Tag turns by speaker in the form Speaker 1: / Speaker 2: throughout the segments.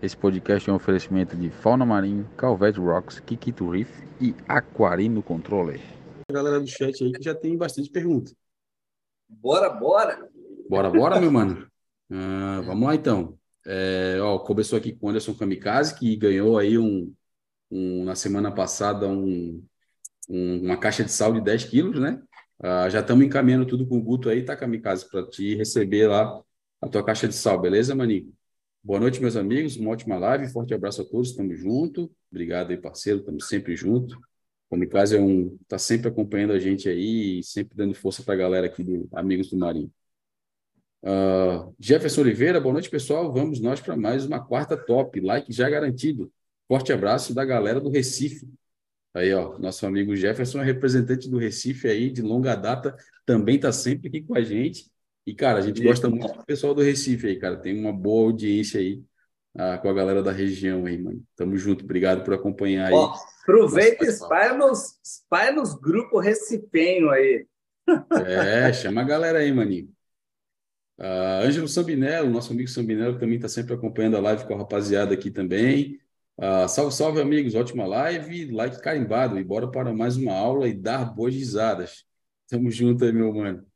Speaker 1: Esse podcast é um oferecimento de Fauna Marinho, Calvete Rocks, Kikito Reef e Aquarino Controller.
Speaker 2: A galera do chat aí que já tem bastante pergunta.
Speaker 3: Bora, bora!
Speaker 2: Bora, bora, meu mano. Ah, vamos lá, então. É, ó, começou aqui com o Anderson Kamikaze, que ganhou aí um, um na semana passada um, um, uma caixa de sal de 10 quilos, né? Ah, já estamos encaminhando tudo com o Guto aí, tá, Kamikaze, para te receber lá a tua caixa de sal, beleza, maninho? Boa noite, meus amigos. Uma ótima live. Forte abraço a todos. Estamos junto. Obrigado aí, parceiro. Estamos sempre junto. Kamikaze é um, tá sempre acompanhando a gente aí sempre dando força para a galera aqui do Amigos do Marinho. Uh, Jefferson Oliveira, boa noite, pessoal. Vamos nós para mais uma quarta top. Like já garantido. Forte abraço da galera do Recife. Aí, ó, nosso amigo Jefferson é representante do Recife aí, de longa data, também está sempre aqui com a gente. E, cara, a gente gosta muito do pessoal do Recife aí, cara. Tem uma boa audiência aí uh, com a galera da região aí, mano. Tamo junto. Obrigado por acompanhar aí. Ó,
Speaker 3: aproveita e espalha nos, espalha nos grupos recifenho aí.
Speaker 2: É, chama a galera aí, maninho. Uh, Ângelo Sambinello, nosso amigo Sambinello, também está sempre acompanhando a live com a rapaziada aqui também. Uh, salve, salve, amigos. Ótima live. Like carimbado. E bora para mais uma aula e dar boas risadas. Tamo junto aí, meu mano.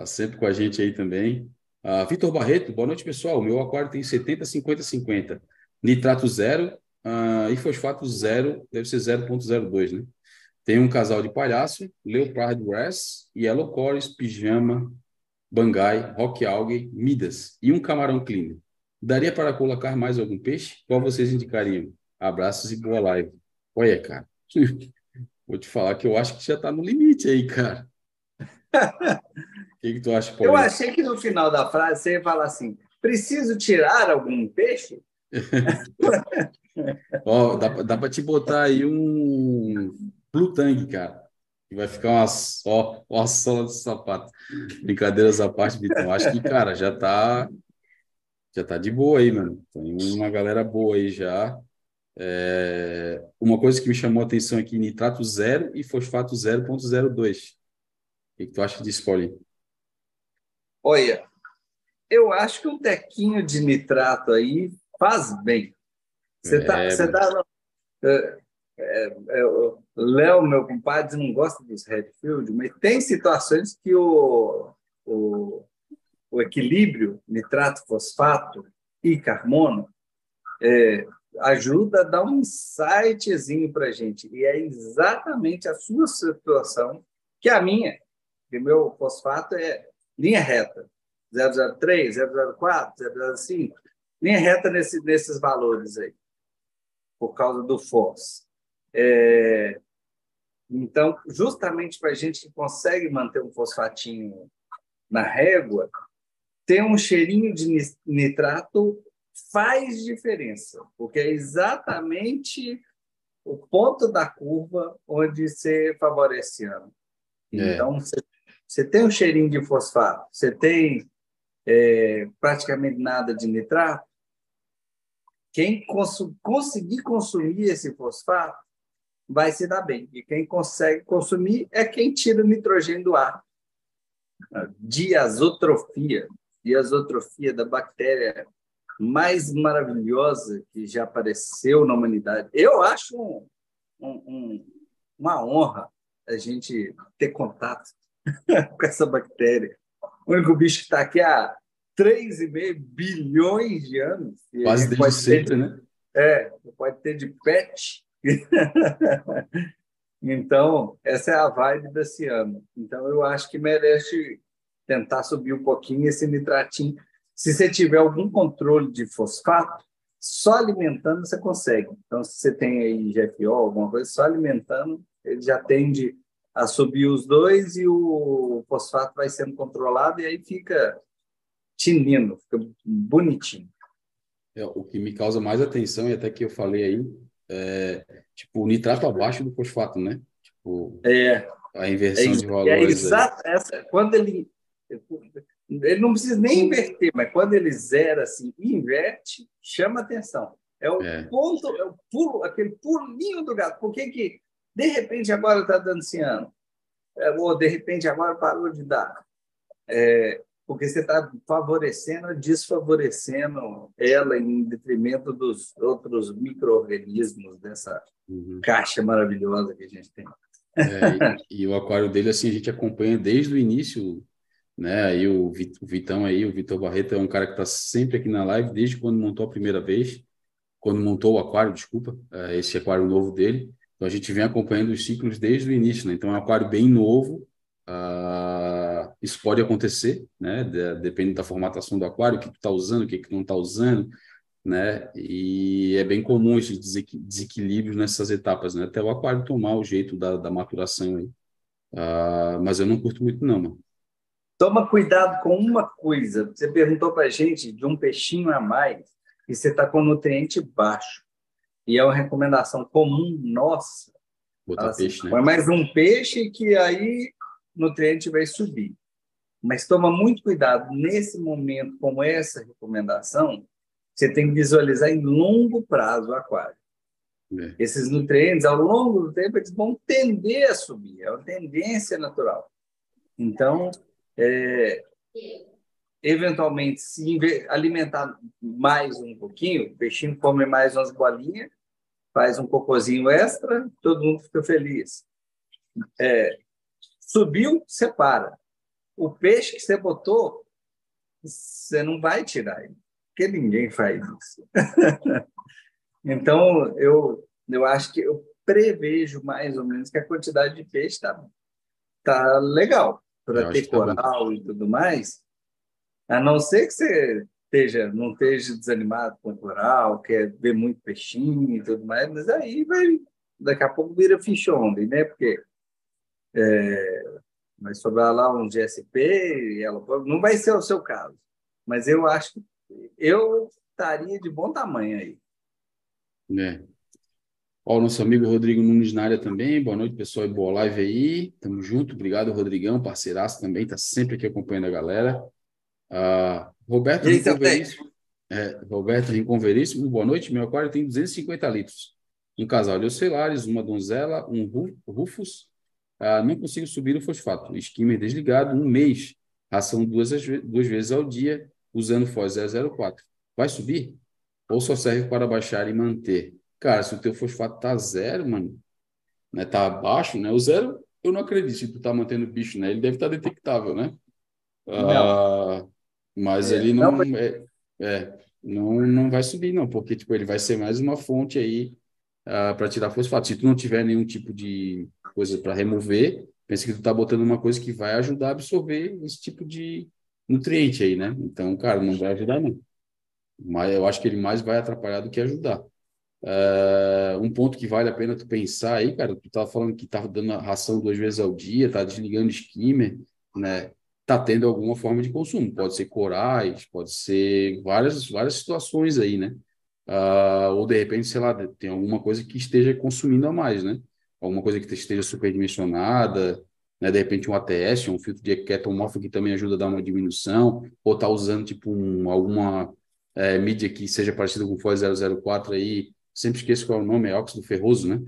Speaker 2: Tá sempre com a gente aí também. Uh, Vitor Barreto, boa noite, pessoal. Meu aquário tem 70, 50, 50. Nitrato zero uh, e fosfato zero, deve ser 0.02, né? Tem um casal de palhaço, Leopard Grass, Yellow Chorus, Pijama, Bangai, Rock Algae, Midas e um camarão cleaner. Daria para colocar mais algum peixe? Qual vocês indicariam? Abraços e boa live. Olha, cara. Vou te falar que eu acho que já está no limite aí, cara. O que, que, tu acha,
Speaker 3: Paulinho? Eu achei que no final da frase você ia falar assim: preciso tirar algum peixe?
Speaker 2: Ó, dá, dá para te botar aí um Blue Tang, cara vai ficar uma só, uma sola de sapato. Brincadeiras à parte, Vitão. Acho que, cara, já tá, já tá de boa aí, mano. Tem uma galera boa aí já. É... Uma coisa que me chamou a atenção aqui, nitrato zero e fosfato 0.02. O que, que tu acha disso, Paulinho?
Speaker 3: Olha, eu acho que um tequinho de nitrato aí faz bem. Você é, tá, você tá, é, é, Léo, meu compadre, não gosta dos Redfield, mas tem situações que o, o, o equilíbrio nitrato-fosfato e carbono é, ajuda a dar um insightzinho para a gente. E é exatamente a sua situação que a minha. O meu fosfato é linha reta. 003, 004, 005. Linha reta nesse, nesses valores aí, por causa do FOS. É, então, justamente para a gente que consegue manter um fosfatinho na régua, ter um cheirinho de nitrato faz diferença, porque é exatamente o ponto da curva onde você favorece ano. É. Então, você, você, tem um cheirinho de fosfato, você tem é, praticamente nada de nitrato, quem cons conseguir consumir esse fosfato vai se dar bem. E quem consegue consumir é quem tira o nitrogênio do ar. Diazotrofia. Diazotrofia da bactéria mais maravilhosa que já apareceu na humanidade. Eu acho um, um, uma honra a gente ter contato com essa bactéria. O único bicho que está aqui há 3,5 bilhões de anos.
Speaker 2: Quase desde sempre, né?
Speaker 3: É, pode ter de pet então, essa é a vibe desse ano. Então, eu acho que merece tentar subir um pouquinho esse nitratinho. Se você tiver algum controle de fosfato, só alimentando você consegue. Então, se você tem aí GFO, alguma coisa, só alimentando, ele já tende a subir os dois e o fosfato vai sendo controlado e aí fica tinindo, fica bonitinho.
Speaker 2: É, o que me causa mais atenção, e até que eu falei aí, é, tipo, nitrato abaixo do fosfato, né? Tipo,
Speaker 3: é,
Speaker 2: a inversão
Speaker 3: é,
Speaker 2: de valores. É
Speaker 3: exato, essa, quando ele ele não precisa nem inverter, mas quando ele zera assim, inverte, chama atenção. É o é. ponto, é o pulo, aquele pulinho do gato. Por que que de repente agora está dando ciano? É, ou de repente agora parou de dar? É, porque você está favorecendo desfavorecendo ela em detrimento dos outros micro-organismos dessa uhum. caixa maravilhosa que a gente tem.
Speaker 2: É, e, e, o aquário dele, assim, a gente acompanha desde o início, né? Aí o, Vitão aí, o Vitor Barreto é um cara que está sempre aqui na live, desde quando montou a primeira vez, quando montou o aquário, desculpa, é, esse aquário novo dele. Então a gente vem acompanhando os ciclos desde o início, né? Então é um aquário bem novo, Uh, isso pode acontecer, né? De, depende da formatação do aquário, o que tu está usando, o que, que não está usando, né? E é bem comum esses desequilíbrios nessas etapas, né? Até o aquário tomar o jeito da, da maturação aí. Uh, mas eu não curto muito, não, mano.
Speaker 3: Toma cuidado com uma coisa. Você perguntou para gente de um peixinho a mais e você está com nutriente baixo. E é uma recomendação comum nossa.
Speaker 2: Botar assim, peixe, né? Põe
Speaker 3: mais um peixe que aí nutriente vai subir. Mas toma muito cuidado nesse momento, com essa recomendação, você tem que visualizar em longo prazo o aquário. É. Esses nutrientes, ao longo do tempo, eles vão tender a subir, é uma tendência natural. Então, é, eventualmente, se alimentar mais um pouquinho, o peixinho come mais umas bolinhas, faz um cocôzinho extra, todo mundo fica feliz. É, Subiu, separa. O peixe que você botou, você não vai tirar ele, porque ninguém faz isso. então, eu, eu acho que eu prevejo mais ou menos que a quantidade de peixe está tá legal para ter tá coral tá e tudo mais, a não ser que você esteja, não esteja desanimado com coral, quer ver muito peixinho e tudo mais, mas aí vai, daqui a pouco vira fish only, né? Porque é, vai sobrar lá um GSP, e ela não vai ser o seu caso, mas eu acho que eu estaria de bom tamanho aí.
Speaker 2: É. Ó, o nosso amigo Rodrigo Nunes na área também. Boa noite, pessoal, e boa live aí. Tamo junto. Obrigado, Rodrigão, parceiraço também, tá sempre aqui acompanhando a galera. Uh, Roberto Rinconveríssimo. É, Roberto Rinconveríssimo, boa noite. Meu aquário tem 250 litros. Um casal de ocelares, uma donzela, um Rufus, ah, não consigo subir o fosfato. Skimmer desligado, um mês, ração duas, duas vezes ao dia, usando FOS 004. Vai subir? Ou só serve para baixar e manter? Cara, se o teu fosfato tá zero, mano, né, tá abaixo, né? O zero, eu não acredito se tu tá mantendo o bicho, né? Ele deve estar tá detectável, né? Ah, mas é, ele não, não é, é, não, não vai subir, não, porque tipo, ele vai ser mais uma fonte aí uh, para tirar fosfato. Se tu não tiver nenhum tipo de coisa para remover, pensa que tu tá botando uma coisa que vai ajudar a absorver esse tipo de nutriente aí, né? Então, cara, não vai ajudar não. Mas eu acho que ele mais vai atrapalhar do que ajudar. Uh, um ponto que vale a pena tu pensar aí, cara, tu tava falando que tava dando a ração duas vezes ao dia, tá desligando o skimmer, né? Tá tendo alguma forma de consumo. Pode ser corais, pode ser várias, várias situações aí, né? Uh, ou de repente, sei lá, tem alguma coisa que esteja consumindo a mais, né? alguma coisa que esteja superdimensionada, né? De repente um ATS, um filtro de ketomorfo que também ajuda a dar uma diminuição, ou tá usando tipo um, alguma é, mídia que seja parecida com o FOI 004 aí, sempre esqueço qual é o nome, é óxido ferroso, né?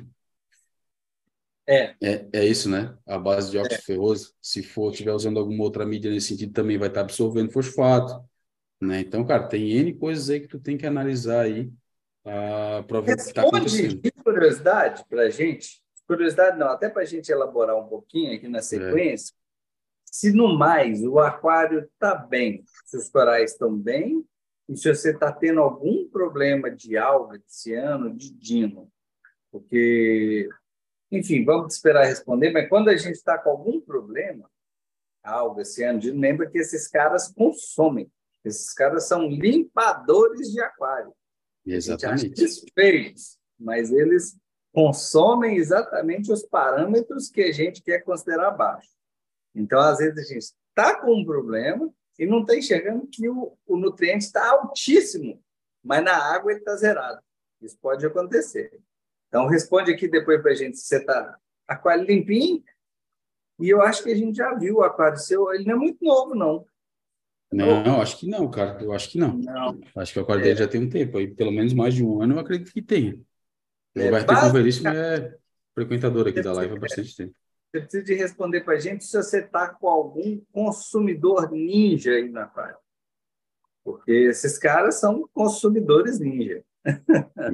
Speaker 3: É.
Speaker 2: é. É isso, né? A base de óxido é. ferroso. Se for, estiver usando alguma outra mídia nesse sentido, também vai estar tá absorvendo fosfato. Né? Então, cara, tem N coisas aí que tu tem que analisar aí uh, para ver o que está acontecendo.
Speaker 3: de curiosidade para a gente, curiosidade não, até para a gente elaborar um pouquinho aqui na é. sequência, é. se no mais o aquário está bem, se os corais estão bem, e se você está tendo algum problema de alga esse ano, de dino, porque, enfim, vamos esperar responder, mas quando a gente está com algum problema, alga esse ano, lembra que esses caras consomem, esses caras são limpadores de aquário.
Speaker 2: Exatamente.
Speaker 3: A gente feios, mas eles consomem exatamente os parâmetros que a gente quer considerar baixo. Então, às vezes, a gente está com um problema e não está enxergando que o, o nutriente está altíssimo, mas na água ele está zerado. Isso pode acontecer. Então, responde aqui depois para a gente se você está aquário limpinho. E eu acho que a gente já viu o aquário seu, ele não é muito novo, não.
Speaker 2: Não, acho que não, cara. Eu acho que não. não. Acho que o aquário é. dele já tem um tempo, aí pelo menos mais de um ano, eu acredito que tenha. O é, Roberto base... Veríssimo é frequentador aqui da live há bastante tempo.
Speaker 3: você precisa de responder para a gente se você está com algum consumidor ninja aí na aquário. Porque esses caras são consumidores ninja.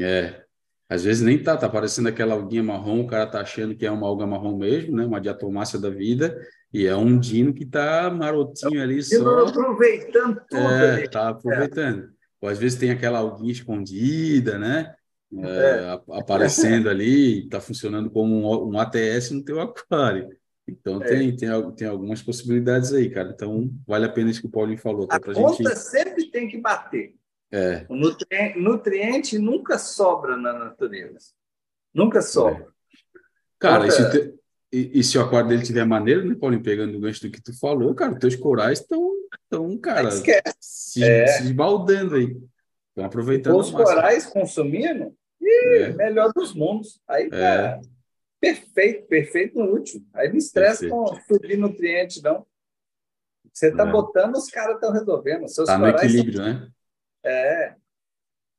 Speaker 2: É. Às vezes nem tá, tá parecendo aquela alguinha marrom, o cara tá achando que é uma alga marrom mesmo, né? Uma diatomácea da vida, e é um dino que tá marotinho ali só.
Speaker 3: aproveitando tudo.
Speaker 2: É, tá aproveitando. É. Ou às vezes tem aquela alguinha escondida, né? É, é. Aparecendo ali, tá funcionando como um, um ATS no teu aquário. Então é. tem, tem, tem algumas possibilidades aí, cara. Então vale a pena isso que o Paulinho falou.
Speaker 3: Tá? A conta gente... sempre tem que bater.
Speaker 2: É.
Speaker 3: O nutriente, nutriente, nunca sobra na natureza. Nunca sobra. É.
Speaker 2: Cara, e, se te, e, e, se o aquário dele tiver maneiro, né, Paulinho, pegando o gancho do que tu falou, cara, teus corais estão, tão, cara, se, é. se esbaldando aí. Estão aproveitando.
Speaker 3: Os corais consumindo, e é. melhor dos mundos. Aí, é. cara, perfeito, perfeito no último. Aí não estressa com subir nutriente, não. Você está é. botando, os caras estão resolvendo.
Speaker 2: Está no equilíbrio, né?
Speaker 3: É.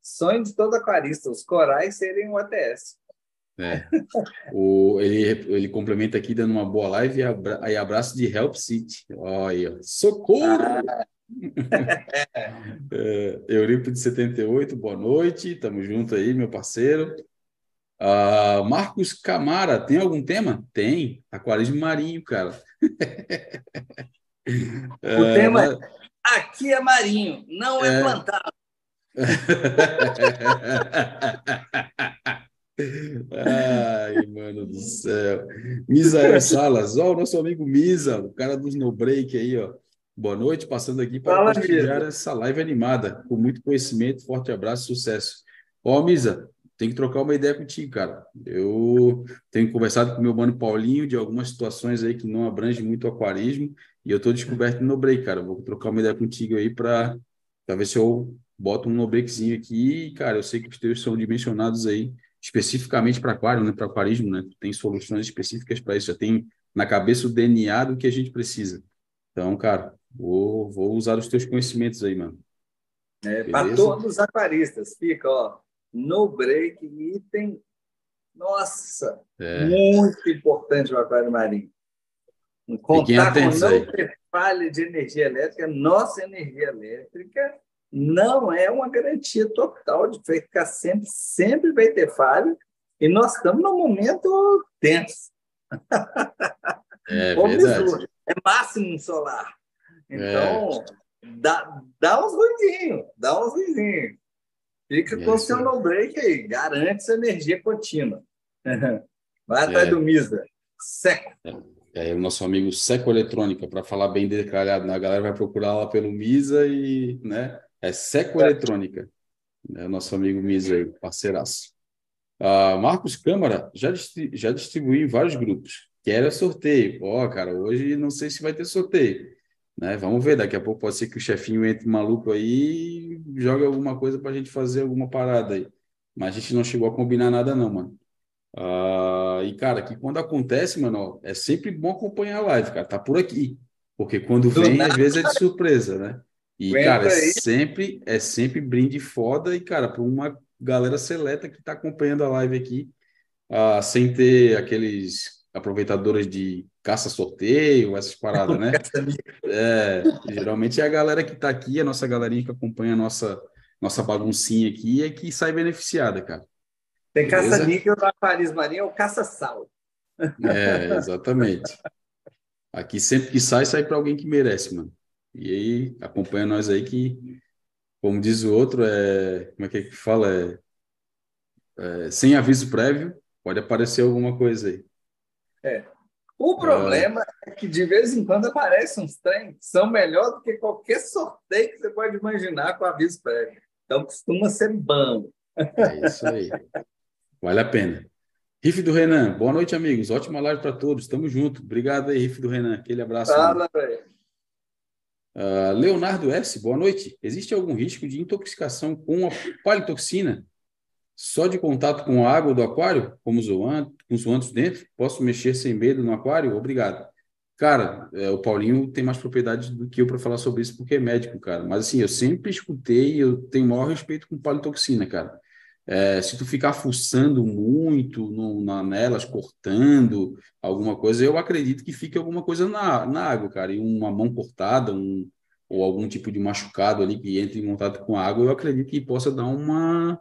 Speaker 3: Sonho de todo aquarista, os corais serem o ATS.
Speaker 2: É. O, ele, ele complementa aqui dando uma boa live e abra, aí abraço de Help City. Olha, socorro! Ah. é, Eurípides 78, boa noite, tamo junto aí, meu parceiro. Uh, Marcos Camara, tem algum tema? Tem, aquarismo marinho, cara.
Speaker 3: o tema é aqui é marinho, não é, é plantado.
Speaker 2: Ai, mano do céu. Misael Salas, ó, o nosso amigo Misa, o cara dos no break aí, ó. Boa noite, passando aqui para prestigiar essa live animada, com muito conhecimento, forte abraço, sucesso. Ó, Misa, tem que trocar uma ideia contigo, cara. Eu tenho conversado com o meu mano Paulinho de algumas situações aí que não abrangem muito o aquarismo, e eu estou descoberto no break, cara. Vou trocar uma ideia contigo aí para ver se eu boto um no breakzinho aqui. E, cara, eu sei que os teus são dimensionados aí especificamente para aquário, né? Para aquarismo, né? Tem soluções específicas para isso. Já tem na cabeça o DNA do que a gente precisa. Então, cara, vou, vou usar os teus conhecimentos aí, mano.
Speaker 3: É, para todos os aquaristas, fica, ó, no break item, nossa, é. muito importante o aquário marinho. Contar com não ter falha de energia elétrica, nossa energia elétrica não é uma garantia total de ficar sempre, sempre vai ter falha, e nós estamos num momento tenso.
Speaker 2: É verdade.
Speaker 3: É máximo solar. Então, é. dá, dá uns ruidinhos, dá uns ruidinhos. Fica com o seu no break aí, garante sua energia contínua. Vai atrás é. do Misa. Seco.
Speaker 2: É, é, o nosso amigo Seco Eletrônica, para falar bem detalhado, né? a galera vai procurar lá pelo Misa e, né? É Seco Eletrônica. É o nosso amigo Misa aí, parceiraço. Uh, Marcos Câmara já, já distribuiu em vários grupos. Quero sorteio. Ó, oh, cara, hoje não sei se vai ter sorteio. Né? Vamos ver, daqui a pouco pode ser que o chefinho entre maluco aí e jogue alguma coisa para a gente fazer alguma parada aí. Mas a gente não chegou a combinar nada, não, mano. Uh, e, cara, que quando acontece, mano, ó, é sempre bom acompanhar a live, cara. Tá por aqui. Porque quando vem, às vezes é de surpresa, né? E, cara, é sempre, é sempre brinde foda e, cara, para uma galera seleta que está acompanhando a live aqui, uh, sem ter aqueles aproveitadores de caça-sorteio, essas paradas, né? É, geralmente é a galera que está aqui, a nossa galerinha que acompanha a nossa, nossa baguncinha aqui, é que sai beneficiada, cara.
Speaker 3: Tem caça-níquel da Paris Marinha, é o caça-sal.
Speaker 2: É, exatamente. Aqui sempre que sai, sai para alguém que merece, mano. E aí, acompanha nós aí que, como diz o outro, é, como é que, é que fala? É, é, sem aviso prévio, pode aparecer alguma coisa aí.
Speaker 3: É. O problema é. é que de vez em quando aparecem uns trem que são melhor do que qualquer sorteio que você pode imaginar com aviso prévio. Então costuma ser bom.
Speaker 2: É isso aí. Vale a pena. Riff do Renan, boa noite, amigos. Ótima live para todos. Tamo junto. Obrigado aí, Riff do Renan. Aquele abraço.
Speaker 3: Fala, velho.
Speaker 2: Uh, Leonardo S., boa noite. Existe algum risco de intoxicação com a palitoxina? Só de contato com a água do aquário, como zoantes, com zoantes dentro? Posso mexer sem medo no aquário? Obrigado. Cara, é, o Paulinho tem mais propriedade do que eu para falar sobre isso, porque é médico, cara. Mas assim, eu sempre escutei, eu tenho maior respeito com palitoxina, cara. é, se tu ficar fuçando muito no, na, nelas, cortando alguma coisa, eu acredito que fique alguma coisa na, na água, cara. E uma mão cortada, um, ou algum tipo de machucado ali que entre em contato com a água, eu acredito que possa dar uma,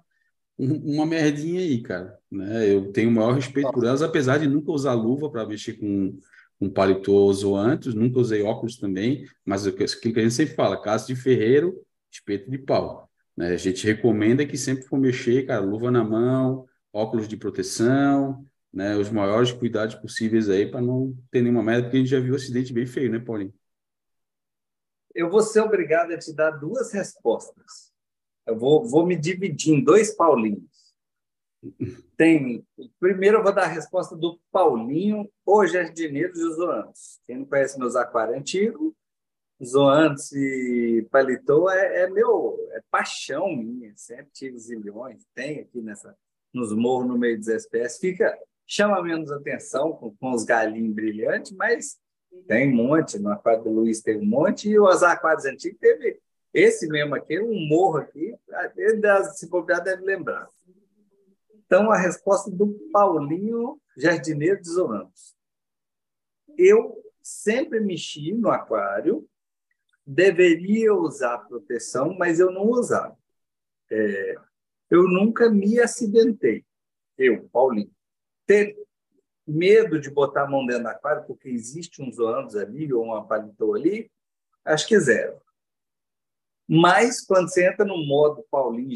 Speaker 2: uma merdinha aí, cara. Né? Eu tenho o maior respeito por elas, apesar de nunca usar luva para mexer com, com paletó antes, nunca usei óculos também, mas aquilo que a gente sempre fala, caso de ferreiro, espeto de pau. Né? A gente recomenda que sempre for mexer, cara, luva na mão, óculos de proteção, né? Os maiores cuidados possíveis aí para não ter nenhuma merda, porque a gente já viu um acidente bem feio, né, Paulinho?
Speaker 3: Eu vou ser obrigado a te dar duas respostas. Eu vou, vou me dividir em dois Paulinhos. Tem, primeiro eu vou dar a resposta do Paulinho, o jardineiro de Zoanos. Quem não conhece meus aquários antigos, Zoantes e Paletô é, é, meu é paixão minha. Sempre tive zilhões, tem aqui nessa nos morros no meio dos espécies. Fica chama menos atenção com, com os galinhos brilhantes, mas tem um monte. No aquário do Luiz tem um monte e os aquários antigos teve esse mesmo aqui, um morro aqui. Se bobear deve lembrar. Então a resposta do Paulinho Jardineiro de Zoanos. Eu sempre mexi no aquário deveria usar proteção, mas eu não usava. É, eu nunca me acidentei, eu, Paulinho. Ter medo de botar a mão dentro do aquário, porque existe uns zoandos ali, ou uma palitô ali, acho que zero. Mas, quando você entra no modo Paulinho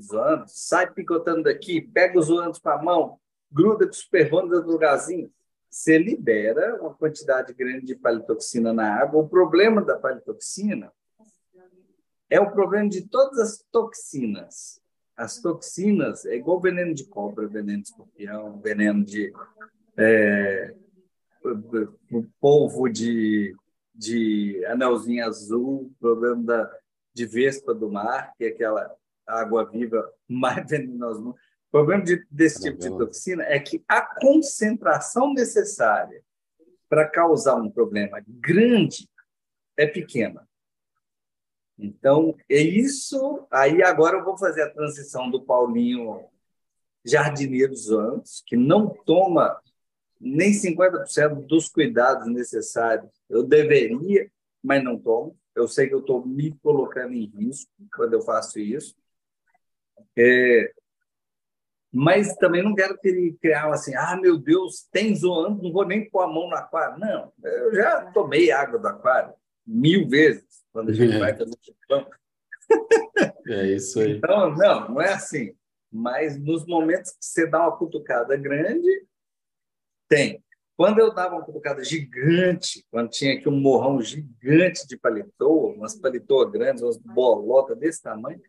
Speaker 3: Zoandos, sai picotando daqui, pega os zoandos com a mão, gruda com os superbônus do lugarzinho, você libera uma quantidade grande de palitoxina na água. O problema da palitoxina é o problema de todas as toxinas. As toxinas é igual veneno de cobra, veneno de escorpião, veneno de é, polvo de, de anelzinho azul, problema da, de vespa do mar, que é aquela água viva mais venenosa. O problema de, desse tipo de toxina é que a concentração necessária para causar um problema grande é pequena. Então, é isso. Aí agora eu vou fazer a transição do Paulinho jardineiro anos, que não toma nem 50% dos cuidados necessários. Eu deveria, mas não tomo. Eu sei que eu estou me colocando em risco quando eu faço isso. É, mas também não quero que ele criar assim, ah, meu Deus, tem zoando, não vou nem pôr a mão no aquário. Não, eu já tomei água do aquário mil vezes quando a gente é. vai fazer chupão.
Speaker 2: É isso aí.
Speaker 3: Então, não, não é assim. Mas nos momentos que você dá uma cutucada grande, tem. Quando eu dava uma cutucada gigante, quando tinha aqui um morrão gigante de paletô, umas paletôas grandes, umas bolotas desse tamanho,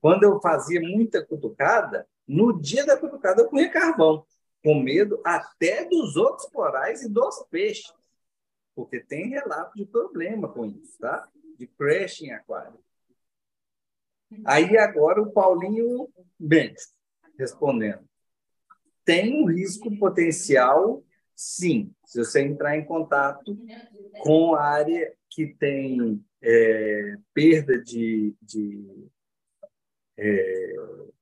Speaker 3: quando eu fazia muita cutucada, no dia da cutucada eu punha carvão, com medo até dos outros corais e dos peixes, porque tem relato de problema com isso, tá? De crash em aquário. Aí agora o Paulinho Bentes respondendo. Tem um risco potencial, sim, se você entrar em contato com a área que tem é, perda de, de é,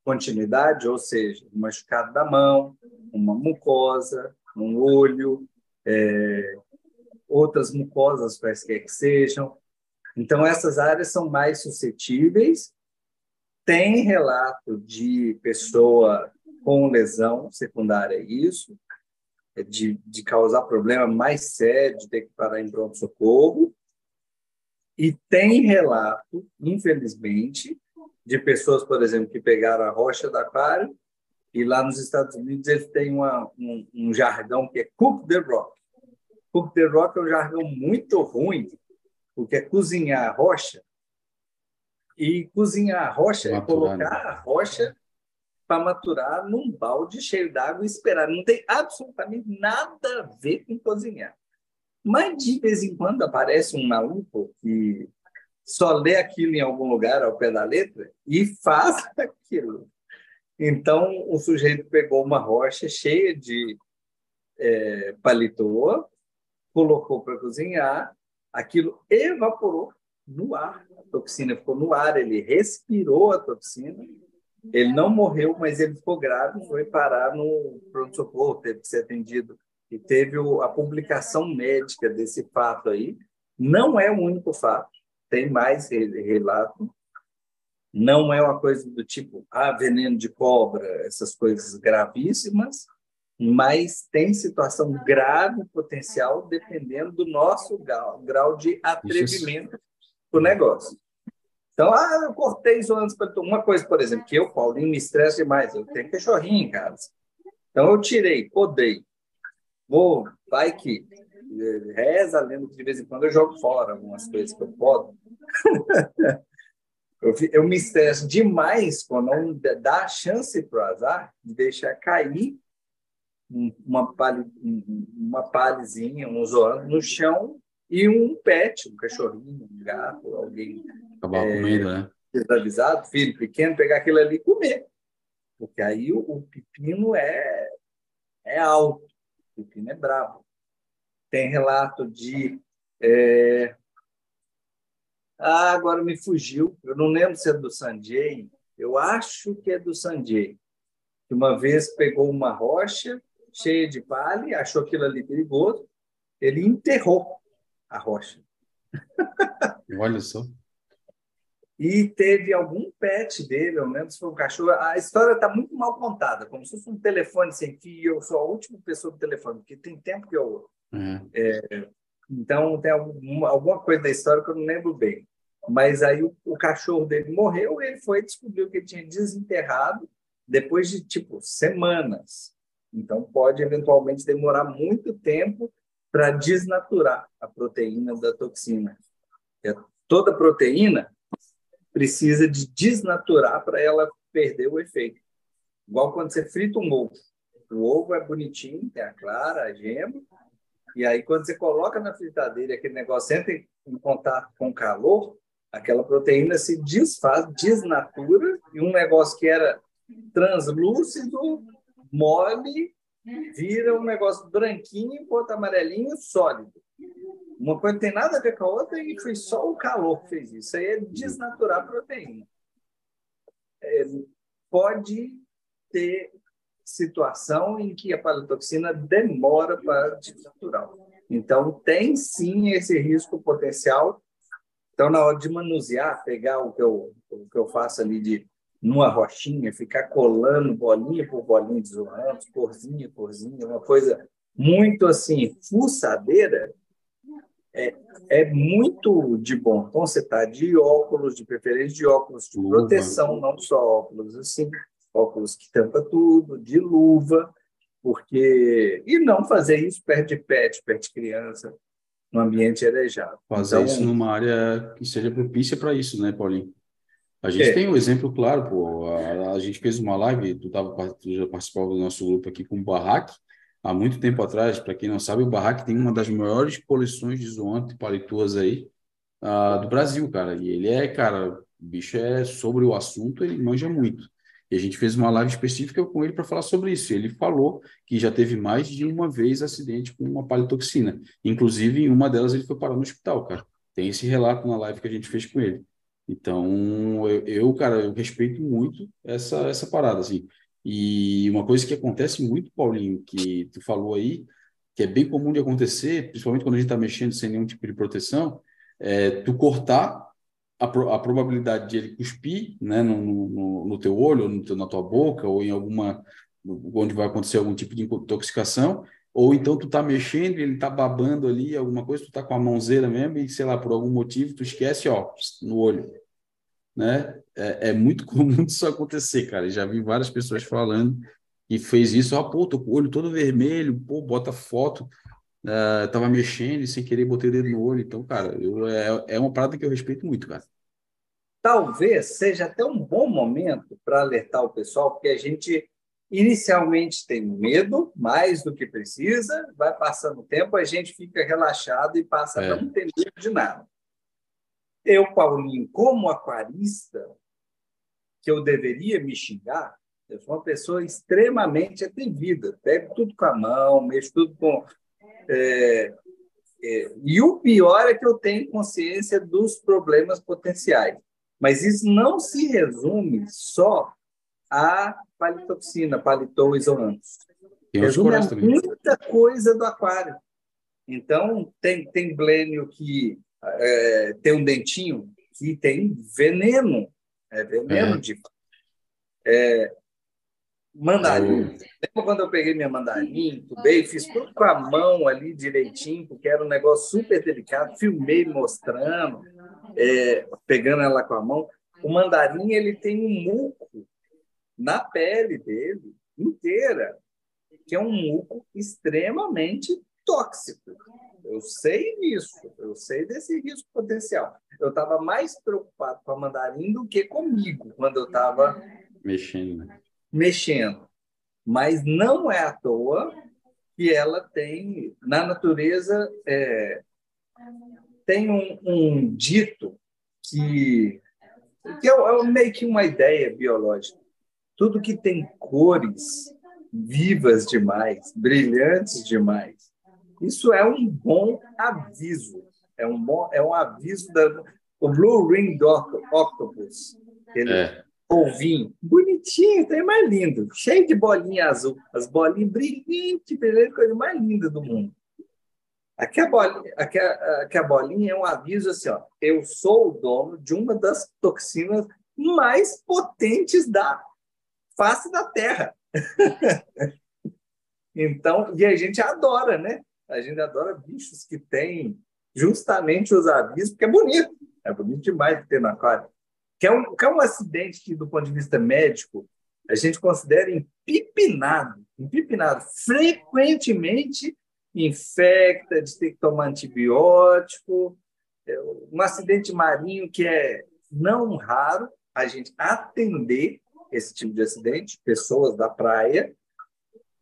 Speaker 3: continuidade, ou seja, um machucado da mão, uma mucosa, um olho, é, outras mucosas quaisquer que sejam. Então, essas áreas são mais suscetíveis. Tem relato de pessoa com lesão secundária a isso, é de, de causar problema mais sério, de ter que parar em pronto-socorro. E tem relato, infelizmente, de pessoas, por exemplo, que pegaram a rocha da aquário e lá nos Estados Unidos eles têm uma, um, um, jargão que é cook the rock. Cook the rock é um jargão muito ruim, porque é cozinhar a rocha. E cozinhar a rocha Maturar, é colocar a rocha para maturar num balde cheio d'água e esperar. Não tem absolutamente nada a ver com cozinhar. Mas de vez em quando aparece um maluco que só lê aquilo em algum lugar ao pé da letra e faz aquilo. Então, o sujeito pegou uma rocha cheia de é, colocou para cozinhar, aquilo evaporou no ar, a toxina ficou no ar, ele respirou a toxina Ele não morreu, mas ele ficou grave, foi parar no pronto-socorro, teve que ser atendido. E teve a publicação médica desse fato aí. Não é o único fato, tem mais relato. Não é uma coisa do tipo, ah, veneno de cobra, essas coisas gravíssimas, mas tem situação grave potencial dependendo do nosso grau, grau de atrevimento para o negócio. Então, ah, eu cortei zoando para uma coisa, por exemplo, que eu, Paulinho, me estressa demais. Eu tenho cachorrinho em casa. Então, eu tirei, podei. Vou, vai que eh, reza lendo que de vez em quando eu jogo fora algumas coisas que eu podo. eu, eu me estresso demais quando não dá chance para o azar de deixar cair uma, palha, uma palhezinha, um zoando no chão e um pet, um cachorrinho, um gato, alguém
Speaker 2: Acabar é, comendo, né?
Speaker 3: Desavisado, filho pequeno, pegar aquilo ali e comer. Porque aí o, o pepino é, é alto, o pepino é brabo. Tem relato de. É... Ah, agora me fugiu. Eu não lembro se é do Sanjay. Eu acho que é do Sanjay. Que uma vez pegou uma rocha cheia de palha, achou aquilo ali perigoso, ele enterrou a rocha.
Speaker 2: Olha só.
Speaker 3: E teve algum pet dele, eu lembro se foi um cachorro. A história está muito mal contada, como se fosse um telefone sem fio. Eu sou a última pessoa do telefone, porque tem tempo que eu. Uhum. É, então, tem alguma, alguma coisa da história que eu não lembro bem. Mas aí o, o cachorro dele morreu ele foi descobriu que ele tinha desenterrado depois de, tipo, semanas. Então, pode eventualmente demorar muito tempo para desnaturar a proteína da toxina. É, toda proteína precisa de desnaturar para ela perder o efeito. Igual quando você frita um ovo. O ovo é bonitinho, tem a clara, a gema, e aí quando você coloca na fritadeira aquele negócio entra em contato com calor, aquela proteína se desfaz, desnatura, e um negócio que era translúcido, mole, vira um negócio branquinho, enquanto amarelinho, sólido. Uma coisa tem nada a ver com a outra e foi só o calor que fez isso. Aí é desnaturar a proteína. É, pode ter situação em que a paleotoxina demora para desnaturar. Então, tem sim esse risco potencial. Então, na hora de manusear, pegar o que eu, o que eu faço ali de numa rochinha, ficar colando bolinha por bolinha de zoantes, corzinha, corzinha, uma coisa muito assim, fuçadeira, é, é muito de bom. Então, você está de óculos, de preferência de óculos de luva. proteção, não só óculos assim, óculos que tampa tudo, de luva, porque. E não fazer isso perto de pet, perto de criança, no ambiente arejado.
Speaker 2: Fazer então, isso numa área que seja propícia para isso, né, Paulinho? A gente é. tem um exemplo claro, pô. A, a, gente fez uma live, tu, tava, tu já participava do nosso grupo aqui com o Barraque, há muito tempo atrás, para quem não sabe, o Barraque tem uma das maiores coleções de zoante palituas aí uh, do Brasil, cara. E ele é, cara, o bicho é sobre o assunto, ele manja muito. E a gente fez uma live específica com ele para falar sobre isso. Ele falou que já teve mais de uma vez acidente com uma palitoxina. Inclusive, em uma delas ele foi parar no hospital, cara. Tem esse relato na live que a gente fez com ele. Então, eu, eu cara, eu respeito muito essa, essa parada, assim. E uma coisa que acontece muito, Paulinho, que tu falou aí, que é bem comum de acontecer, principalmente quando a gente está mexendo sem nenhum tipo de proteção, é tu cortar a, pro, a probabilidade de ele cuspir né, no, no, no teu olho, no na tua boca, ou em alguma. onde vai acontecer algum tipo de intoxicação, ou então tu tá mexendo, ele tá babando ali, alguma coisa, tu tá com a mãozeira mesmo, e sei lá, por algum motivo, tu esquece, ó, no olho né? É, é, muito comum isso acontecer, cara. Já vi várias pessoas falando que fez isso, ó, pô, tô com o olho todo vermelho, pô, bota foto, uh, tava mexendo e sem querer botei o dedo no olho. Então, cara, eu, é, é uma parada que eu respeito muito, cara.
Speaker 3: Talvez seja até um bom momento para alertar o pessoal, porque a gente inicialmente tem medo, mais do que precisa, vai passando o tempo, a gente fica relaxado e passa é. a não ter medo de nada. Eu, Paulinho, como aquarista, que eu deveria me xingar, eu sou uma pessoa extremamente atrevida. Pego tudo com a mão, mexo tudo com. É, é, e o pior é que eu tenho consciência dos problemas potenciais. Mas isso não se resume só a palitoxina, palitoisolantos. Resume muita coisa do aquário. Então, tem, tem blênio que é, tem um dentinho que tem veneno. É veneno é. de. É, mandarim. Lembra quando eu peguei minha mandarim, tubei, fiz tudo com a mão ali direitinho, porque era um negócio super delicado, filmei mostrando, é, pegando ela com a mão. O mandarim ele tem um muco na pele dele inteira, que é um muco extremamente tóxico. Eu sei disso, eu sei desse risco potencial. Eu estava mais preocupado com a mandarim do que comigo quando eu estava
Speaker 2: mexendo. Né?
Speaker 3: Mexendo. Mas não é à toa que ela tem, na natureza, é, tem um, um, dito que, que é, é meio que uma ideia biológica. Tudo que tem cores vivas demais, brilhantes demais, isso é um bom aviso. É um bom, é um aviso da o Blue Ring Octopus. Ele é. Polvinho, bonitinho, tem mais lindo, cheio de bolinha azul, as bolinhas brilhantes, brilhante, coisa mais linda do mundo. Aqui a, bolinha, aqui, a, aqui a bolinha é um aviso assim: ó, eu sou o dono de uma das toxinas mais potentes da face da Terra. então, e a gente adora, né? A gente adora bichos que têm justamente os avisos, porque é bonito. É bonito demais de ter no aquário. Que é, um, que é um acidente que, do ponto de vista médico, a gente considera empipinado. Empipinado. Frequentemente infecta, de ter que tomar antibiótico. É um acidente marinho que é não raro a gente atender esse tipo de acidente, pessoas da praia,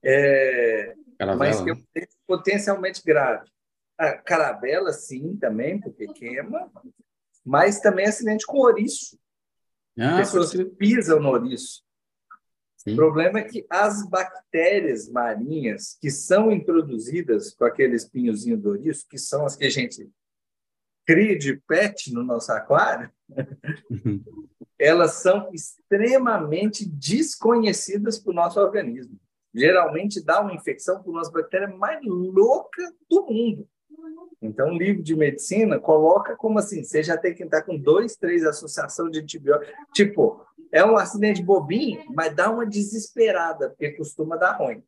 Speaker 3: é, mas que é potencialmente grave. A caravela, sim, também, porque queima, mas também acidente com ouriço. Ah, Pessoas que pisam no ouriço. Sim. O problema é que as bactérias marinhas que são introduzidas com aquele espinhozinho do ouriço, que são as que a gente cria de pet no nosso aquário, elas são extremamente desconhecidas para o nosso organismo geralmente dá uma infecção por uma das bactérias mais loucas do mundo. Então, o livro de medicina coloca como assim: você já tem que estar com dois, três associações de antibióticos. Tipo, é um acidente bobinho, mas dá uma desesperada, porque costuma dar ruim.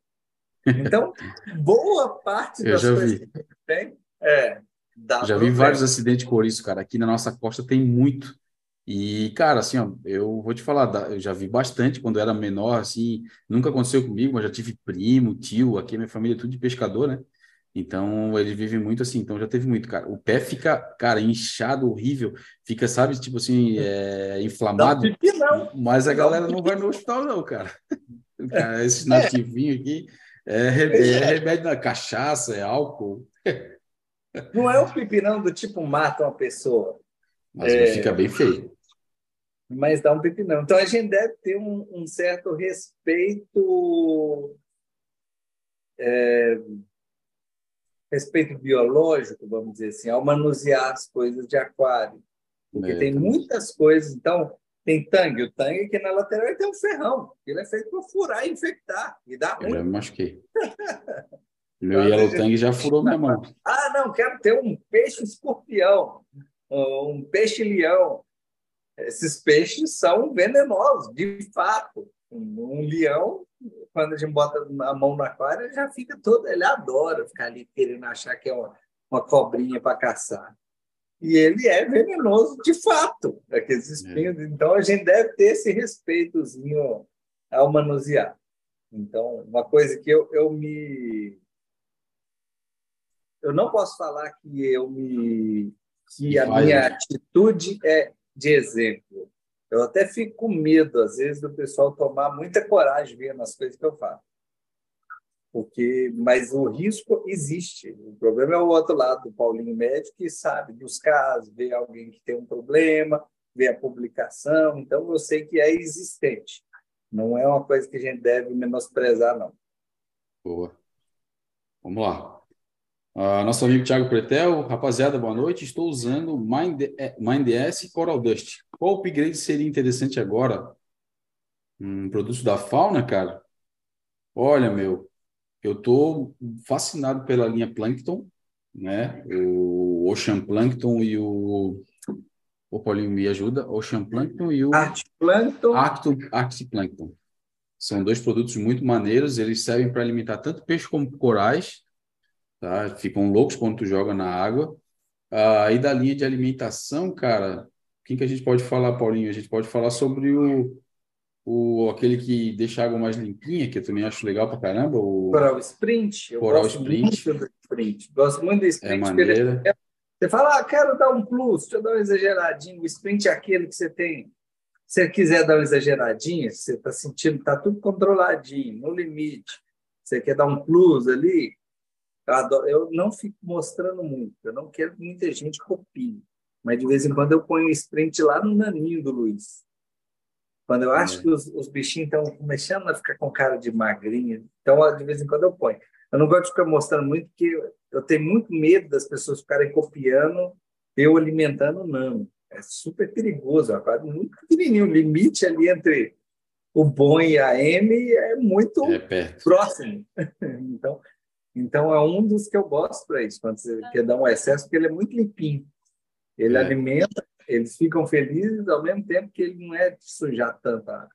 Speaker 3: Então, boa parte
Speaker 2: das coisas vi. que
Speaker 3: tem é.
Speaker 2: já vi vários acidentes por isso, cara. Aqui na nossa costa tem muito. E, cara, assim, ó, eu vou te falar, eu já vi bastante quando era menor, assim, nunca aconteceu comigo, mas já tive primo, tio, aqui minha família é tudo de pescador, né? Então, ele vive muito assim, então já teve muito, cara. O pé fica, cara, inchado, horrível, fica, sabe, tipo assim, é, inflamado, pipi, mas a galera não vai no hospital, não, cara. cara esse é. nativinho aqui é, é remédio na cachaça, é álcool.
Speaker 3: Não é o pipinão do tipo mata uma pessoa.
Speaker 2: Mas é, fica bem feio
Speaker 3: mas dá um pepinão. Então a gente deve ter um, um certo respeito, é, respeito biológico, vamos dizer assim, ao manusear as coisas de aquário, porque é, tem muitas coisas. Então tem tangue, o tangue aqui na lateral tem um ferrão, ele é feito para furar e infectar e dar ruim.
Speaker 2: Eu já me machuquei. Meu então, yellow tangue já furou minha mão.
Speaker 3: Ah, não, quero ter um peixe escorpião, um peixe leão esses peixes são venenosos, de fato. Um leão, quando a gente bota a mão no aquário, ele já fica todo, ele adora ficar ali querendo achar que é uma, uma cobrinha para caçar. E ele é venenoso de fato, aqueles espinhos. É. Então a gente deve ter esse respeitozinho ao manusear. Então, uma coisa que eu, eu me. Eu não posso falar que eu me. que a minha atitude é de exemplo. Eu até fico com medo, às vezes, do pessoal tomar muita coragem vendo as coisas que eu faço. Porque, mas o risco existe. O problema é o outro lado do Paulinho médico que sabe dos casos, vê alguém que tem um problema, vê a publicação. Então, eu sei que é existente. Não é uma coisa que a gente deve menosprezar, não.
Speaker 2: Boa. Vamos lá. Uh, nosso amigo Thiago Pretel, rapaziada, boa noite. Estou usando Mind, é, MindS e Coral Dust. Qual upgrade seria interessante agora um produto da fauna, cara, olha, meu, eu tô fascinado pela linha Plankton, né? O Ocean Plankton e o o Paulinho me ajuda, Ocean Plankton e o
Speaker 3: Arctiplankton.
Speaker 2: Arctiplankton. São dois produtos muito maneiros, eles servem para alimentar tanto peixe como corais, tá? Ficam loucos quando tu joga na água. Aí ah, da linha de alimentação, cara, quem que a gente pode falar, Paulinho? A gente pode falar sobre o, o aquele que deixa a água mais limpinha, que eu também acho legal pra caramba. O
Speaker 3: Coral Sprint. Eu
Speaker 2: Coral
Speaker 3: gosto
Speaker 2: Sprint.
Speaker 3: Muito do Sprint. Gosto muito do
Speaker 2: É
Speaker 3: Sprint. porque
Speaker 2: maneira.
Speaker 3: ele- Você fala, ah, quero dar um plus, deixa eu dar uma exageradinha. O Sprint é aquele que você tem. Se você quiser dar uma exageradinha, você está sentindo que está tudo controladinho, no limite. Você quer dar um plus ali, eu, adoro- eu não fico mostrando muito, eu não quero que muita gente copie. Mas de vez em quando eu ponho o sprint lá no naninho do Luiz. Quando eu acho
Speaker 2: É.
Speaker 3: que os, os bichinhos estão começando a ficar com cara de magrinha, então de vez em quando eu ponho. Eu não gosto de ficar mostrando muito, porque eu tenho muito medo das pessoas ficarem copiando eu alimentando o nano. É super perigoso, é aquário muito pequenininho. O limite ali entre o bom e a M é muito
Speaker 2: É
Speaker 3: próximo. Então, então é um dos que eu gosto para isso, quando você quer dar um excesso, porque ele é muito limpinho. Ele
Speaker 2: É.
Speaker 3: alimenta, eles ficam felizes ao mesmo tempo que ele não é de sujar tanta água.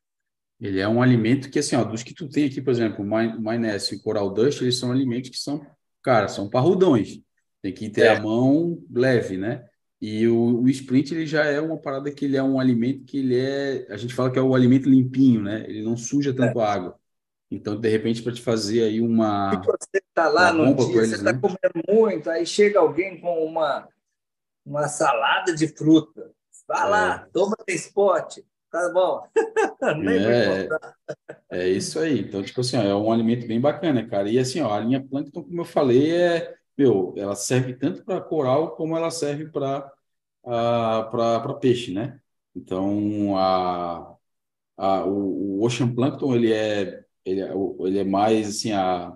Speaker 2: Ele é um alimento que, assim, ó, dos que tu tem aqui, por exemplo, o Miness e o Coral Dust, eles são alimentos que são, cara, são parrudões. Tem que ter
Speaker 3: É.
Speaker 2: a mão leve, né? E o, o Sprint, ele já é uma parada que ele é um alimento que ele é, a gente fala que é o alimento limpinho, né? Ele não suja tanto a água. Então, de repente, para te fazer aí uma...
Speaker 3: Se você está lá no dia, você está
Speaker 2: né?
Speaker 3: comendo muito, aí chega alguém com uma, uma salada de fruta. Vai lá, toma esse pote. Tá bom. Nem
Speaker 2: É. É isso aí. Então, tipo assim, ó, é um alimento bem bacana, cara. E assim, ó, a linha Plankton, como eu falei, é, meu, ela serve tanto para coral como ela serve para para peixe, né? Então, a, a, o, o Ocean Plankton, ele é, ele é, o- ele é mais, assim, a,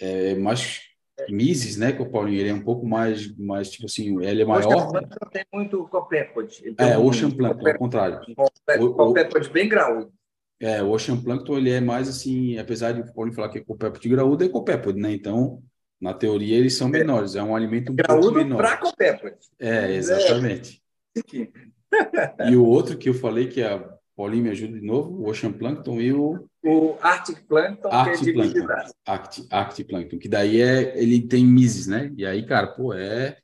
Speaker 2: é mais mises, né, que o Paulinho, ele é um pouco mais, mais tipo assim, ele é
Speaker 3: Ocean
Speaker 2: maior.
Speaker 3: Plankton tem muito copépode.
Speaker 2: É,
Speaker 3: um
Speaker 2: Ocean Plankton, ao contrário.
Speaker 3: copé-
Speaker 2: O- o-
Speaker 3: Copépode bem graúdo.
Speaker 2: É, o Ocean Plankton, ele é mais assim, apesar de o Paulinho falar que é copépode graúdo, é copépode, né? Então, na teoria, eles são menores, é um alimento um pouco
Speaker 3: Graúdo
Speaker 2: menor.
Speaker 3: para copépode.
Speaker 2: É, exatamente. E o outro que eu falei, que a Paulinho me ajuda de novo, o Ocean Plankton e o
Speaker 3: O Arctic Plankton, que é
Speaker 2: Arctic Plankton.
Speaker 3: visitar.
Speaker 2: Arct, Arctic Plankton, que daí é, ele tem mises, né? E aí, cara, pô, é,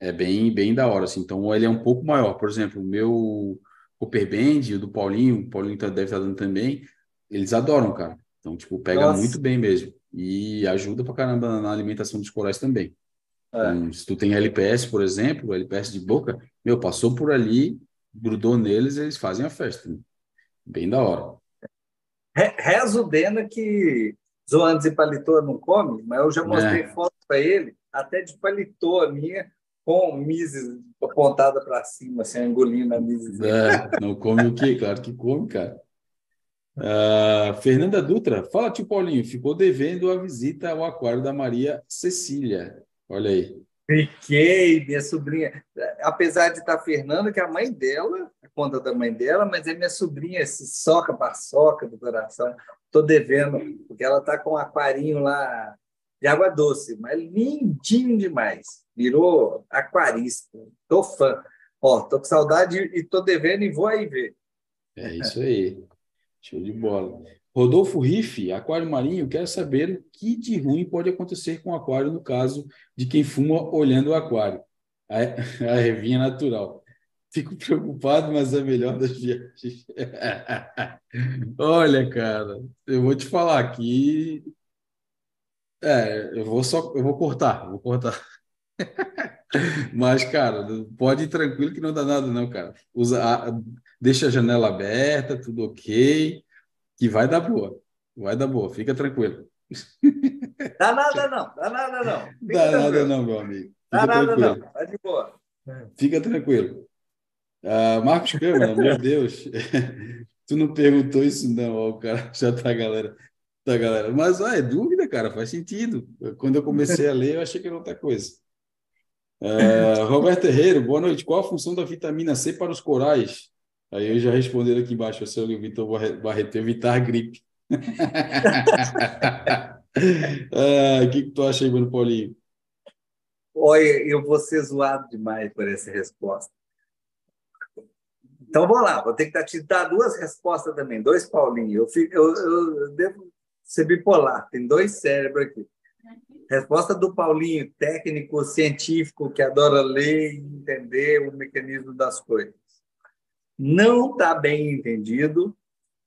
Speaker 2: é bem, bem da hora, assim. Então, ele é um pouco maior. Por exemplo, o meu Cooper Band, o do Paulinho, o Paulinho tá- deve estar dando também, eles adoram, cara. Então, tipo, pega
Speaker 3: Nossa.
Speaker 2: muito bem mesmo. E ajuda pra caramba na alimentação dos corais também.
Speaker 3: É.
Speaker 2: Então, se tu tem LPS, por exemplo, LPS de boca, meu, passou por ali, grudou neles, eles fazem a festa. né? Bem da hora.
Speaker 3: Re- Reza o Dena que zoantes e paletó não come, mas eu já mostrei
Speaker 2: É.
Speaker 3: foto para ele, até de paletó minha, com mises apontada para cima, assim, engolindo a mises.
Speaker 2: É, não come o quê? Claro que come, cara. Ah, Fernanda Dutra, fala, tio Paulinho, ficou devendo a visita ao aquário da Maria Cecília. Olha aí.
Speaker 3: Fiquei, minha sobrinha, apesar de estar Fernanda, que é a mãe dela, a conta da mãe dela, mas é minha sobrinha, esse soca paçoca do coração. Estou devendo, porque ela está com um aquarinho lá de água doce, mas lindinho demais. Virou aquarista. Tô fã. Ó, tô com saudade e tô devendo e vou aí ver.
Speaker 2: É isso aí. Show de bola. Rodolfo Riff, aquário marinho, quer saber o que de ruim pode acontecer com o aquário no caso de quem fuma olhando o aquário. A, revinha natural. Fico preocupado, mas é melhor das viagens. Olha, cara, eu vou te falar aqui. É, eu vou só, eu vou cortar, vou cortar. Mas, cara, pode ir tranquilo que não dá nada, não, cara. Usa, a- deixa a janela aberta, tudo ok, que vai dar boa. Vai dar boa, fica tranquilo.
Speaker 3: Dá nada não, dá nada não. Fica
Speaker 2: Dá nada
Speaker 3: tranquilo.
Speaker 2: não, meu amigo.
Speaker 3: Dá
Speaker 2: Fica
Speaker 3: nada
Speaker 2: tranquilo.
Speaker 3: não, tá de boa.
Speaker 2: Fica tranquilo. Ah, Marcos Câmara, meu Deus. Tu não perguntou isso, não. Ó, o cara já tá, galera. Tá, galera. Mas ah, é dúvida, cara, faz sentido. Quando eu comecei a ler, eu achei que era outra coisa. Ah, Roberto Herrero, boa noite. Qual a função da vitamina C para os corais? Aí eu já respondendo aqui embaixo, o seu Vitor Barreto, evitar gripe. ah, o que, que tu acha aí, Bruno Paulinho?
Speaker 3: Olha, eu vou ser zoado demais por essa resposta. Então vamos lá, vou ter que te dar duas respostas também, dois Paulinho. Eu, fico, eu, eu devo ser bipolar, tem dois cérebros aqui. Resposta do Paulinho, técnico, científico, que adora ler e entender o mecanismo das coisas. Não está bem entendido.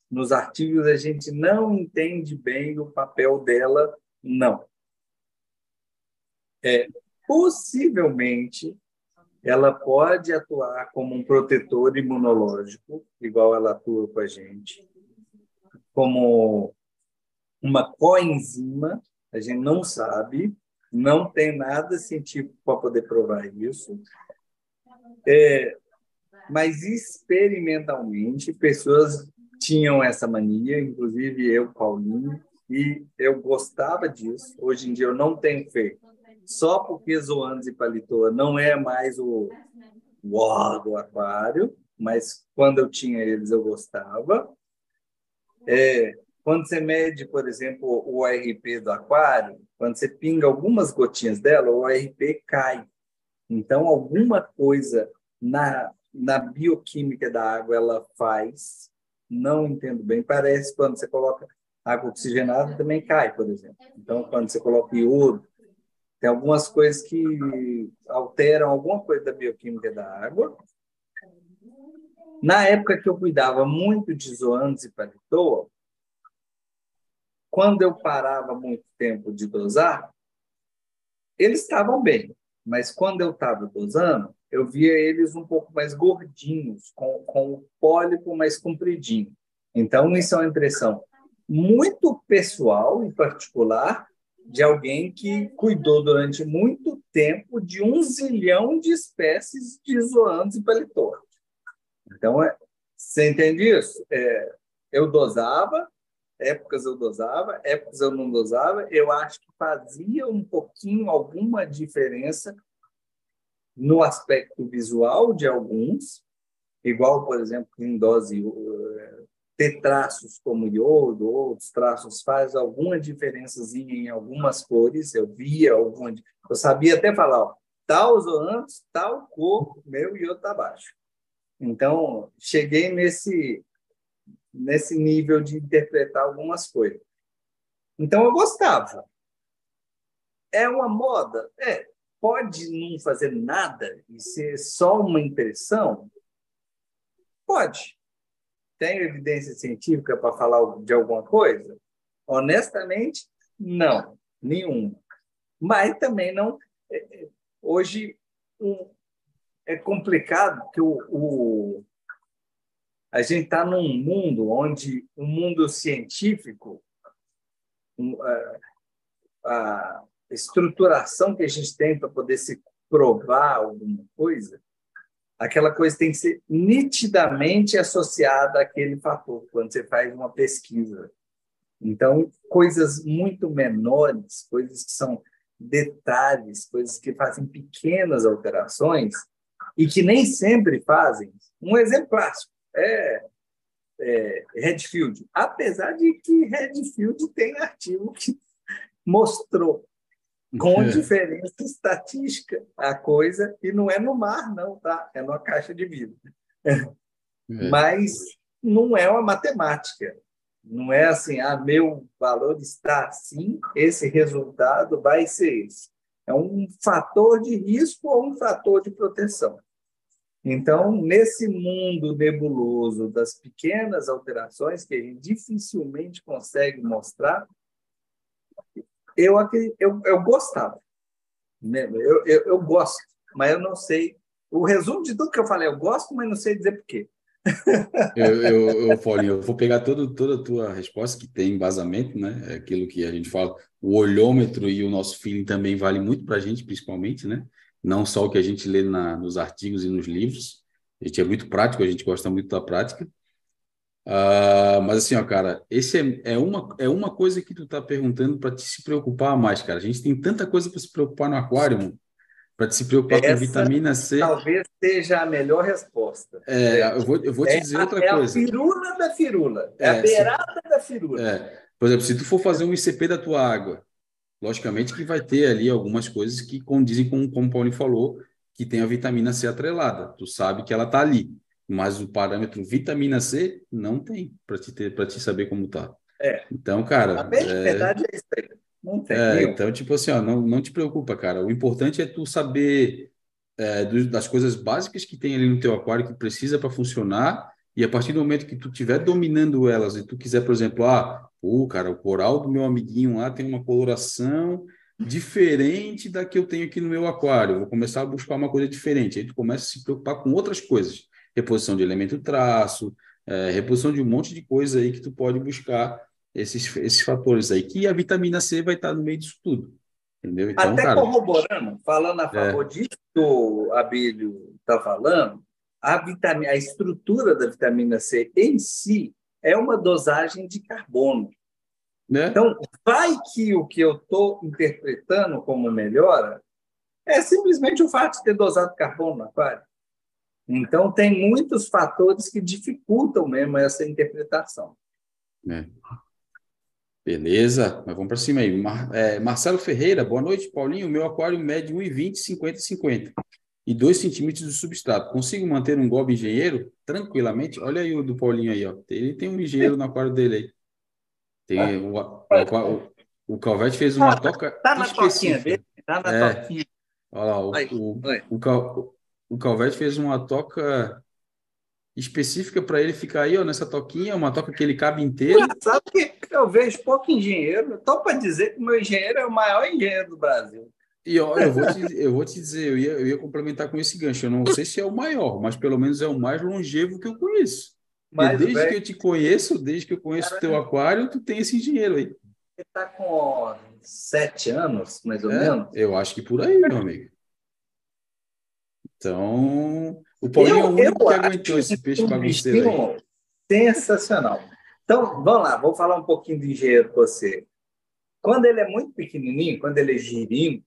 Speaker 3: Nos artigos a gente não entende bem o papel dela, não. É, possivelmente, ela pode atuar como um protetor imunológico, igual ela atua com a gente, como uma coenzima a gente não sabe, não tem nada científico para poder provar isso. É, mas experimentalmente, pessoas tinham essa mania, inclusive eu, Paulinho, e eu gostava disso. Hoje em dia eu não tenho feito. Só porque Zoanos e Palitoa não é mais o uau do aquário, mas quando eu tinha eles eu gostava. É, quando você mede, por exemplo, o ORP do aquário, quando você pinga algumas gotinhas dela, o ORP cai. Então, alguma coisa na, na bioquímica da água ela faz, não entendo bem, parece quando você coloca água oxigenada também cai, por exemplo. Então, quando você coloca iodo, tem algumas coisas que alteram alguma coisa da bioquímica da água. Na época que eu cuidava muito de zoantes e palitoa, quando eu parava muito tempo de dosar, eles estavam bem, mas quando eu estava dosando, eu via eles um pouco mais gordinhos, com, com o pólipo mais compridinho. Então, isso é uma impressão muito pessoal e particular de alguém que cuidou durante muito tempo de um zilhão de espécies de zoantes e palitores. Então, é, você entende isso? É, eu dosava, épocas eu dosava, épocas eu não dosava. Eu acho que fazia um pouquinho, alguma diferença no aspecto visual de alguns, igual, por exemplo, em dose eh, ter traços como iodo, outros traços faz alguma diferençazinha em algumas cores, eu via alguma, eu sabia até falar, ó, tal zoantes, tal cor, meu iodo está baixo. Então, cheguei nesse nesse nível de interpretar algumas coisas. Então eu gostava. É uma moda? É. Pode não fazer nada e ser só uma impressão? Pode. Tem evidência científica para falar de alguma coisa? Honestamente, não, nenhuma. Mas também não. É, é, hoje um, é complicado que o, o a gente está num mundo onde o um mundo científico, a estruturação que a gente tem para poder se provar alguma coisa, aquela coisa tem que ser nitidamente associada àquele fator quando você faz uma pesquisa. Então, coisas muito menores, coisas que são detalhes, coisas que fazem pequenas alterações e que nem sempre fazem. Um exemplo clássico: é, é, Redfield. Apesar de que Redfield tem artigo que mostrou com é. diferença estatística a coisa, e não é no mar, não, tá? É numa caixa de vidro. É. Mas não é uma matemática. Não é assim, ah, meu valor está assim, esse resultado vai ser esse. É um fator de risco ou um fator de proteção. Então, nesse mundo nebuloso das pequenas alterações que a gente dificilmente consegue mostrar, eu, eu, eu gostava. Né? Eu, eu, eu gosto, mas eu não sei. O resumo de tudo que eu falei, eu gosto, mas não sei dizer por quê.
Speaker 2: eu, eu, eu, Paulinho, eu vou pegar todo, toda a tua resposta, que tem embasamento, né? É aquilo que a gente fala, o olhômetro e o nosso feeling também vale muito para a gente, principalmente, né? não só o que a gente lê na, nos artigos e nos livros. A gente é muito prático, a gente gosta muito da prática. Uh, mas assim, ó, cara, esse é, é, uma, é uma coisa que tu tá perguntando para te se preocupar mais, cara. A gente tem tanta coisa para se preocupar no aquário, para te se preocupar Essa, com vitamina C.
Speaker 3: Talvez seja a melhor resposta.
Speaker 2: É, é. eu vou, eu vou te dizer
Speaker 3: é,
Speaker 2: outra
Speaker 3: é
Speaker 2: coisa.
Speaker 3: É a firula da firula. É, a beirada se, da firula.
Speaker 2: É. Por exemplo, se tu for fazer um ICP da tua água, logicamente que vai ter ali algumas coisas que condizem com, como o Paulinho falou, que tem a vitamina C atrelada. Tu sabe que ela está ali. Mas o parâmetro vitamina C não tem para te, ter, te saber como tá.
Speaker 3: É.
Speaker 2: Então, cara.
Speaker 3: A verdade é isso aí. Não tem.
Speaker 2: É, então, tipo assim, ó, não, não te preocupa, cara. O importante é tu saber é, das coisas básicas que tem ali no teu aquário que precisa para funcionar. E a partir do momento que tu estiver dominando elas e tu quiser, por exemplo, ah, pô, cara, o coral do meu amiguinho lá tem uma coloração diferente da que eu tenho aqui no meu aquário. vou começar a buscar uma coisa diferente. Aí tu começa a se preocupar com outras coisas. Reposição de elemento traço, é, reposição de um monte de coisa aí que tu pode buscar esses, esses fatores aí, que a vitamina C vai estar no meio disso tudo. Entendeu?
Speaker 3: Então, Até cara, corroborando, falando a é. favor é. disso que o Abílio está falando, a, vitamina, a estrutura da vitamina C em si é uma dosagem de carbono. Né? Então, vai que o que eu estou interpretando como melhora é simplesmente o fato de ter dosado carbono no aquário. Então, tem muitos fatores que dificultam mesmo essa interpretação.
Speaker 2: É. Beleza, mas vamos para cima aí. Mar, é, Marcelo Ferreira, boa noite, Paulinho. Meu aquário mede 1,20, 50 50 e 2 centímetros de substrato. Consigo manter um gobe engenheiro tranquilamente? Olha aí o do Paulinho aí, ó. Ele tem um engenheiro no aquário dele aí. Tem, ah. o, o, o, o Calvete fez uma toca.
Speaker 3: Tá na toquinha dele, tá na é, toquinha.
Speaker 2: Olha lá, o, o, o, o Calvete fez uma toca específica para ele ficar aí, ó, nessa toquinha, uma toca que ele cabe inteiro.
Speaker 3: Sabe que eu vejo pouco engenheiro, estou para dizer que o meu engenheiro é o maior engenheiro do Brasil.
Speaker 2: E olha, eu vou te, eu vou te dizer, eu ia, eu ia complementar com esse gancho. Eu não sei se é o maior, mas pelo menos é o mais longevo que eu conheço. Mas, desde que eu te conheço, desde que eu conheço o teu aquário, tu tem esse engenheiro aí. Ele
Speaker 3: está com sete anos, mais ou é, menos.
Speaker 2: Eu acho que por aí, meu amigo. Então, o Paulinho eu, é o único que aguentou esse peixe bagunceiro aí.
Speaker 3: Sensacional. Então, vamos lá, vou falar um pouquinho de engenheiro com você. Quando ele é muito pequenininho, quando ele é girinho,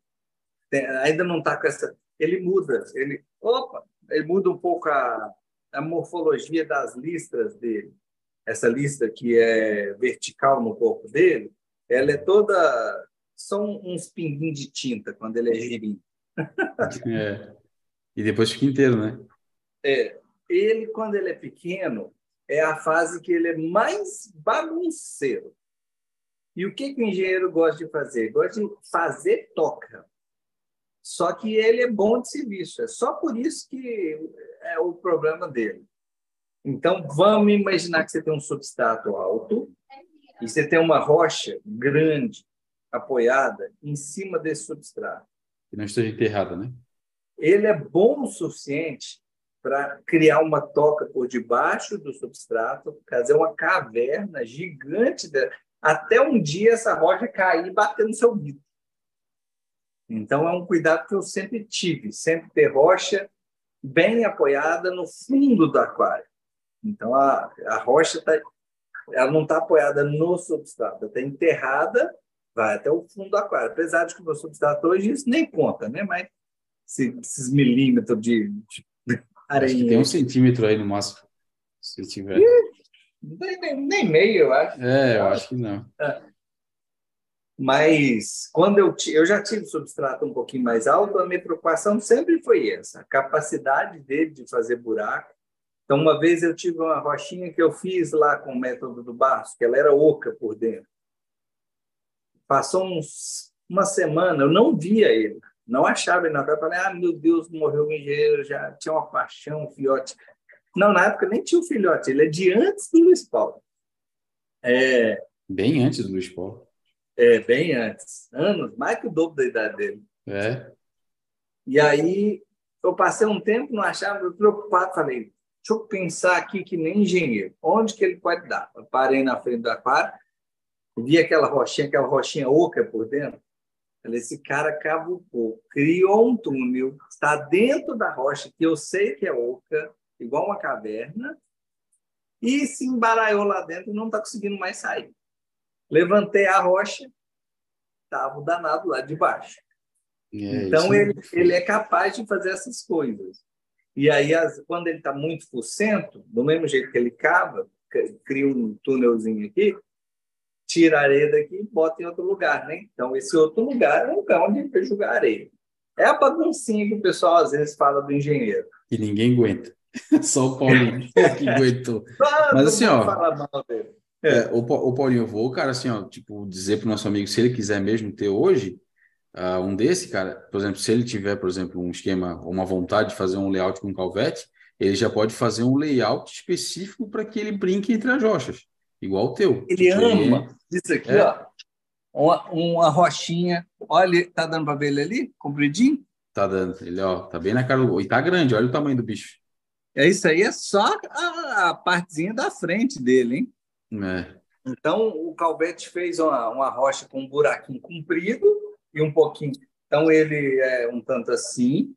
Speaker 3: ainda não está com essa... Ele muda, ele... Opa! Ele muda um pouco a, a morfologia das listras dele. Essa lista que é vertical no corpo dele, ela é toda... São uns pinguinhos de tinta quando ele é girinho.
Speaker 2: É. E depois fica inteiro, né?
Speaker 3: É, ele, quando ele é pequeno, é a fase que ele é mais bagunceiro. E o que, que o engenheiro gosta de fazer? Gosta de fazer toca. Só que ele é bom de serviço. É só por isso que é o problema dele. Então, vamos imaginar que você tem um substrato alto e você tem uma rocha grande apoiada em cima desse substrato.
Speaker 2: Que não esteja enterrada, né?
Speaker 3: Ele é bom o suficiente para criar uma toca por debaixo do substrato, fazer uma caverna gigante, até um dia essa rocha cair e bater no seu vidro. Então, é um cuidado que eu sempre tive, sempre ter rocha bem apoiada no fundo do aquário. Então, a, a rocha tá, ela não está apoiada no substrato, está enterrada, vai até o fundo do aquário. Apesar de que o meu substrato hoje isso nem conta, né? mas esses milímetros de, de
Speaker 2: Acho que tem um centímetro aí no máximo, se tiver.
Speaker 3: Nem, nem meio, eu acho.
Speaker 2: É, eu acho que não. É.
Speaker 3: Mas quando eu, eu já tive substrato um pouquinho mais alto, a minha preocupação sempre foi essa, a capacidade dele de fazer buraco. Então, uma vez eu tive uma rochinha que eu fiz lá com o método do Barço, que ela era oca por dentro. Passou uns, uma semana, eu não via ele. Não achava ele na praia. Falei, ah, meu Deus, morreu o engenheiro, já tinha uma paixão, um filhote. Não, na época nem tinha o um filhote, ele é de antes do Luiz Paulo. É,
Speaker 2: bem antes do Luiz Paulo.
Speaker 3: É, bem antes. Anos, mais que o dobro da idade dele.
Speaker 2: É.
Speaker 3: E aí, eu passei um tempo, não achava, preocupado, falei, deixa eu pensar aqui que nem engenheiro, onde que ele pode dar? Eu parei na frente do aquário, vi aquela rochinha, aquela rochinha oca por dentro, esse cara cavucou, criou um túnel, está dentro da rocha, que eu sei que é oca, igual uma caverna, e se embaralhou lá dentro e não está conseguindo mais sair. Levantei a rocha, estava o danado lá de baixo. É, então, ele, ele é capaz de fazer essas coisas. E aí, as, quando ele está muito por cento, do mesmo jeito que ele cava, cria um túnelzinho aqui, tira a areia daqui e bota em outro lugar, né? Então, esse outro lugar é um lugar onde jogar areia. É a baguncinha que o pessoal às vezes fala do engenheiro.
Speaker 2: Que ninguém aguenta. Só o Paulinho que aguentou. Mas assim, ó. É, o, o Paulinho, eu vou, cara, assim, ó, tipo, dizer para o nosso amigo, se ele quiser mesmo ter hoje, uh, um desse, cara, por exemplo, se ele tiver, por exemplo, um esquema, uma vontade de fazer um layout com calvete, ele já pode fazer um layout específico para que ele brinque entre as rochas, igual o teu.
Speaker 3: Ele ama isso aqui, é. ó. Uma, uma rochinha. Olha, tá dando para ver ele ali, compridinho?
Speaker 2: Tá dando. Ele, ó, tá bem na cara do. E tá grande, olha o tamanho do bicho.
Speaker 3: É isso aí, é só a, a partezinha da frente dele, hein? É. Então, o Calvete fez uma, uma rocha com um buraquinho comprido e um pouquinho. Então, ele é um tanto assim,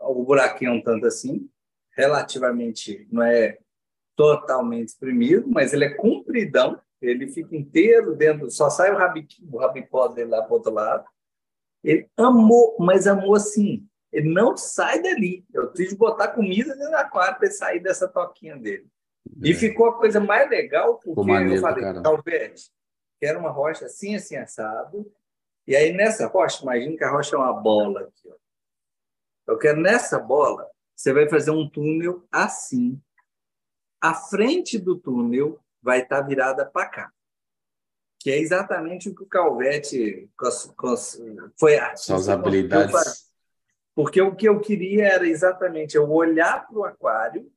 Speaker 3: o buraquinho é um tanto assim, relativamente, não é totalmente exprimido, mas ele é compridão, ele fica inteiro dentro, só sai o, rabiquinho, o rabicó dele lá para o outro lado. Ele amou, mas amou assim, ele não sai dali. Eu tive de botar comida dentro do aquário para ele sair dessa toquinha dele. É. E ficou a coisa mais legal, porque eu falei, Calvete, quero uma rocha assim, assim, assado. E aí, nessa rocha, imagina que a rocha é uma bola aqui. Ó. Eu quero nessa bola, você vai fazer um túnel assim. A frente do túnel vai estar virada para cá. Que é exatamente o que o Calvete foi
Speaker 2: Suas habilidades.
Speaker 3: Porque o que eu queria era exatamente eu olhar para o aquário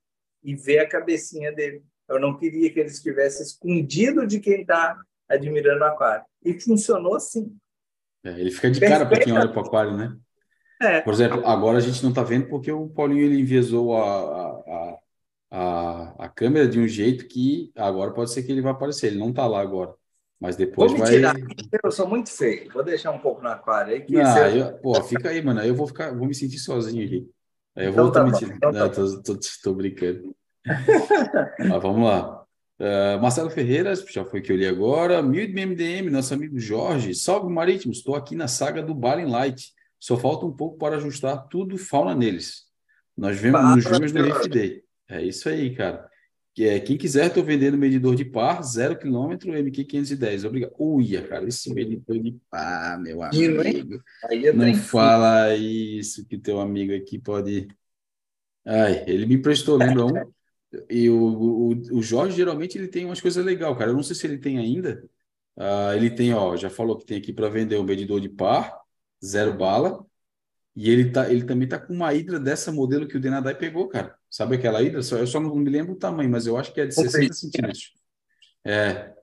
Speaker 3: e ver a cabecinha dele. Eu não queria que ele estivesse escondido de quem está admirando o aquário. E funcionou assim.
Speaker 2: É, ele fica de cara para quem olha para o aquário, né? É. Por exemplo, agora a gente não está vendo porque o Paulinho ele enviesou a, a, a, a, câmera de um jeito que agora pode ser que ele vai aparecer. Ele não está lá agora. Mas depois
Speaker 3: vou
Speaker 2: vai.
Speaker 3: Tirar. Eu sou muito feio. Vou deixar um pouco no aquário aí. Que
Speaker 2: ah, eu... Pô, fica aí, mano. Aí eu vou ficar, vou me sentir sozinho aqui. Aí eu então vou tá bom, então tá não, tô, tô, tô, brincando. Mas vamos lá. Uh, Marcelo Ferreira, já foi que eu li agora. Mil MDM, nosso amigo Jorge. Salve Marítimo, estou aqui na saga do Balin Light. Só falta um pouco para ajustar tudo fauna neles. Nós vemos, nos vemos no Reef Day. É isso aí, cara. É, quem quiser, estou vendendo medidor de par, 0 km, MQ510. Obrigado. Uia, cara, esse medidor de par, meu amigo. É Não fala isso, que teu amigo aqui pode. Ai, ele me prestou, lembra um? E o, o, o Jorge, geralmente, ele tem umas coisas legais, cara. Eu não sei se ele tem ainda. Uh, ele tem, ó, já falou que tem aqui para vender um medidor de par, zero bala. E ele, tá, ele também tá com uma hidra dessa modelo que o Denadai pegou, cara. Sabe aquela hidra? Eu só não me lembro o tamanho, mas eu acho que é de 60 centímetros. É.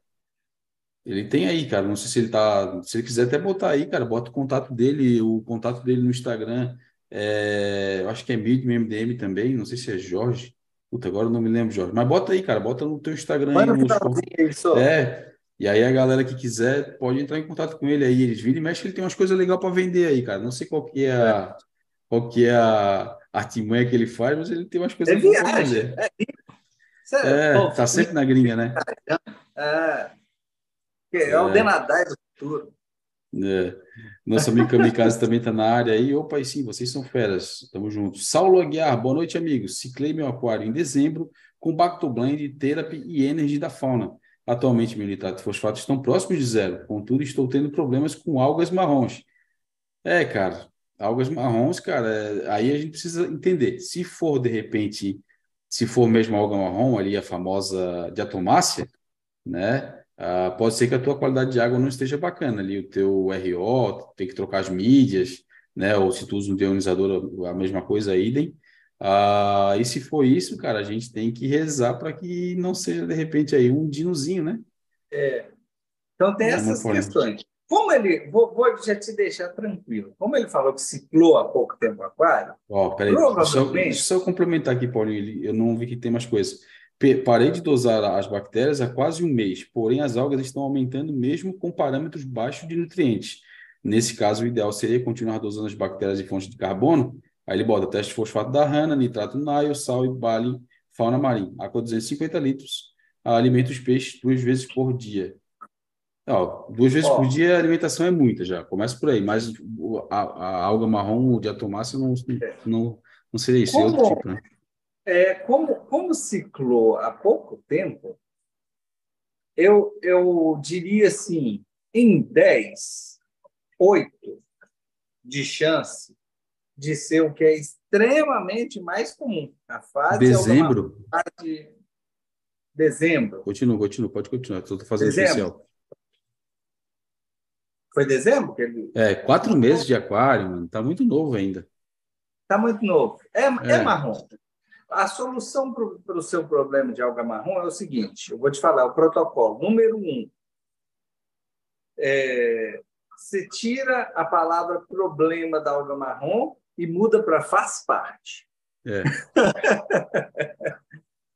Speaker 2: Ele tem aí, cara. Não sei se ele tá. Se ele quiser até botar aí, cara, bota o contato dele, o contato dele no Instagram. É, eu acho que é Medium MDM também. Não sei se é Jorge. Puta, agora eu não me lembro, Jorge. Mas bota aí, cara. Bota no teu Instagram aí. Nos... É. E aí a galera que quiser pode entrar em contato com ele aí. Eles viram e mexem, ele tem umas coisas legais para vender aí, cara. Não sei qual que é a, qual que é a artimanha que ele faz, mas ele tem umas coisas
Speaker 3: é para vender.
Speaker 2: É, é tá sempre na gringa, né?
Speaker 3: É, é o é. Denadai do futuro.
Speaker 2: É. Nosso amigo Kamikaze também está na área aí. Opa, e sim, vocês são feras. Tamo juntos. Saulo Aguiar, boa noite, amigos. Ciclei meu aquário em dezembro com Bactoblend, Therapy e Energy da Fauna. Atualmente, meu nitrato de fosfato estão próximos de zero, contudo, estou tendo problemas com algas marrons. É, cara, algas marrons, cara, aí a gente precisa entender. Se for, de repente, se for mesmo alga marrom, ali a famosa diatomácea, né? Ah, pode ser que a tua qualidade de água não esteja bacana ali, o teu RO, tem que trocar as mídias, né? Ou se tu usa um deionizador, a mesma coisa, idem. Ah, e se for isso, cara, a gente tem que rezar para que não seja, de repente, aí um dinozinho, né?
Speaker 3: É. Então tem essas questões. Como ele, vou, vou, já te deixar tranquilo, como ele falou que ciclou há pouco tempo o aquário,
Speaker 2: Ó, oh, peraí, provavelmente... só, só complementar aqui, Paulinho, eu não vi que tem mais coisas. Parei de dosar as bactérias há quase um mês, porém as algas estão aumentando mesmo com parâmetros baixos de nutrientes. Nesse caso, o ideal seria continuar dosando as bactérias de fonte de carbono Aí ele bota teste de fosfato da rana, nitrato naio, sal e bale, fauna marinha. Água 250 litros. Alimenta os peixes duas vezes por dia. Ó, duas vezes Ó, por dia a alimentação é muita já, começa por aí, mas a, a alga marrom de atomácea não, não, não seria isso,
Speaker 3: como,
Speaker 2: é outro tipo, né?
Speaker 3: É, como, como ciclou há pouco tempo, eu, eu diria assim, em 10, 8 de chance de ser o que é extremamente mais comum. A fase
Speaker 2: dezembro.
Speaker 3: É fase dezembro.
Speaker 2: Continua, continua, pode continuar. Estou fazendo dezembro. especial.
Speaker 3: Foi dezembro que ele.
Speaker 2: É, quatro meses de aquário, mano. Tá muito novo ainda.
Speaker 3: Tá muito novo. É, é. é marrom. A solução para o seu problema de alga marrom é o seguinte: eu vou te falar o protocolo. Número um, é, você tira a palavra problema da alga marrom e muda para faz parte.
Speaker 2: É.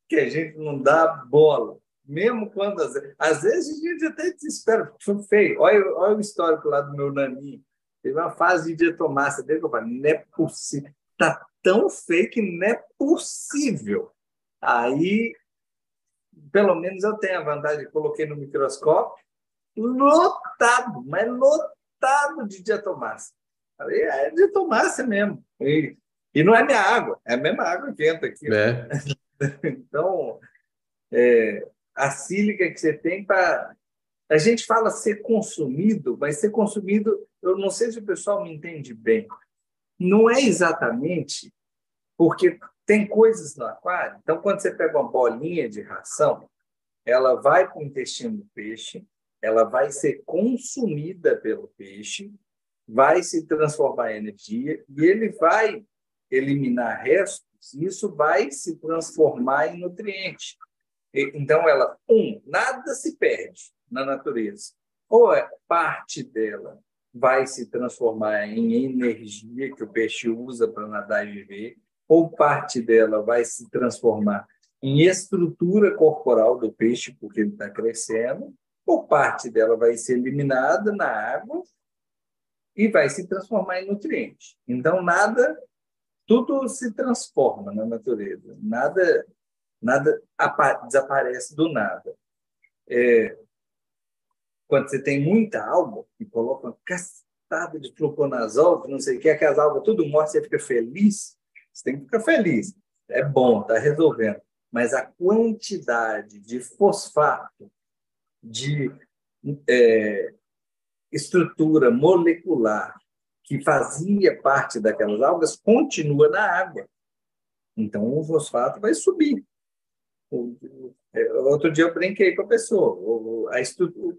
Speaker 3: que a gente não dá bola. Mesmo quando, às vezes, a gente até desespera, foi feio. Olha, olha o histórico lá do meu naninho. Teve uma fase de diatomácia dele que eu falei, não é possível. Está tão feio que não é possível. Aí, pelo menos eu tenho a vantagem, coloquei no microscópio, lotado, mas lotado de diatomácea. Falei, é diatomácea mesmo. E, e não é minha água, é a mesma água que entra aqui.
Speaker 2: É.
Speaker 3: então, é, a sílica que você tem para. A gente fala ser consumido, mas ser consumido, eu não sei se o pessoal me entende bem. Não é exatamente porque tem coisas no aquário. Então, quando você pega uma bolinha de ração, ela vai para o intestino do peixe, ela vai ser consumida pelo peixe, vai se transformar em energia e ele vai eliminar restos, e isso vai se transformar em nutriente. Então, ela, um, nada se perde na natureza. Ou é parte dela vai se transformar em energia que o peixe usa para nadar e viver, ou parte dela vai se transformar em estrutura corporal do peixe, porque ele está crescendo, ou parte dela vai ser eliminada na água e vai se transformar em nutriente. Então, nada, tudo se transforma na natureza, nada Nada desaparece do nada. É, quando você tem muita alga e coloca uma castada de fluconazol, não sei o que, aquelas algas tudo morre, você fica feliz, você tem que ficar feliz. É bom, está resolvendo. Mas a quantidade de fosfato, de é, estrutura molecular que fazia parte daquelas algas continua na água. Então, o fosfato vai subir. Outro dia eu brinquei com a pessoa. A estrutura,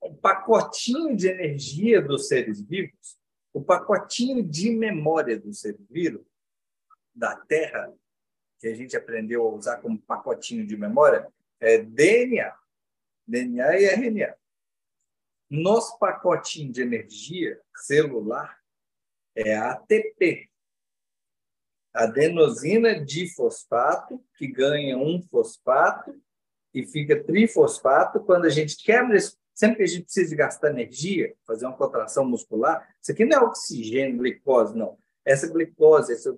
Speaker 3: o pacotinho de energia dos seres vivos, o pacotinho de memória dos seres vivos da Terra, que a gente aprendeu a usar como pacotinho de memória, é DNA. DNA e RNA. Nosso pacotinho de energia celular é ATP, adenosina difosfato, que ganha um fosfato e fica trifosfato. Quando a gente quebra isso, sempre que a gente precisa gastar energia, fazer uma contração muscular, isso aqui não é oxigênio, glicose, não. Essa glicose, esse,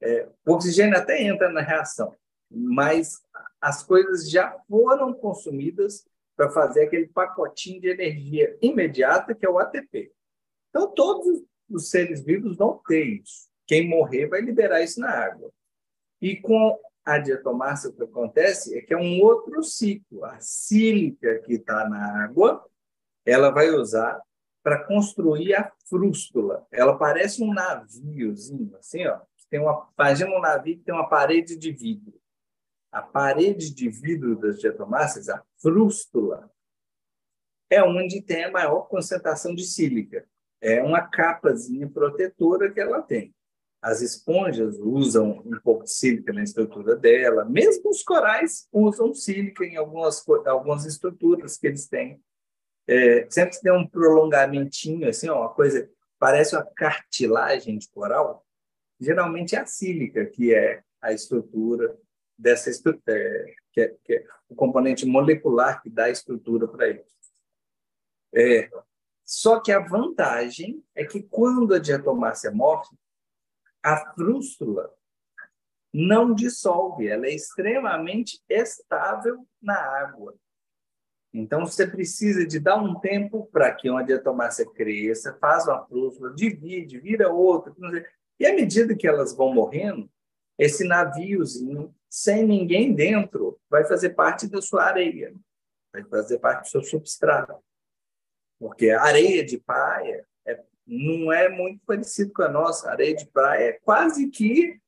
Speaker 3: é, o oxigênio até entra na reação, mas as coisas já foram consumidas para fazer aquele pacotinho de energia imediata que é o ATP. Então, todos os seres vivos vão ter isso. Quem morrer vai liberar isso na água. E com a diatomácea, o que acontece é que é um outro ciclo. A sílica que está na água, ela vai usar para construir a frústula. Ela parece um naviozinho, assim, ó. Tem uma, imagina um navio que tem uma parede de vidro. A parede de vidro das diatomáceas, a frústula, é onde tem a maior concentração de sílica. É uma capazinha protetora que ela tem. As esponjas usam um pouco de sílica na estrutura dela, mesmo os corais usam sílica em algumas, algumas estruturas que eles têm. É, sempre tem um prolongamentinho, assim, ó, uma coisa, parece uma cartilagem de coral. Geralmente é a sílica que é a estrutura dessa estrutura, é, que, é, que é o componente molecular que dá estrutura para ele. É, só que a vantagem é que quando a diatomácea morre, a frústula não dissolve, ela é extremamente estável na água. Então, você precisa de dar um tempo para que uma diatomácea cresça, faz uma frústula, divide, vira outra. E à medida que elas vão morrendo, esse naviozinho, sem ninguém dentro, vai fazer parte da sua areia, vai fazer parte do seu substrato. Porque a areia de praia é, não é muito parecido com a nossa. A areia de praia é quase que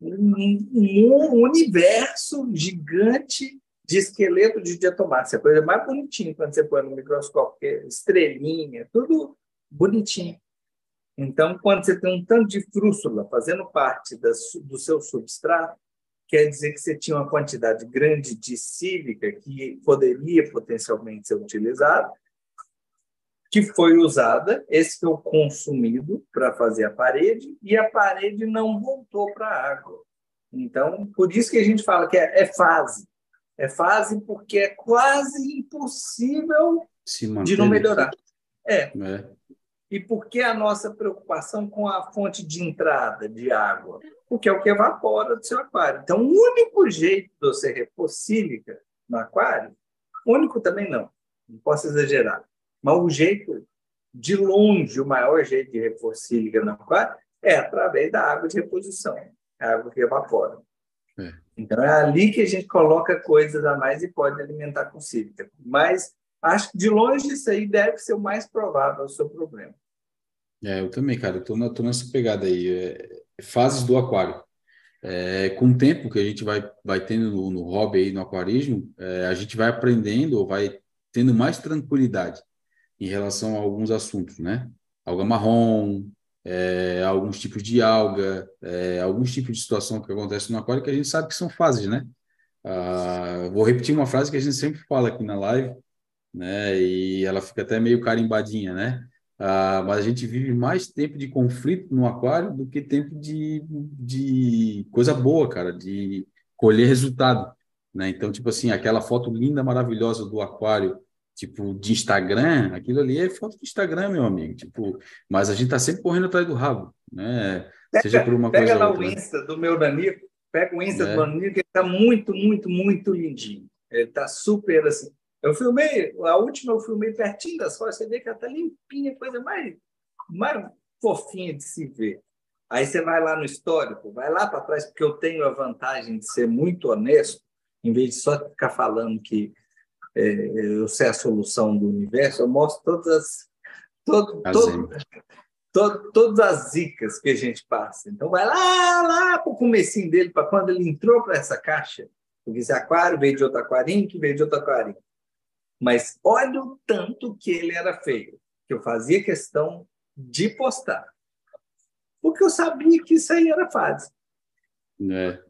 Speaker 3: um, um universo gigante de esqueleto de diatomácea, a coisa mais bonitinha quando você põe no microscópio, é estrelinha, tudo bonitinho. Então, quando você tem um tanto de frústula fazendo parte das, do seu substrato, quer dizer que você tinha uma quantidade grande de sílica que poderia potencialmente ser utilizada, que foi usada, esse foi o consumido para fazer a parede, e a parede não voltou para a água. Então, por isso que a gente fala que é, é fase. É fase porque é quase impossível de não melhorar. É. é. E por que a nossa preocupação com a fonte de entrada de água? Porque é o que evapora do seu aquário. Então, o único jeito de você repor sílica no aquário, único também não, não posso exagerar, mas o jeito, de longe, o maior jeito de repor sílica no aquário é através da água de reposição, a água que evapora. É. Então, é ali que a gente coloca coisas a mais e pode alimentar com sílica. Mas acho que, de longe, isso aí deve ser o mais provável o seu problema.
Speaker 2: É, eu também, cara. Eu tô, tô nessa pegada aí. É, fases do aquário. É, com o tempo que a gente vai, vai tendo no, no hobby aí, no aquarismo, é, a gente vai aprendendo ou vai tendo mais tranquilidade em relação a alguns assuntos, né? Alga marrom, é, alguns tipos de alga, é, alguns tipos de situação que acontece no aquário que a gente sabe que são fases, né? Ah, vou repetir uma frase que a gente sempre fala aqui na live, né? E ela fica até meio carimbadinha, né? Ah, mas a gente vive mais tempo de conflito no aquário do que tempo de, de coisa boa, cara, de colher resultado, né? Então, tipo assim, aquela foto linda, maravilhosa do aquário tipo, de Instagram, aquilo ali é foto de Instagram, meu amigo. Tipo, mas a gente tá sempre correndo atrás do rabo, né?
Speaker 3: Pega, Seja por uma pega coisa. Pega lá outra. o Insta do meu Danico, pega o Insta é. do Danico, que ele tá muito, muito, muito lindinho. Ele tá super assim. Eu filmei, a última eu filmei pertinho das fotos, você vê que ela tá limpinha, coisa mais, mais fofinha de se ver. Aí você vai lá no histórico, vai lá para trás, porque eu tenho a vantagem de ser muito honesto, em vez de só ficar falando que é, eu sei a solução do universo, eu mostro todas as, todo, todo, todo, todas as zicas que a gente passa. Então, vai lá, lá para o comecinho dele, para quando ele entrou para essa caixa, porque esse aquário veio de outro aquarinho, que veio de outro aquarinho. Mas olha o tanto que ele era feio, que eu fazia questão de postar. Porque eu sabia que isso aí era fácil.
Speaker 2: É.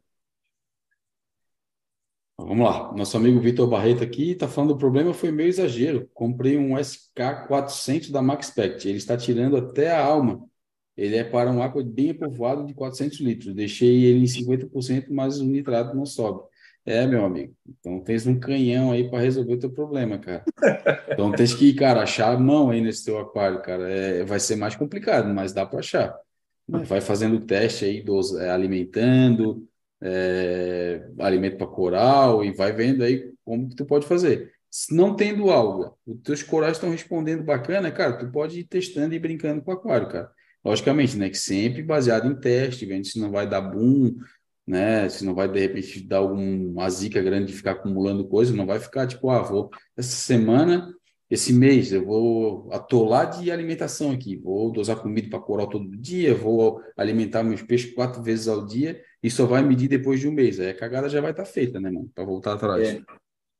Speaker 2: Vamos lá, nosso amigo Vitor Barreto aqui está falando o problema foi meu exagero. Comprei um SK400 da MaxPect, ele está tirando até a alma. Ele é para um aqua bem povoado de 400 litros. Deixei ele em 50%, mas o nitrato não sobe. É, meu amigo. Então tens um canhão aí para resolver o teu problema, cara. Então tens que, cara, achar a mão aí nesse teu aquário, cara. É, vai ser mais complicado, mas dá para achar. Vai fazendo o teste aí, dos, é, alimentando, é, alimento para coral e vai vendo aí como que tu pode fazer. Se não tendo alga, os teus corais estão respondendo bacana, cara, tu pode ir testando e brincando com o aquário, cara. Logicamente, né, que sempre baseado em teste, vendo se não vai dar boom, né, se não vai de repente dar alguma zica grande de ficar acumulando coisa, não vai ficar tipo, ah, vou essa semana esse mês eu vou atolar de alimentação aqui, vou dosar comida para coral todo dia, vou alimentar meus peixes quatro vezes ao dia e só vai medir depois de um mês. Aí a cagada já vai estar tá feita, né, mano? Para voltar atrás. É.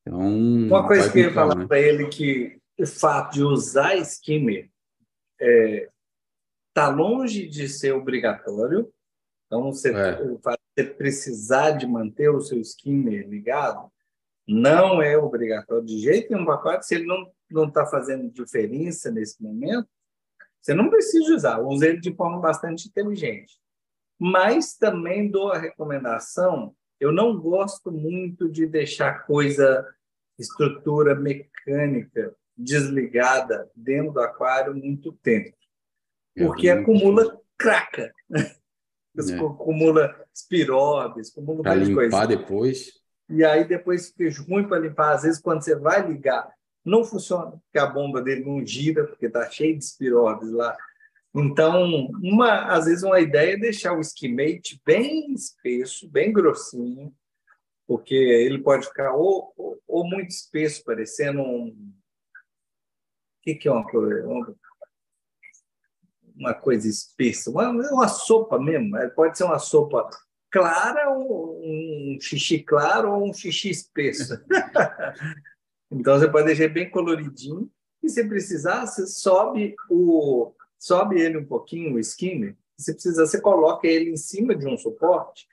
Speaker 3: Então, Uma coisa que eu ia falar né? para ele que o fato de usar skimmer é, tá longe de ser obrigatório. Então, você, é. você precisar de manter o seu skimmer ligado, não é obrigatório de jeito nenhum para se ele não não está fazendo diferença nesse momento, você não precisa usar, use ele de forma bastante inteligente. Mas também dou a recomendação, eu não gosto muito de deixar coisa, estrutura mecânica desligada dentro do aquário muito tempo, porque acumula craca, é. acumula espirobes, acumula
Speaker 2: Para limpar coisa. depois.
Speaker 3: e aí depois fica ruim para limpar. Às vezes, quando você vai ligar, não funciona, porque a bomba dele não gira, porque está cheio de espiróbios lá. Então, uma, às vezes, uma ideia é deixar o esquimate bem espesso, bem grossinho, porque ele pode ficar ou, ou, ou muito espesso, parecendo um. O que, que é uma, uma coisa espessa? Uma, uma sopa mesmo. Pode ser uma sopa clara, um xixi claro ou um xixi espesso. então, você pode deixar bem coloridinho. E se precisar, você sobe o sobe ele um pouquinho, o skimmer, se precisar, você coloca ele em cima de um suporte,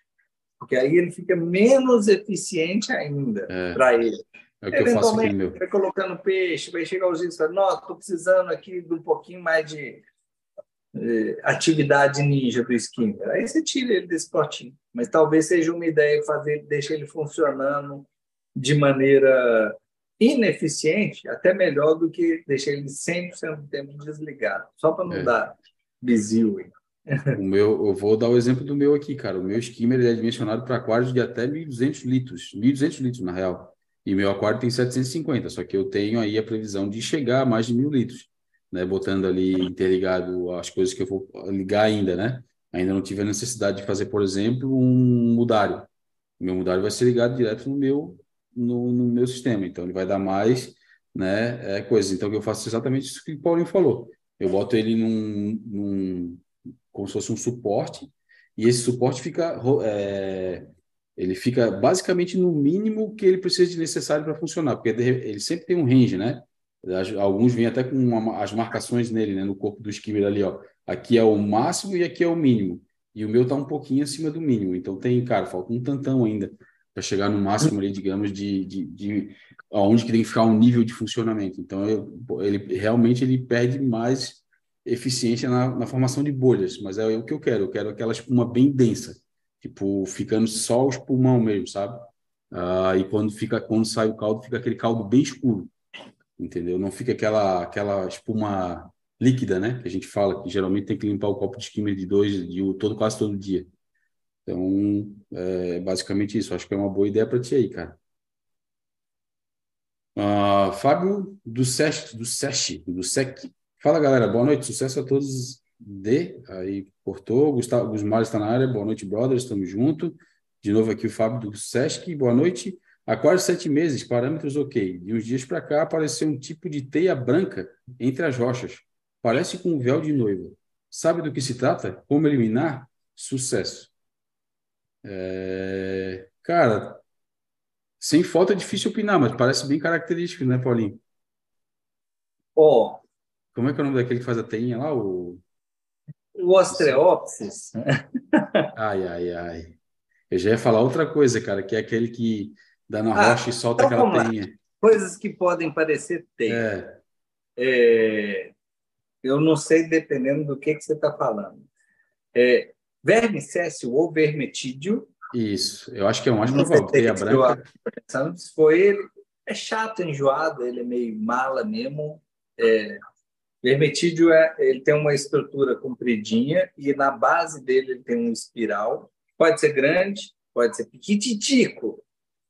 Speaker 3: porque aí ele fica menos eficiente ainda é, para ele.
Speaker 2: É o que eu faço aqui meu.
Speaker 3: Vai colocando peixe, vai chegar os dias e fala, nossa, estou precisando aqui de um pouquinho mais de eh, atividade ninja do skimmer. Aí você tira ele desse potinho. Mas talvez seja uma ideia fazer, deixar ele funcionando de maneira ineficiente, até melhor do que deixar ele 100% do tempo desligado, só para não é. dar bizil.
Speaker 2: O meu, eu vou dar o exemplo do meu aqui, cara. O meu skimmer é dimensionado para aquários de até 1.200 litros, 1.200 litros na real. E meu aquário tem 750, só que eu tenho aí a previsão de chegar a mais de mil litros, né? Botando ali interligado as coisas que eu vou ligar ainda, né? Ainda não tive a necessidade de fazer, por exemplo, um mudário. O meu mudário vai ser ligado direto no meu no, no meu sistema. Então, ele vai dar mais né, é, coisas. Então, eu faço exatamente isso que o Paulinho falou. Eu boto ele num, num como se fosse um suporte, e esse suporte fica, é, ele fica basicamente no mínimo que ele precisa de necessário para funcionar, porque ele sempre tem um range, né? Alguns vêm até com uma, as marcações nele, né, no corpo do skimmer ali, ó. Aqui é o máximo e aqui é o mínimo. E o meu tá um pouquinho acima do mínimo. Então tem, cara, falta um tantão ainda para chegar no máximo ali, digamos, de, de, de aonde que tem que ficar um nível de funcionamento. Então, eu, ele realmente ele perde mais eficiência na, na, formação de bolhas, mas é o que eu quero. Eu quero aquela espuma bem densa, tipo ficando só o espumão mesmo, sabe? Ah, e quando fica, quando sai o caldo, fica aquele caldo bem escuro, entendeu? Não fica aquela aquela espuma líquida, né? Que a gente fala que geralmente tem que limpar o copo de skimmer de dois, de todo quase todo dia. Então, é basicamente isso. Acho que é uma boa ideia para ti aí, cara. Uh, Fábio do SESC, do SESC, do SEC. Fala, galera. Boa noite. Sucesso a todos. D. Aí, cortou. Gustavo Gusmar está na área. Boa noite, brothers. Estamos juntos. De novo aqui o Fábio do SESC. Boa noite. Há quase sete meses, parâmetros ok. De uns dias para cá, apareceu um tipo de teia branca entre as rochas. Parece com um véu de noiva. Sabe do que se trata? Como eliminar? Sucesso. É... Cara, sem foto é difícil opinar, mas parece bem característico, né, Paulinho?
Speaker 3: Ó. Oh.
Speaker 2: Como é que é o nome daquele que faz a teinha lá? O,
Speaker 3: o Ostreopsis.
Speaker 2: ai, ai, ai. Eu já ia falar outra coisa, cara, que é aquele que dá na ah, rocha e solta então aquela teinha.
Speaker 3: Coisas que podem parecer teia. É. É... Eu não sei, dependendo do que, que você está falando. É, Verme céssio ou vermetídeo.
Speaker 2: Isso, eu acho que é um mais provável. Teia branca.
Speaker 3: Se foi ele, é chato, enjoado, ele é meio mala mesmo. É, vermetídeo é, ele tem uma estrutura compridinha e na base dele ele tem um espiral. Pode ser grande, pode ser pequititico.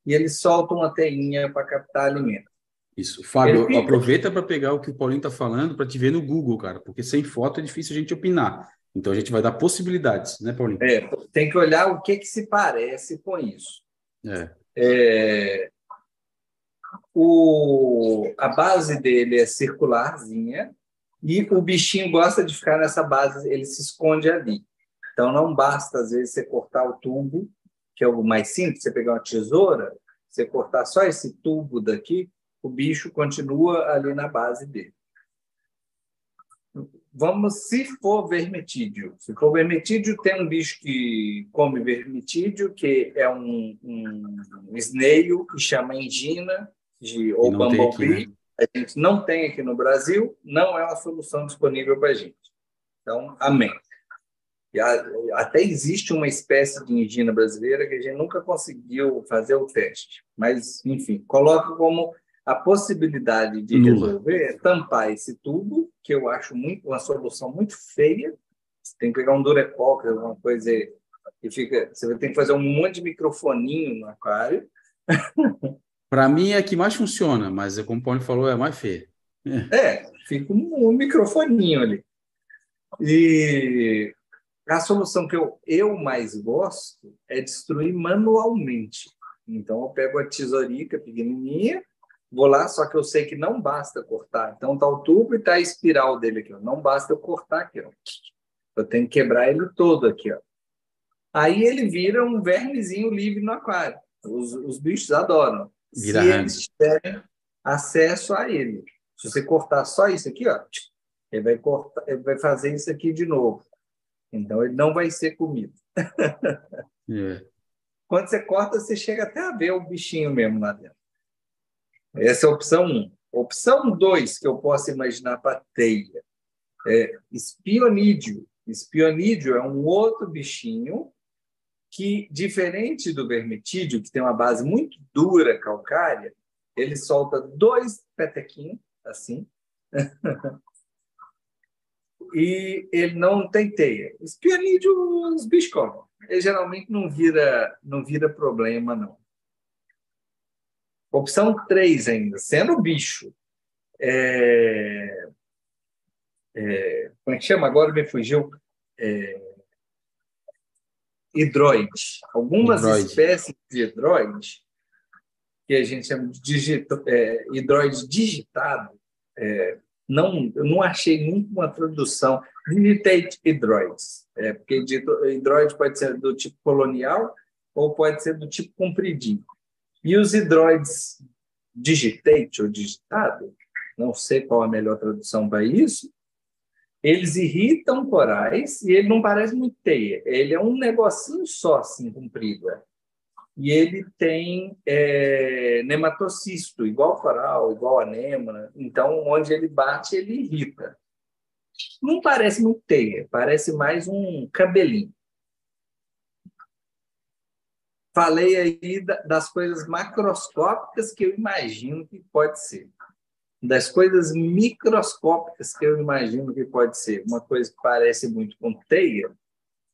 Speaker 3: E ele solta uma teinha para captar alimento.
Speaker 2: Isso. Fábio, aproveita para pegar o que o Paulinho está falando para te ver no Google, cara, porque sem foto é difícil a gente opinar. Então a gente vai dar possibilidades, né, Paulinho?
Speaker 3: É, tem que olhar o que, que se parece com isso.
Speaker 2: É.
Speaker 3: é o, a base dele é circularzinha e o bichinho gosta de ficar nessa base, ele se esconde ali. Então não basta, às vezes, você cortar o tubo, que é o mais simples, você pegar uma tesoura, você cortar só esse tubo daqui, o bicho continua ali na base dele vamos, se for vermetídeo. Se for vermetídeo, tem um bicho que come vermetídeo, que é um, um, um snail, que chama engina, de, ou bumblebee. Né? A gente não tem aqui no Brasil, não é uma solução disponível para a gente. Então, amém. E a, até existe uma espécie de engina brasileira que a gente nunca conseguiu fazer o teste. Mas, enfim, coloca como a possibilidade de Nula. resolver é tampar esse tubo, que eu acho muito uma solução muito feia. Você tem que pegar um Durepox, alguma coisa e fica, você tem que fazer um monte de microfoninho no aquário.
Speaker 2: Para mim é a que mais funciona, mas como o Paulo falou, é a mais feia.
Speaker 3: É, fica um, um microfoninho ali. E a solução que eu, eu mais gosto é destruir manualmente. Então, eu pego a tesourica pequenininha, vou lá, só que eu sei que não basta cortar. Então, está o tubo e está a espiral dele aqui. Ó. Não basta eu cortar aqui. Ó. Eu tenho que quebrar ele todo aqui. Ó. Aí ele vira um vermezinho livre no aquário. Os, os bichos adoram. Vira se eles tiverem acesso a ele. Se você cortar só isso aqui, ó, ele vai, cortar, ele vai fazer isso aqui de novo. Então, ele não vai ser comido.
Speaker 2: É.
Speaker 3: Quando você corta, você chega até a ver o bichinho mesmo lá dentro. Essa é a opção 1. Um. Opção 2 que eu posso imaginar para teia é espionídeo. Espionídeo é um outro bichinho que, diferente do vermetídeo, que tem uma base muito dura, calcária, ele solta dois petequinhos, assim, e ele não tem teia. Espionídeo, os bichos comem. Ele geralmente não vira, não vira problema, não. Opção 3 ainda, sendo bicho. É, é, como é que chama? Agora me fugiu. É, hidroide. Algumas hidroide. espécies de hidroide, que a gente chama de digito, é, hidroide digitado, é, não, eu não achei nunca uma tradução. Limitate hidroids, é, porque hidroide pode ser do tipo colonial ou pode ser do tipo compridinho. E os hidroides digitate ou digitado, não sei qual a melhor tradução para isso, eles irritam corais e ele não parece muito teia. Ele é um negocinho só, assim, comprido. É. E ele tem é, nematocisto, igual coral, igual anêmona. Então, onde ele bate, ele irrita. Não parece muito teia, parece mais um cabelinho. Falei aí das coisas macroscópicas que eu imagino que pode ser das coisas microscópicas que eu imagino que pode ser. Uma coisa que parece muito com teia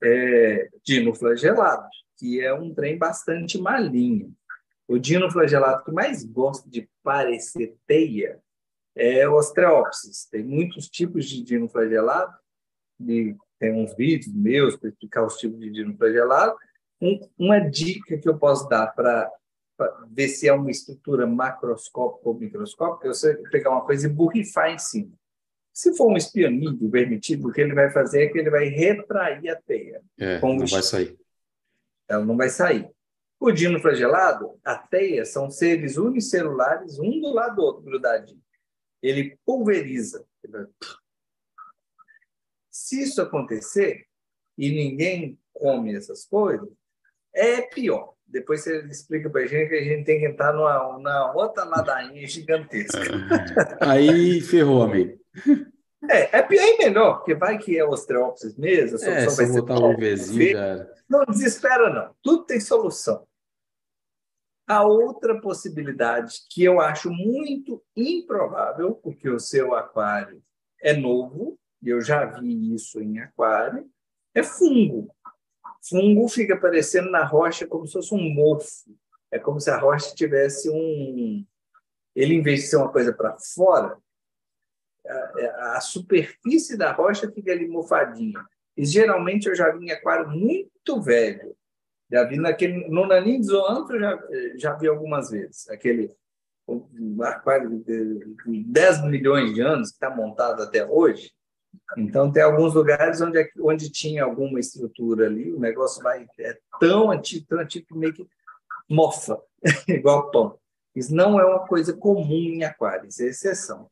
Speaker 3: é dinoflagelado, que é um trem bastante malinho. O dinoflagelado que mais gosta de parecer teia é o Ostreopsis. Tem muitos tipos de dinoflagelado, de, tem uns vídeos meus para explicar os tipos de dinoflagelado. Um, uma dica que eu posso dar para ver se é uma estrutura macroscópica ou microscópica, você pegar uma coisa e borrifar em cima. Se for um espionídeo vermetido, o que ele vai fazer é que ele vai retrair a teia.
Speaker 2: É, não vai sair.
Speaker 3: Ela não vai sair. O dino flagelado, a teia, são seres unicelulares, um do lado do outro, grudadinho. Ele pulveriza. Se isso acontecer e ninguém come essas coisas, é pior. Depois você explica para a gente que a gente tem que entrar numa, numa outra ladainha gigantesca.
Speaker 2: Aí ferrou, amigo.
Speaker 3: É, é pior e melhor, porque vai que é ostreopsis mesmo, a
Speaker 2: solução é, vai ser botar um vizinho.
Speaker 3: Não desespera, não. Tudo tem solução. A outra possibilidade, que eu acho muito improvável, porque o seu aquário é novo, e eu já vi isso em aquário, é fungo fungo fica aparecendo na rocha como se fosse um mofo. É como se a rocha tivesse um. Ele, em vez de ser uma coisa para fora, a, a, superfície da rocha fica ali mofadinha. E geralmente eu já vi em aquário muito velho. Já vi naquele. No Naninho de Zoantro, já, já vi algumas vezes. Aquele um aquário de 10 milhões de anos que está montado até hoje então, tem alguns lugares onde, é onde tinha alguma estrutura ali, o negócio vai é tão antigo, tão antigo que meio que mofa, igual pão. Isso não é uma coisa comum em aquário, isso é exceção.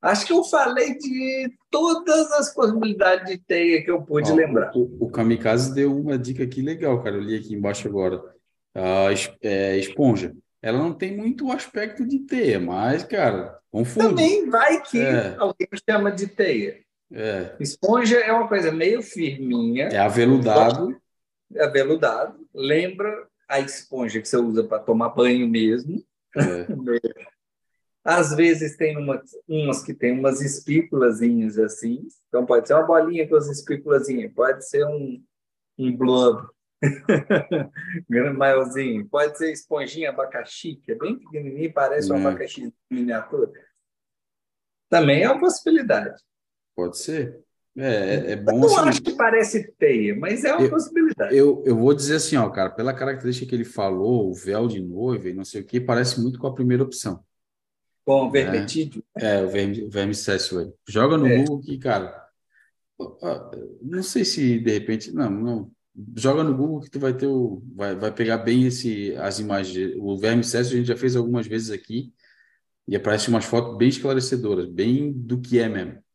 Speaker 3: Acho que eu falei de todas as possibilidades de teia que eu pude Ó, lembrar.
Speaker 2: O, o, Kamikaze deu uma dica aqui legal, cara. Eu li aqui embaixo agora. A é, esponja. Ela não tem muito aspecto de teia, mas, cara, confunde.
Speaker 3: Também vai que é. alguém chama de teia.
Speaker 2: É.
Speaker 3: Esponja é uma coisa meio firminha.
Speaker 2: É aveludado.
Speaker 3: É aveludado. Lembra a esponja que você usa para tomar banho mesmo. É. Às vezes tem uma, umas que tem umas espículazinhas assim. Então pode ser uma bolinha com as espículazinhas, pode ser um, um blob Maiorzinho. Pode ser esponjinha abacaxi, que é bem pequenininho, parece um hum. abacaxi miniatura. Também é uma possibilidade.
Speaker 2: Pode ser. É, é, é bom. Eu
Speaker 3: não assim, acho que parece teia, mas é uma
Speaker 2: eu,
Speaker 3: possibilidade.
Speaker 2: Eu, eu vou dizer assim, ó, cara, pela característica que ele falou, o véu de noiva e não sei o que, parece muito com a primeira opção.
Speaker 3: Com o vermetídeo?
Speaker 2: É, é o verme, aí. Joga no é. Google que, cara, não sei se de repente, não, não. Joga no Google que tu vai ter o, vai, vai pegar bem esse as imagens. O verme césio a gente já fez algumas vezes aqui e aparece umas fotos bem esclarecedoras, bem do que é mesmo.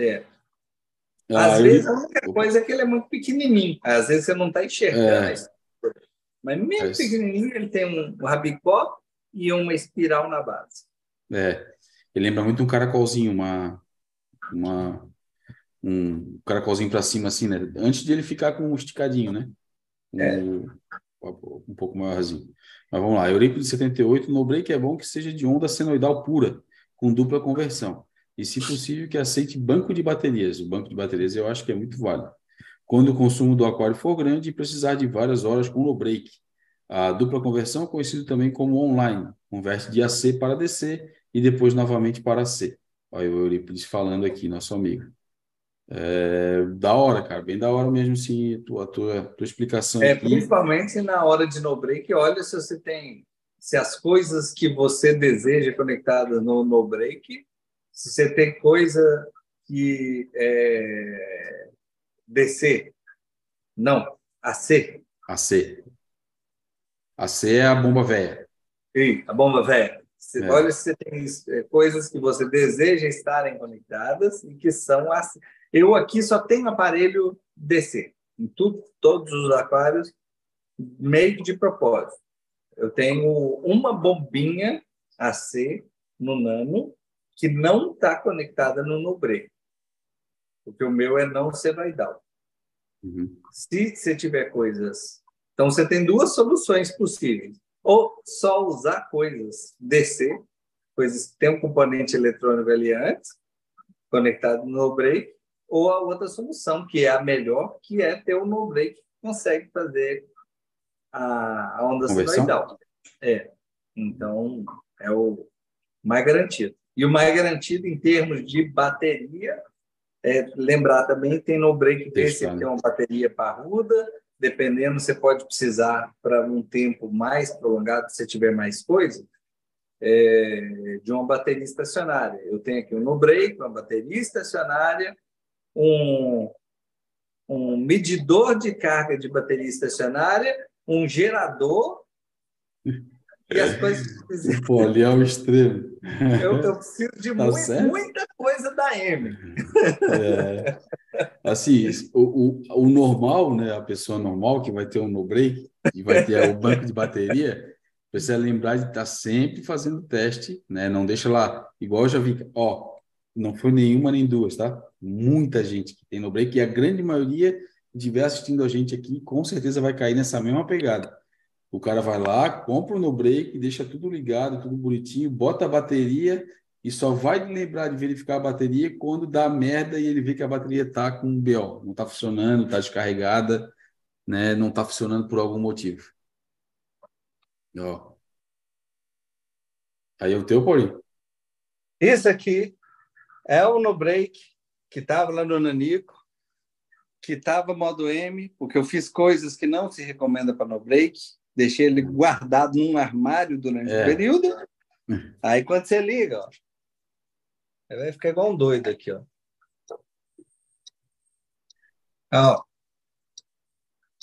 Speaker 3: É. Às ah, vezes a única coisa é que ele é muito pequenininho. Às vezes você não está enxergando. É. Mas mesmo pequenininho, ele tem um rabicó e uma espiral na base.
Speaker 2: É. Ele lembra muito um caracolzinho, uma, uma um caracolzinho para cima assim, né? Antes de ele ficar com um esticadinho, né? Um, é. um pouco maiorzinho. Mas vamos lá. Eurípides 78, no break é bom que seja de onda senoidal pura, com dupla conversão e, se possível, que aceite banco de baterias. O banco de baterias eu acho que é muito válido. Quando o consumo do aquário for grande e precisar de várias horas com no break. A dupla conversão é conhecido também como online, converte de AC para DC e depois novamente para AC. Olha o Eurípides falando aqui, nosso amigo. É, da hora, cara, bem da hora mesmo, sim, a tua, tua, tua explicação.
Speaker 3: É,
Speaker 2: aqui.
Speaker 3: principalmente na hora de no break, olha se você tem, se as coisas que você deseja conectadas no no break se você tem coisa que é, DC, não, AC.
Speaker 2: AC. AC é a bomba velha.
Speaker 3: Sim, a bomba velha. Você, é. Olha se você tem é, coisas que você deseja estarem conectadas e que são AC. Eu aqui só tenho aparelho DC, em tudo, todos os aquários, meio de propósito. Eu tenho uma bombinha AC no nano que não está conectada no Nubre, porque o meu é não senoidal. Uhum. Se você tiver coisas... Então, você tem duas soluções possíveis. Ou só usar coisas DC, coisas que tem um componente eletrônico ali antes, conectado no no-break, ou a outra solução, que é a melhor, que é ter o no-break que consegue fazer a, a onda senoidal. É. Então, é o mais garantido. E o mais garantido em termos de bateria, é, lembrar também, tem no break que você tem uma bateria parruda, dependendo, você pode precisar para um tempo mais prolongado, se tiver mais coisa, é, de uma bateria estacionária. Eu tenho aqui um no break, uma bateria estacionária, um, um medidor de carga de bateria estacionária, um gerador e as coisas
Speaker 2: que Pô, ali é o extremo.
Speaker 3: Eu, eu preciso de tá muito, muita coisa da M.
Speaker 2: É, assim, o, o, o, normal, né, a pessoa normal que vai ter um no break e vai ter o banco de bateria, precisa lembrar de estar tá sempre fazendo teste, né? Não deixa lá, igual eu já vi, ó, não foi nenhuma nem duas, tá? Muita gente que tem no break e a grande maioria que estiver assistindo a gente aqui, com certeza vai cair nessa mesma pegada o cara vai lá, compra no break, deixa tudo ligado, tudo bonitinho, bota a bateria e só vai lembrar de verificar a bateria quando dá merda e ele vê que a bateria está com um BO, não está funcionando, está descarregada, né? não está funcionando por algum motivo. Ó. Aí é o teu, Paulinho?
Speaker 3: Esse aqui é o no break que estava lá no Nanico, que estava modo M, porque eu fiz coisas que não se recomenda para no break deixei ele guardado num armário durante é. o período. Aí quando você liga, ó, ele vai ficar igual um doido aqui, ó. Ó.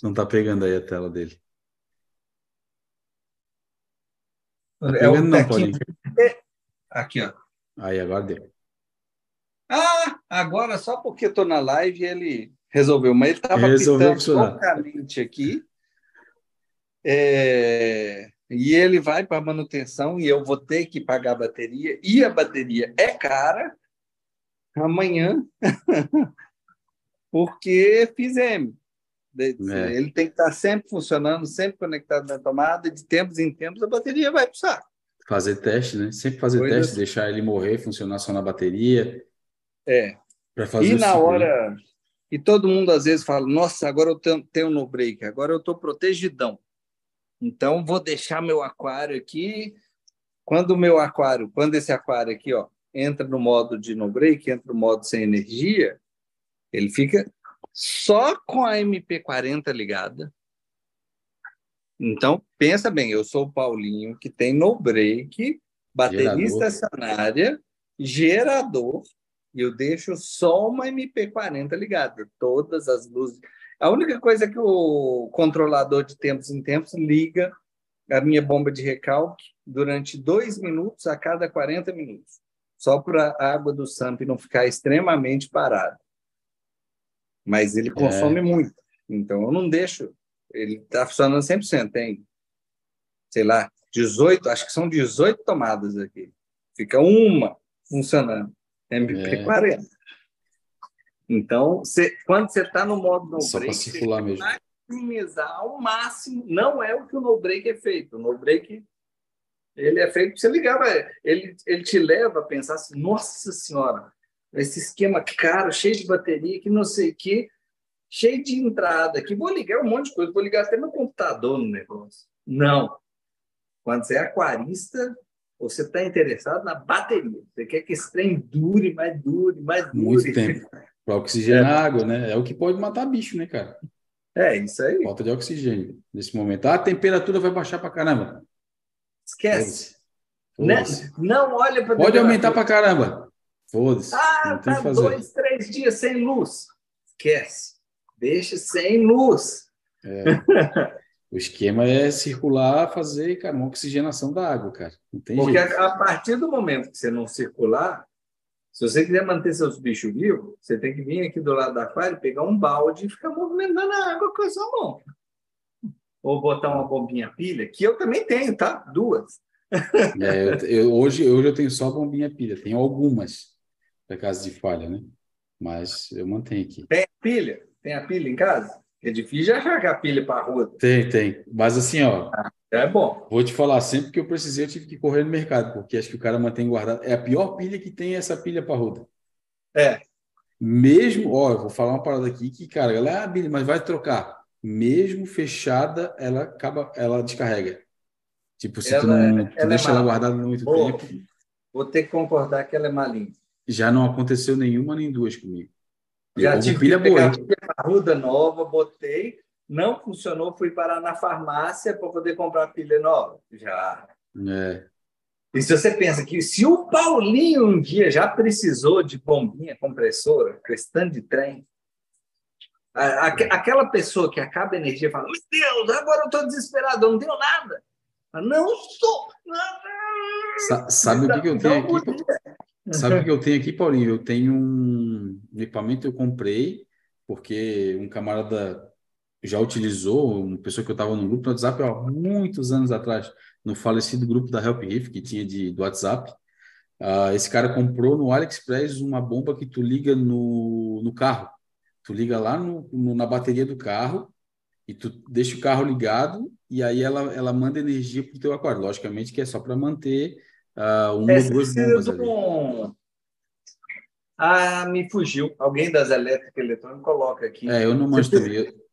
Speaker 2: Não tá pegando aí a tela dele.
Speaker 3: Tá é o não, Paulinho. Aqui, ó.
Speaker 2: Aí, agora deu.
Speaker 3: Ah, agora só porque eu tô na live ele resolveu, mas ele estava pitando loucamente aqui. É, e ele vai para manutenção e eu vou ter que pagar a bateria, e a bateria é cara amanhã, porque fizemos. É. Ele tem que estar sempre funcionando, sempre conectado na tomada, de tempos em tempos a bateria vai para o saco.
Speaker 2: Fazer teste, né? Sempre fazer Coisas... teste, deixar ele morrer, funcionar só na bateria.
Speaker 3: É. e na hora, E todo mundo às vezes fala: Nossa, agora eu tenho no break, agora eu estou protegidão. Então, vou deixar meu aquário aqui. Quando o meu aquário, quando esse aquário aqui, ó, entra no modo de no break, entra no modo sem energia, ele fica só com a MP40 ligada. Então, pensa bem, eu sou o Paulinho, que tem no break, bateria estacionária, gerador, e eu deixo só uma MP40 ligada, todas as luzes. A única coisa é que o controlador de tempos em tempos liga a minha bomba de recalque durante dois minutos a cada 40 minutos, só para a água do SAMP não ficar extremamente parada. Mas ele consome é. muito, então eu não deixo. Ele está funcionando 100%, tem, sei lá, 18, acho que são 18 tomadas aqui. Fica uma funcionando, MP40. É. Então, quando você está no modo no
Speaker 2: Só break, você mesmo.
Speaker 3: maximizar ao máximo. Não é o que o no break é feito. O no break ele é feito para você ligar, ele, ele te leva a pensar assim: nossa senhora, esse esquema caro, cheio de bateria, que não sei o quê, cheio de entrada, que vou ligar um monte de coisa, vou ligar até meu computador no negócio. Não. Quando você é aquarista, você está interessado na bateria. Você quer que esse trem dure, mais dure, mais dure.
Speaker 2: Muito tempo. Para oxigenar é. água, né? É o que pode matar bicho, né, cara?
Speaker 3: É, isso aí.
Speaker 2: Falta de oxigênio nesse momento. Ah, a temperatura vai baixar para caramba.
Speaker 3: Esquece. Foda-se. Não, não olha para
Speaker 2: Pode aumentar para caramba. Foda-se.
Speaker 3: Ah, tá dois, três dias sem luz. Esquece. Deixa sem luz.
Speaker 2: É. o esquema é circular, fazer, cara, uma oxigenação da água, cara. Não tem
Speaker 3: Porque
Speaker 2: jeito.
Speaker 3: a partir do momento que você não circular, se você quiser manter seus bichos vivos, você tem que vir aqui do lado da aquário, pegar um balde e ficar movimentando a água com a sua mão. Ou botar uma bombinha pilha, que eu também tenho, tá? Duas.
Speaker 2: É, eu, eu, hoje, hoje eu tenho só bombinha pilha, tenho algumas, para caso de falha, né? Mas eu mantenho aqui.
Speaker 3: Tem pilha? Tem a pilha em casa? É difícil achar a pilha para rua.
Speaker 2: Tem, tem. Mas assim, ó,
Speaker 3: ah. É bom.
Speaker 2: Vou te falar, sempre que eu precisei, eu tive que correr no mercado, porque acho que o cara mantém guardado. É a pior pilha que tem essa pilha parruda.
Speaker 3: É.
Speaker 2: Mesmo, ó, eu vou falar uma parada aqui que, cara, ela é ah, Billy, mas vai trocar. Mesmo fechada, ela acaba, ela descarrega. Tipo, se ela, tu não é, tu ela deixa é ela guardada muito tempo.
Speaker 3: Vou ter que concordar que ela é malinha.
Speaker 2: Já não aconteceu nenhuma nem duas comigo.
Speaker 3: Já tive pilha boa. pilha parruda nova, botei, não funcionou, fui parar na farmácia para poder comprar pilha nova. Já.
Speaker 2: É.
Speaker 3: E se você pensa que se o Paulinho um dia já precisou de bombinha compressora, questão de trem, aquela pessoa que acaba a energia fala: Meu Deus, agora eu estou desesperado, eu não tenho nada. Não sou.
Speaker 2: Sa sabe o que, que eu tenho aqui? Sabe o que eu tenho aqui, Paulinho? Eu tenho um equipamento que eu comprei, porque um camarada já utilizou, uma pessoa que eu estava no grupo do WhatsApp há muitos anos atrás, no falecido grupo da Help Riff, que tinha de, do WhatsApp. Uh, esse cara comprou no AliExpress uma bomba que tu liga no, no carro. Tu liga lá no, no, na bateria do carro e tu deixa o carro ligado e aí ela, ela manda energia para o teu aquário. Logicamente que é só para manter uh, uma ou duas bombas. Um...
Speaker 3: Ah, me fugiu. Alguém das elétricas eletrônicas coloca aqui.
Speaker 2: É, eu não manjo também. Eu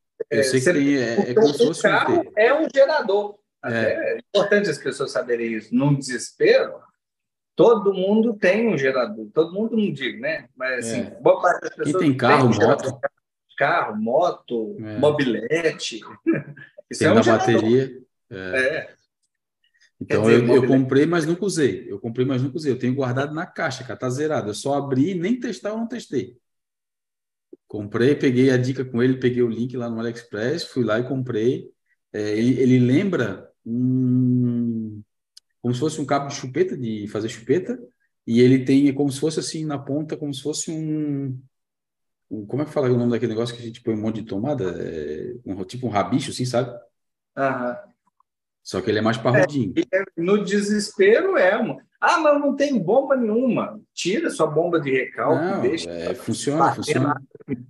Speaker 2: sei que tem, é, é como se fosse
Speaker 3: carro um é um gerador. É. é importante as pessoas saberem isso. Num desespero, todo mundo tem um gerador. Todo mundo não digo, né? Mas assim, é.
Speaker 2: boa parte das pessoas. Tem carro, tem moto.
Speaker 3: Carro, moto, é. mobilete.
Speaker 2: Isso tem é um na gerador. bateria. É. é. Então dizer, eu, eu, comprei, mas nunca usei. Eu comprei, mas nunca usei. Eu tenho guardado na caixa, cara, tá zerado. Eu só abri, nem testar, eu não testei. Comprei, peguei a dica com ele, peguei o link lá no AliExpress, fui lá e comprei. É, ele, ele, lembra um, como se fosse um cabo de chupeta, de fazer chupeta, e ele tem como se fosse assim na ponta, como se fosse um, um como é que fala o nome daquele negócio que a gente põe um monte de tomada? É, um, tipo um rabicho, assim, sabe?
Speaker 3: Aham.
Speaker 2: Só que ele é mais parrudinho.
Speaker 3: É, no desespero é, uma. Ah, mas não tem bomba nenhuma. Tira sua bomba de recalque, não, deixa.
Speaker 2: É, funciona, funciona.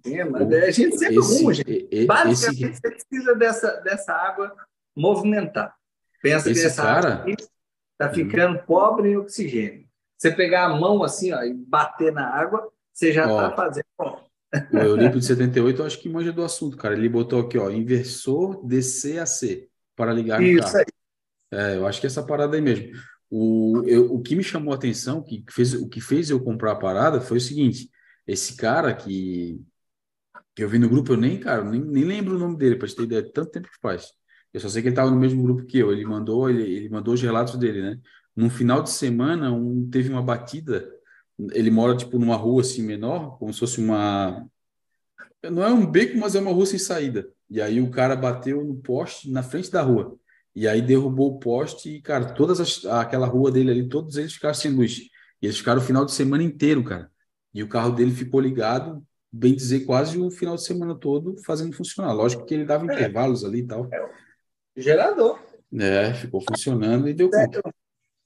Speaker 3: Tema. A gente sempre esse, gente. E, Basicamente, esse... você precisa dessa, dessa água movimentar. Pensa esse que essa cara... água está ficando hum. pobre em oxigênio. Você pegar a mão assim ó, e bater na água, você já está fazendo. Bom,
Speaker 2: O Eurípides de 78, eu acho que manja do assunto, cara. Ele botou aqui, ó, inversor DCAC para ligar no
Speaker 3: Isso
Speaker 2: carro.
Speaker 3: aí.
Speaker 2: É, eu acho que é essa parada aí mesmo. O, eu, o que me chamou a atenção, que fez, o que fez eu comprar a parada foi o seguinte: esse cara que, que eu vi no grupo, eu nem, cara, nem, nem lembro o nome dele, para te ter ideia, tanto tempo que faz. Eu só sei que ele estava no mesmo grupo que eu. Ele mandou, ele, ele mandou os relatos dele, né? No final de semana, um, teve uma batida. Ele mora tipo numa rua assim menor, como se fosse uma não é um beco, mas é uma rua sem saída. E aí o cara bateu no poste na frente da rua. E aí derrubou o poste e, cara, todas as, aquela rua dele ali, todos eles ficaram sem luz. E eles ficaram o final de semana inteiro, cara. E o carro dele ficou ligado, bem dizer, quase o final de semana todo fazendo funcionar. Lógico que ele dava
Speaker 3: É.
Speaker 2: intervalos ali e tal.
Speaker 3: Gerador.
Speaker 2: É, ficou funcionando e deu conta.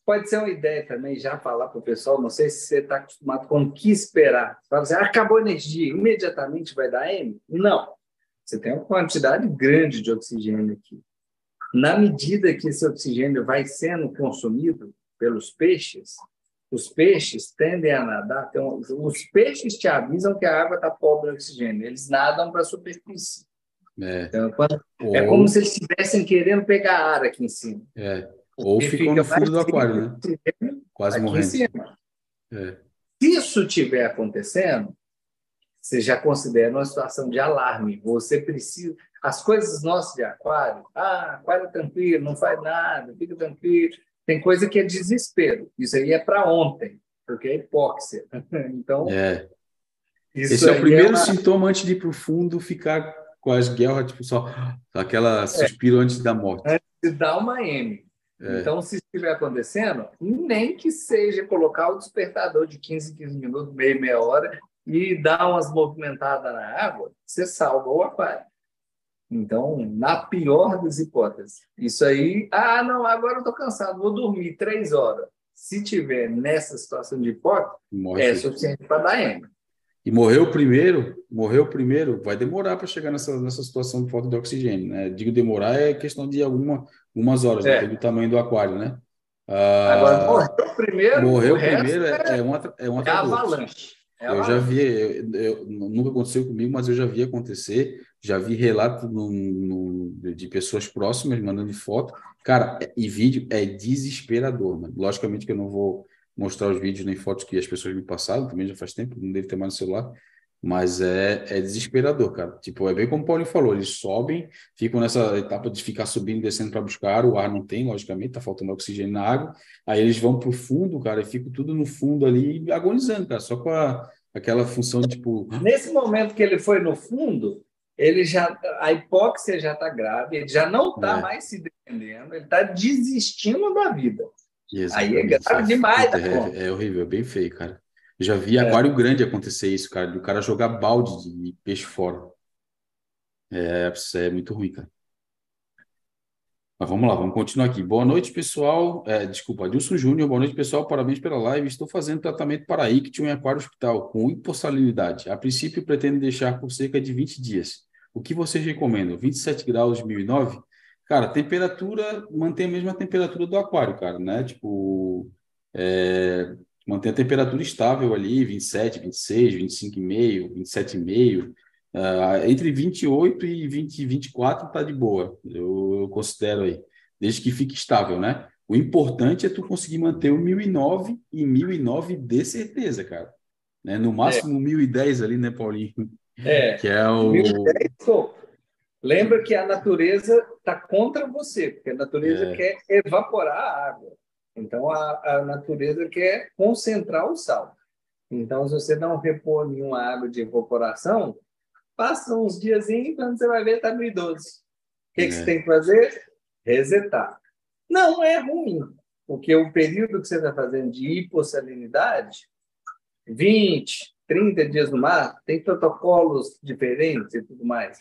Speaker 3: Pode ser uma ideia também, já falar para o pessoal, não sei se você está acostumado com o que esperar. Você fala assim, "Ah, acabou a energia, imediatamente vai dar M? Não. Você tem uma quantidade grande de oxigênio aqui. Na medida que esse oxigênio vai sendo consumido pelos peixes, os peixes tendem a nadar. Então, os peixes te avisam que a água está pobre de oxigênio. Eles nadam para a superfície.
Speaker 2: É.
Speaker 3: Então, quando- é
Speaker 2: Ou,
Speaker 3: como se eles estivessem querendo pegar ar aqui em cima.
Speaker 2: é, ou
Speaker 3: E
Speaker 2: ficou no
Speaker 3: fica
Speaker 2: fundo do aquário, né?
Speaker 3: oxigênio
Speaker 2: Quase morrendo. É.
Speaker 3: Se isso estiver acontecendo, você já considera uma situação de alarme. Você precisa. As coisas nossas de aquário, ah, aquário é tranquilo, não faz nada, fica tranquilo. Tem coisa que é desespero. Isso aí é para ontem, porque é hipóxia. Então,
Speaker 2: É. Esse é o primeiro
Speaker 3: uma-
Speaker 2: sintoma antes de ir para o fundo, ficar com as guerras, tipo, só aquela suspiro antes da morte.
Speaker 3: se dá uma M.
Speaker 2: É.
Speaker 3: Então, se estiver acontecendo, nem que seja colocar o despertador de 15 em 15 minutos, meia, meia hora, e dar umas movimentadas na água, você salva o aquário. Então, na pior das hipóteses, isso aí, ah, não, agora eu estou cansado, vou dormir três horas. Se tiver nessa situação de hipótese,
Speaker 2: Morre
Speaker 3: é suficiente para dar M.
Speaker 2: E morreu primeiro, morreu primeiro, vai demorar para chegar nessa, nessa situação de falta de oxigênio, né? Digo demorar é questão de alguma, algumas horas,
Speaker 3: É.
Speaker 2: do tamanho do aquário, né? Ah,
Speaker 3: Agora, morreu primeiro,
Speaker 2: morreu primeiro
Speaker 3: é,
Speaker 2: é, é um atra- é um
Speaker 3: é avalanche. É
Speaker 2: Eu já
Speaker 3: avalanche.
Speaker 2: vi, eu- eu- nunca aconteceu comigo, mas eu já vi acontecer, já vi relato no- no- de pessoas próximas mandando foto. Cara, é- e vídeo é desesperador, né? Logicamente que eu não vou mostrar os vídeos nem fotos que as pessoas me passaram, também já faz tempo, não deve ter mais no celular, mas é, é desesperador, cara. Tipo, é bem como o Paulinho falou, eles sobem, ficam nessa etapa de ficar subindo e descendo para buscar, o ar não tem, logicamente, tá faltando oxigênio na água, aí eles vão pro fundo, cara, e ficam tudo no fundo ali, agonizando, cara, só com a, aquela função tipo,
Speaker 3: Nesse momento que ele foi no fundo, ele já a hipóxia já está grave, ele já não está
Speaker 2: É.
Speaker 3: mais se defendendo, ele está desistindo da vida. Aí é
Speaker 2: Exatamente.
Speaker 3: grave demais
Speaker 2: é, é horrível, é bem feio, cara. Já vi
Speaker 3: É.
Speaker 2: aquário grande acontecer isso, cara, de o cara jogar balde de peixe fora. É, é muito ruim, cara. Mas vamos lá, vamos continuar aqui. Boa noite, pessoal. É, desculpa, Adilson Júnior. Boa noite, pessoal. Parabéns pela live. Estou fazendo tratamento para ictio em aquário hospital com hipossalinidade. A princípio, pretendo deixar por cerca de 20 dias. O que vocês recomendam? 27 graus, 1009? Cara, temperatura, mantém a mesma temperatura do aquário, cara, né? Tipo, é, mantém a temperatura estável ali, 27, 26, 25,5, 27,5. Ah, entre 28 e 20, 24 tá de boa, eu, eu considero aí, desde que fique estável, né? O importante é tu conseguir manter o 1009 e 1009 de certeza, cara. Né? No máximo 1010 ali, né, Paulinho?
Speaker 3: É,
Speaker 2: Que é o.
Speaker 3: 1010 topo. Lembra que a natureza está contra você, porque a natureza
Speaker 2: É.
Speaker 3: quer evaporar a água. Então, a, a natureza quer concentrar o sal. Então, se você não repor nenhuma água de evaporação, passa uns diazinhos, quando você vai ver, está 1012. O que, que
Speaker 2: É.
Speaker 3: você tem que fazer? Resetar. Não é ruim, porque o período que você está fazendo de hipossalinidade, 20, 30 dias no mar, tem protocolos diferentes e tudo mais.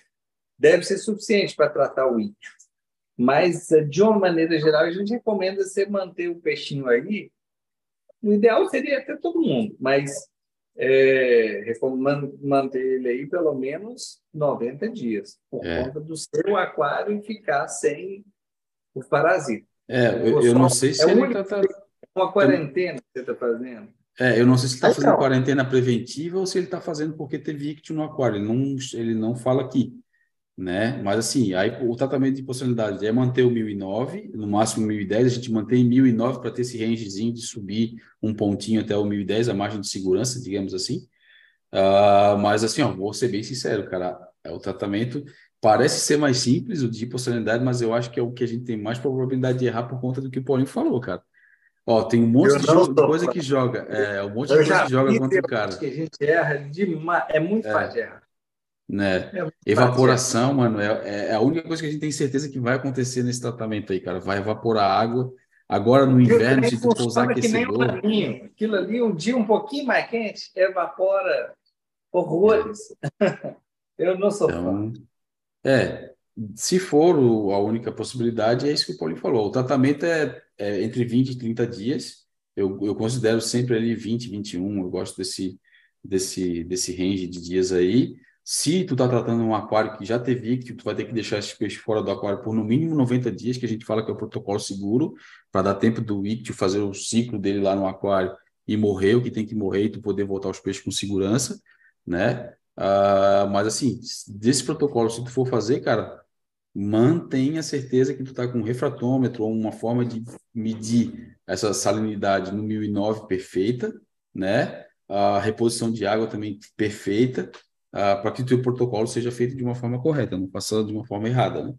Speaker 3: Deve ser suficiente para tratar o ítio. Mas, eh, de uma maneira geral, a gente recomenda você manter o peixinho aí. O ideal seria ter todo mundo, mas é, recomendo manter ele aí pelo menos 90 dias, por
Speaker 2: É.
Speaker 3: conta do seu aquário ficar sem o parasita.
Speaker 2: É, eu, eu não sei se
Speaker 3: É
Speaker 2: ele
Speaker 3: único-
Speaker 2: tá, tá-
Speaker 3: Uma quarentena que você está fazendo.
Speaker 2: É, eu não sei se está fazendo então, quarentena preventiva ou se ele está fazendo porque teve ictio no aquário. Ele não, ele não fala aqui, né? Mas assim, aí o tratamento de possibilidade é manter o 1009, no máximo 1010, a gente mantém 1009 para ter esse rangezinho de subir um pontinho até o 1010, a margem de segurança, digamos assim. Uh, mas assim, ó, vou ser bem sincero, cara, é o tratamento parece ser mais simples, o de hipossalinidade, mas eu acho que é o que a gente tem mais probabilidade de errar por conta do que o Paulinho falou, cara. Ó, tem um monte de jogo, coisa que joga. É, um monte de coisa que joga contra o cara.
Speaker 3: que a gente erra demais. É muito é. fácil de errar.
Speaker 2: Né? É Evaporação, mano, é, é, a única coisa que a gente tem certeza que vai acontecer nesse tratamento aí, cara. Vai evaporar água. Agora no inverno, se tu for usar aquecedor.
Speaker 3: Um Aquilo ali, um dia um pouquinho mais quente, evapora horrores. É. Eu não sou então,
Speaker 2: fã. É, se for a única possibilidade, é isso que o Paulinho falou. O tratamento é, é, entre 20 e 30 dias. Eu, eu considero sempre ali 20, 21. Eu gosto desse, desse, desse range de dias aí. Se tu tá tratando um aquário que já teve ictio, tu vai ter que deixar esse peixe fora do aquário por no mínimo 90 dias, que a gente fala que é o protocolo seguro, para dar tempo do ictio fazer o ciclo dele lá no aquário e morrer o que tem que morrer e tu poder voltar os peixes com segurança, né? Uh, mas assim, desse protocolo, se tu for fazer, cara, mantenha certeza que tu está com um refratômetro ou uma forma de medir essa salinidade no 1009 perfeita, né? A reposição de água também perfeita, uh, para que o teu protocolo seja feito de uma forma correta, não passando de uma forma errada, né?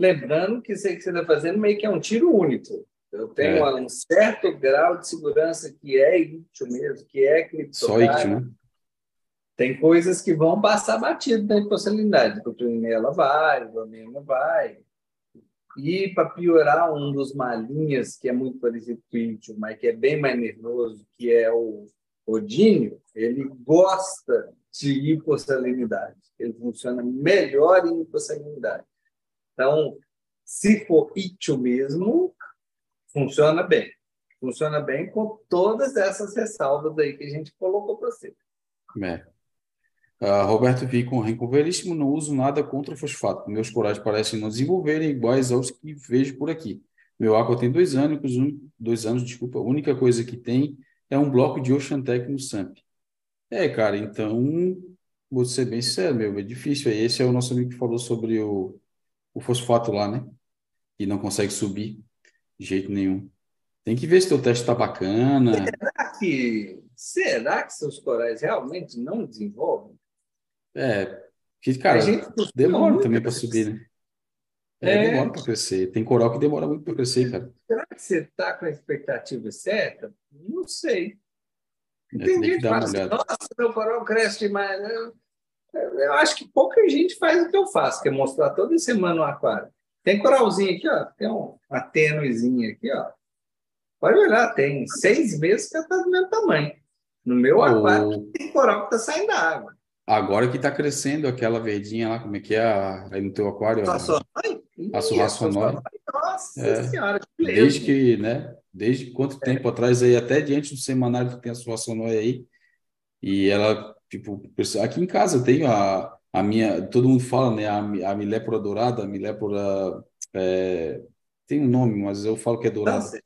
Speaker 3: Lembrando que isso aí que você está fazendo meio que é um tiro único. Eu tenho é. um certo grau de segurança que é ítio mesmo, que é
Speaker 2: criptográfico. Só ítio, né?
Speaker 3: Tem coisas que vão passar batido na impossibilidade. A ela vai, o Domínio vai. E para piorar, um dos malinhas, que é muito parecido com o ítio, mas que é bem mais nervoso, que é o Odínio, ele gosta de hipossalinidade. Ele funciona melhor em hipossalinidade. Então, se for ítio mesmo, funciona bem. Funciona bem com todas essas ressalvas aí que a gente colocou para você.
Speaker 2: É. Uh, Roberto Vi com veríssimo, não uso nada contra o fosfato. Meus corais parecem não desenvolverem iguais aos que vejo por aqui. Meu água tem dois anos, dois anos, desculpa. A única coisa que tem é um bloco de Oceantec no SAMP. É, cara, então, vou ser bem sincero, meu, é difícil. Esse é o nosso amigo que falou sobre o, o fosfato lá, né? E não consegue subir de jeito nenhum. Tem que ver se teu teste está bacana.
Speaker 3: Será que, será que seus corais realmente não desenvolvem?
Speaker 2: É, que, cara, demora também para subir, né? É, é, demora para crescer. Tem coral que demora muito para crescer, cara.
Speaker 3: Será que você está com a expectativa certa? Não sei. É, tem gente que fala assim, nossa, meu coral cresce demais. Eu, eu acho que pouca gente faz o que eu faço, que é mostrar toda semana no aquário. Tem coralzinho aqui, ó. Tem uma tênuezinha aqui, ó. Pode olhar, tem seis meses que ela está do mesmo tamanho. No meu aquário tem coral que está saindo da água.
Speaker 2: Agora que está crescendo aquela verdinha lá, como é que é aí no teu aquário? A surraçonói. Nossa é, senhora, que beleza. Desde que, né? Desde quanto tempo é. atrás aí, até diante do semanário que tem a surraçonói aí. E ela, tipo, aqui em casa eu tenho a, a minha, todo mundo fala, né? A, a milépora dourada, a milépora, é, tem um nome, mas eu falo que é dourada. Sunset.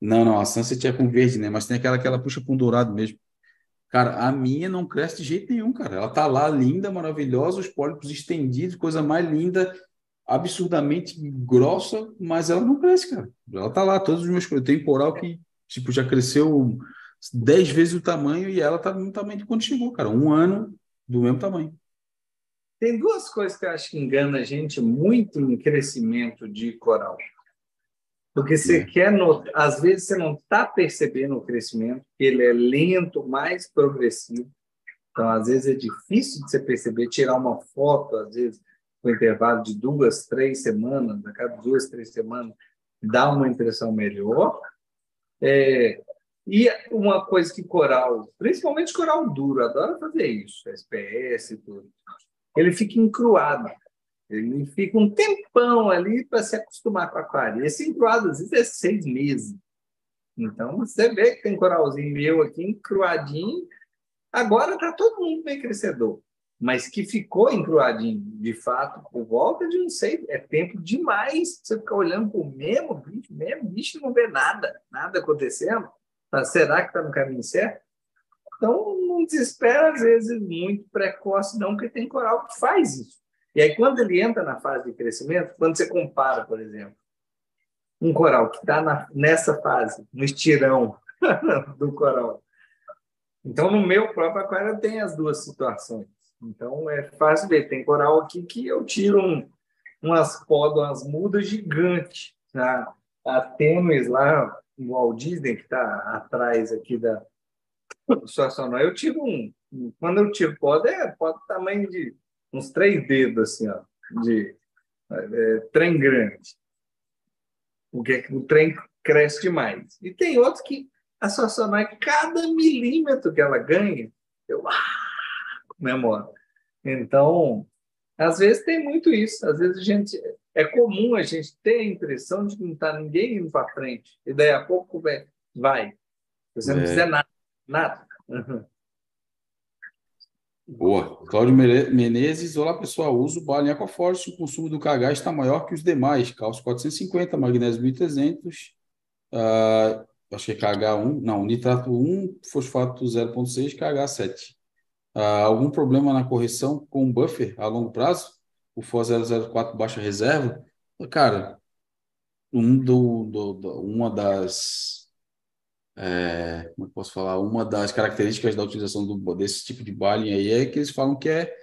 Speaker 2: Não, não, a Sunset é com verde, né? Mas tem aquela que ela puxa com dourado mesmo. Cara, a minha não cresce de jeito nenhum, cara. Ela tá lá linda, maravilhosa, os pólipos estendidos, coisa mais linda, absurdamente grossa, mas ela não cresce, cara. Ela tá lá, todos os meus temporal que tipo já cresceu dez vezes o tamanho e ela tá no tamanho de quando chegou, cara. Um ano do mesmo tamanho.
Speaker 3: Tem duas coisas que eu acho que enganam a gente muito em crescimento de coral. Porque você é. quer notar, às vezes você não está percebendo o crescimento, ele é lento, mais progressivo. Então, às vezes é difícil de você perceber, tirar uma foto, às vezes, com intervalo de duas, três semanas, a cada duas, três semanas, dá uma impressão melhor. É, e uma coisa que coral, principalmente coral duro, adora fazer isso, SPS e tudo, ele fica encruado. Ele fica um tempão ali para se acostumar com a aquário. Esse encruado, às vezes, é seis meses. Então, você vê que tem coralzinho meu aqui, encruadinho. Agora está todo mundo bem crescedor. Mas que ficou encruadinho, de fato, por volta de um seis. É tempo demais você ficar olhando para o mesmo bicho, mesmo bicho não vê nada, nada acontecendo. será que está no caminho certo? Então, não desespera, às vezes, muito precoce, não, porque tem coral que faz isso. E aí, quando ele entra na fase de crescimento, quando você compara, por exemplo, um coral que está nessa fase, no estirão do coral. Então, no meu próprio aquário tem as duas situações. Então, é fácil ver. Tem coral aqui que eu tiro um, umas podas, umas mudas gigantes. Tá? A tênues lá, o Walt Disney, que está atrás aqui da situação. Eu tiro um. Quando eu tiro poda, é poda tamanho de uns três dedos, assim, ó, de é, trem grande. Porque o trem cresce demais. E tem outros que a situação é cada milímetro que ela ganha, eu ah, comemoro. Então, às vezes tem muito isso. Às vezes a gente é comum a gente ter a impressão de que não está ninguém indo para frente e daí a pouco vai. Você não é. fizer nada, nada.
Speaker 2: Boa. Cláudio Menezes, olá pessoal, uso bala em Aquaforce, o consumo do KH está maior que os demais, cálcio 450, magnésio 1300, uh, acho que é KH1, não, nitrato 1, fosfato 0.6, KH7. Uh, algum problema na correção com buffer a longo prazo? O FO 004 baixa reserva? Cara, um do, do, do uma das é, como eu posso falar, uma das características da utilização do, desse tipo de baling aí é que eles falam que é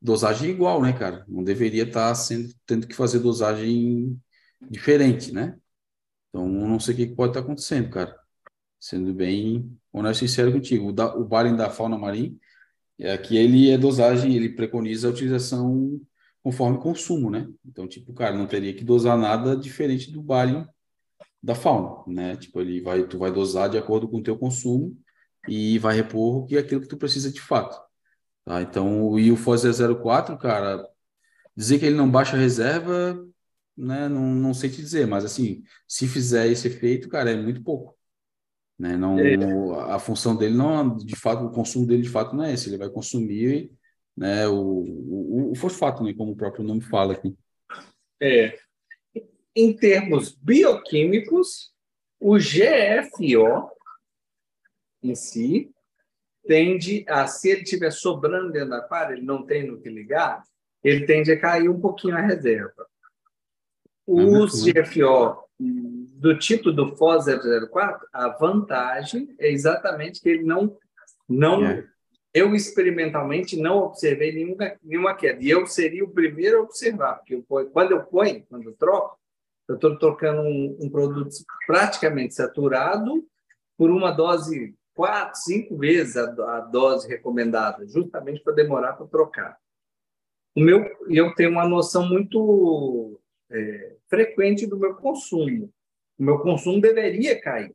Speaker 2: dosagem igual, né, cara? Não deveria estar tá sendo, tendo que fazer dosagem diferente, né? Então, não sei o que pode estar tá acontecendo, cara. Sendo bem honesto e sincero contigo. O, da, o da fauna marinha é que ele é dosagem, ele preconiza a utilização conforme consumo, né? Então, tipo, cara, não teria que dosar nada diferente do baling da fauna, né? Tipo, ele vai, tu vai dosar de acordo com o teu consumo e vai repor o que é aquilo que tu precisa de fato. Tá? Então, e o FOS 04, cara, dizer que ele não baixa reserva, né? Não, não sei te dizer, mas assim, se fizer esse efeito, cara, é muito pouco. Né? Não, é. a função dele não, de fato, o consumo dele de fato não é esse, ele vai consumir né, o, o, o fosfato, né, como o próprio nome fala aqui.
Speaker 3: É, em termos bioquímicos, o GFO em si tende a, se ele estiver sobrando dentro da aquário, ele não tem no que ligar, ele tende a cair um pouquinho a reserva. Os GFO do tipo do FOS 004, a vantagem é exatamente que ele não. não é. Eu experimentalmente não observei nenhuma, nenhuma queda. E eu seria o primeiro a observar, porque eu, quando eu ponho, quando eu troco, eu estou trocando um, um, produto praticamente saturado por uma dose quatro, cinco vezes a, a dose recomendada, justamente para demorar para trocar. O meu, eu tenho uma noção muito é, frequente do meu consumo. O meu consumo deveria cair.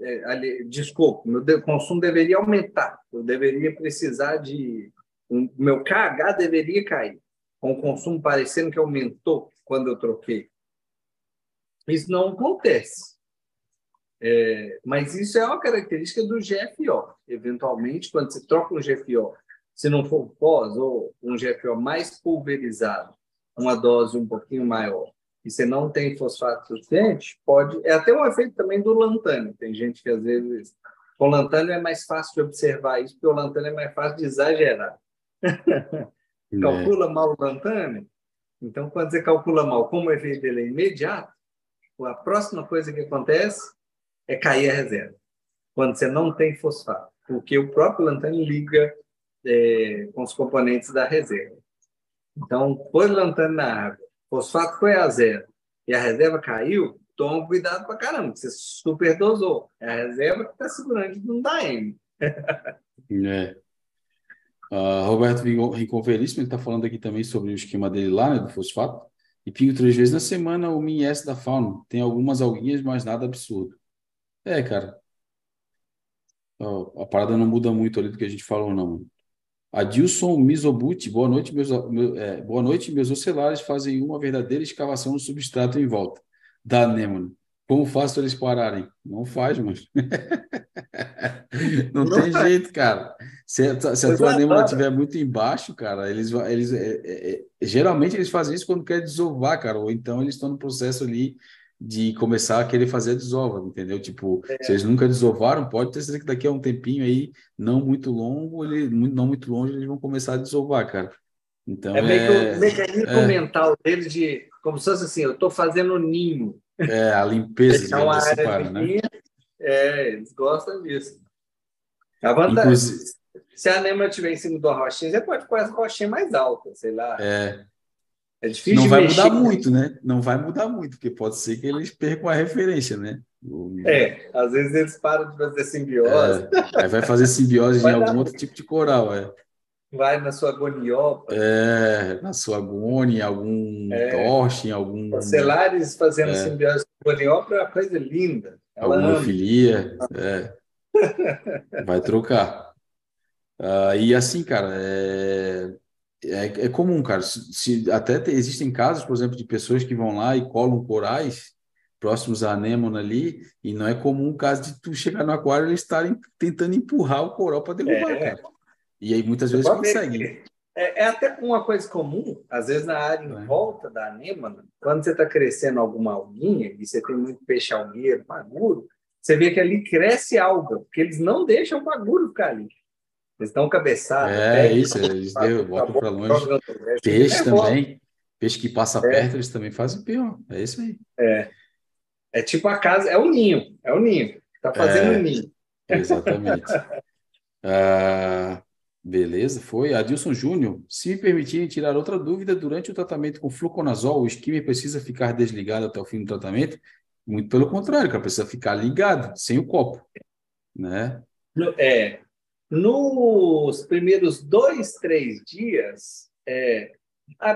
Speaker 3: É, ali, desculpa, meu de, consumo deveria aumentar. Eu deveria precisar de. O meu KH deveria cair, com o consumo parecendo que aumentou quando eu troquei. Isso não acontece. É, mas isso é uma característica do GFO. Eventualmente, quando você troca um GFO, se não for pós ou um GFO mais pulverizado, uma dose um pouquinho maior, e você não tem fosfato suficiente, pode. É até um efeito também do lantânio. Tem gente que às vezes. Com lantânio é mais fácil de observar isso, porque o lantânio é mais fácil de exagerar. calcula mal o lantânio? Então, quando você calcula mal, como o efeito dele é imediato, a próxima coisa que acontece é cair a reserva, quando você não tem fosfato, porque o próprio lantânio liga é, com os componentes da reserva. Então, pôs lantânio na água, fosfato foi a zero e a reserva caiu, toma cuidado para caramba, você superdosou. É a reserva que está segurando que não dá M.
Speaker 2: é. Uh, Roberto Rincon Veríssimo, está falando aqui também sobre o esquema dele lá, né, do fosfato. E pingo três vezes na semana o Mini-S da fauna. Tem algumas alguinhas, mas nada absurdo. É, cara. A parada não muda muito ali do que a gente falou, não. Adilson Mizobuti, boa noite, meus, meu, é, boa noite. Meus ocelares fazem uma verdadeira escavação no substrato em volta da anêmona. Como faço eles pararem? Não faz, mano. não, não tem jeito, cara. Se, a, se a tua anêmona estiver muito embaixo, cara, eles, eles é, é, é, geralmente eles fazem isso quando querem desovar, cara, ou então eles estão no processo ali de começar a querer fazer a desova, entendeu? Tipo, é. se eles nunca desovaram, pode ter certeza que daqui a um tempinho aí, não muito longo, ele, não muito longe, eles vão começar a desovar, cara. Então,
Speaker 3: é meio é, que o mecanismo é, mental deles de, como se fosse assim, eu estou fazendo ninho.
Speaker 2: É, a limpeza,
Speaker 3: é uma área para, né? É, eles gostam disso. A vantagem, Inclusive... se a anêmona estiver em cima do rochinha, você pode pôr as rochinhas mais altas, sei lá.
Speaker 2: É. É difícil Não vai mexer. mudar muito, né? Não vai mudar muito, porque pode ser que eles percam a referência, né?
Speaker 3: É, às vezes eles param de fazer simbiose.
Speaker 2: É, aí vai fazer simbiose vai em algum outro tipo de coral, é.
Speaker 3: Vai na sua agoniopa.
Speaker 2: É, na sua agônia, algum é. torche, algum.
Speaker 3: Celares fazendo é. simbiose com agoniopa é uma coisa linda.
Speaker 2: Alguma filia, é. Vai trocar. Uh, e assim, cara, é, é, é comum, cara. Se, se até te, existem casos, por exemplo, de pessoas que vão lá e colam corais próximos à anêmona ali, e não é comum o caso de tu chegar no aquário e eles estarem tentando empurrar o coral para derrubar, é. cara. E aí muitas vezes conseguem.
Speaker 3: É, é, até uma coisa comum, às vezes na área em é. volta da anêmona, quando você está crescendo alguma alguinha e você tem muito peixe algueiro, maguro, você vê que ali cresce alga, porque eles não deixam o maguro ficar ali. Eles estão cabeçados.
Speaker 2: É, isso, eles botam para longe. Peixe é também. Peixe que passa é. perto, eles também fazem pior. É isso aí.
Speaker 3: É. É tipo a casa, é o ninho, é o ninho. Está fazendo o é, ninho.
Speaker 2: Exatamente. ah, beleza, foi. Adilson Júnior, se me permitirem tirar outra dúvida, durante o tratamento com fluconazol, o skimmer precisa ficar desligado até o fim do tratamento? Muito pelo contrário, cara, precisa ficar ligado, sem o copo, né?
Speaker 3: É, nos primeiros dois, três dias, é,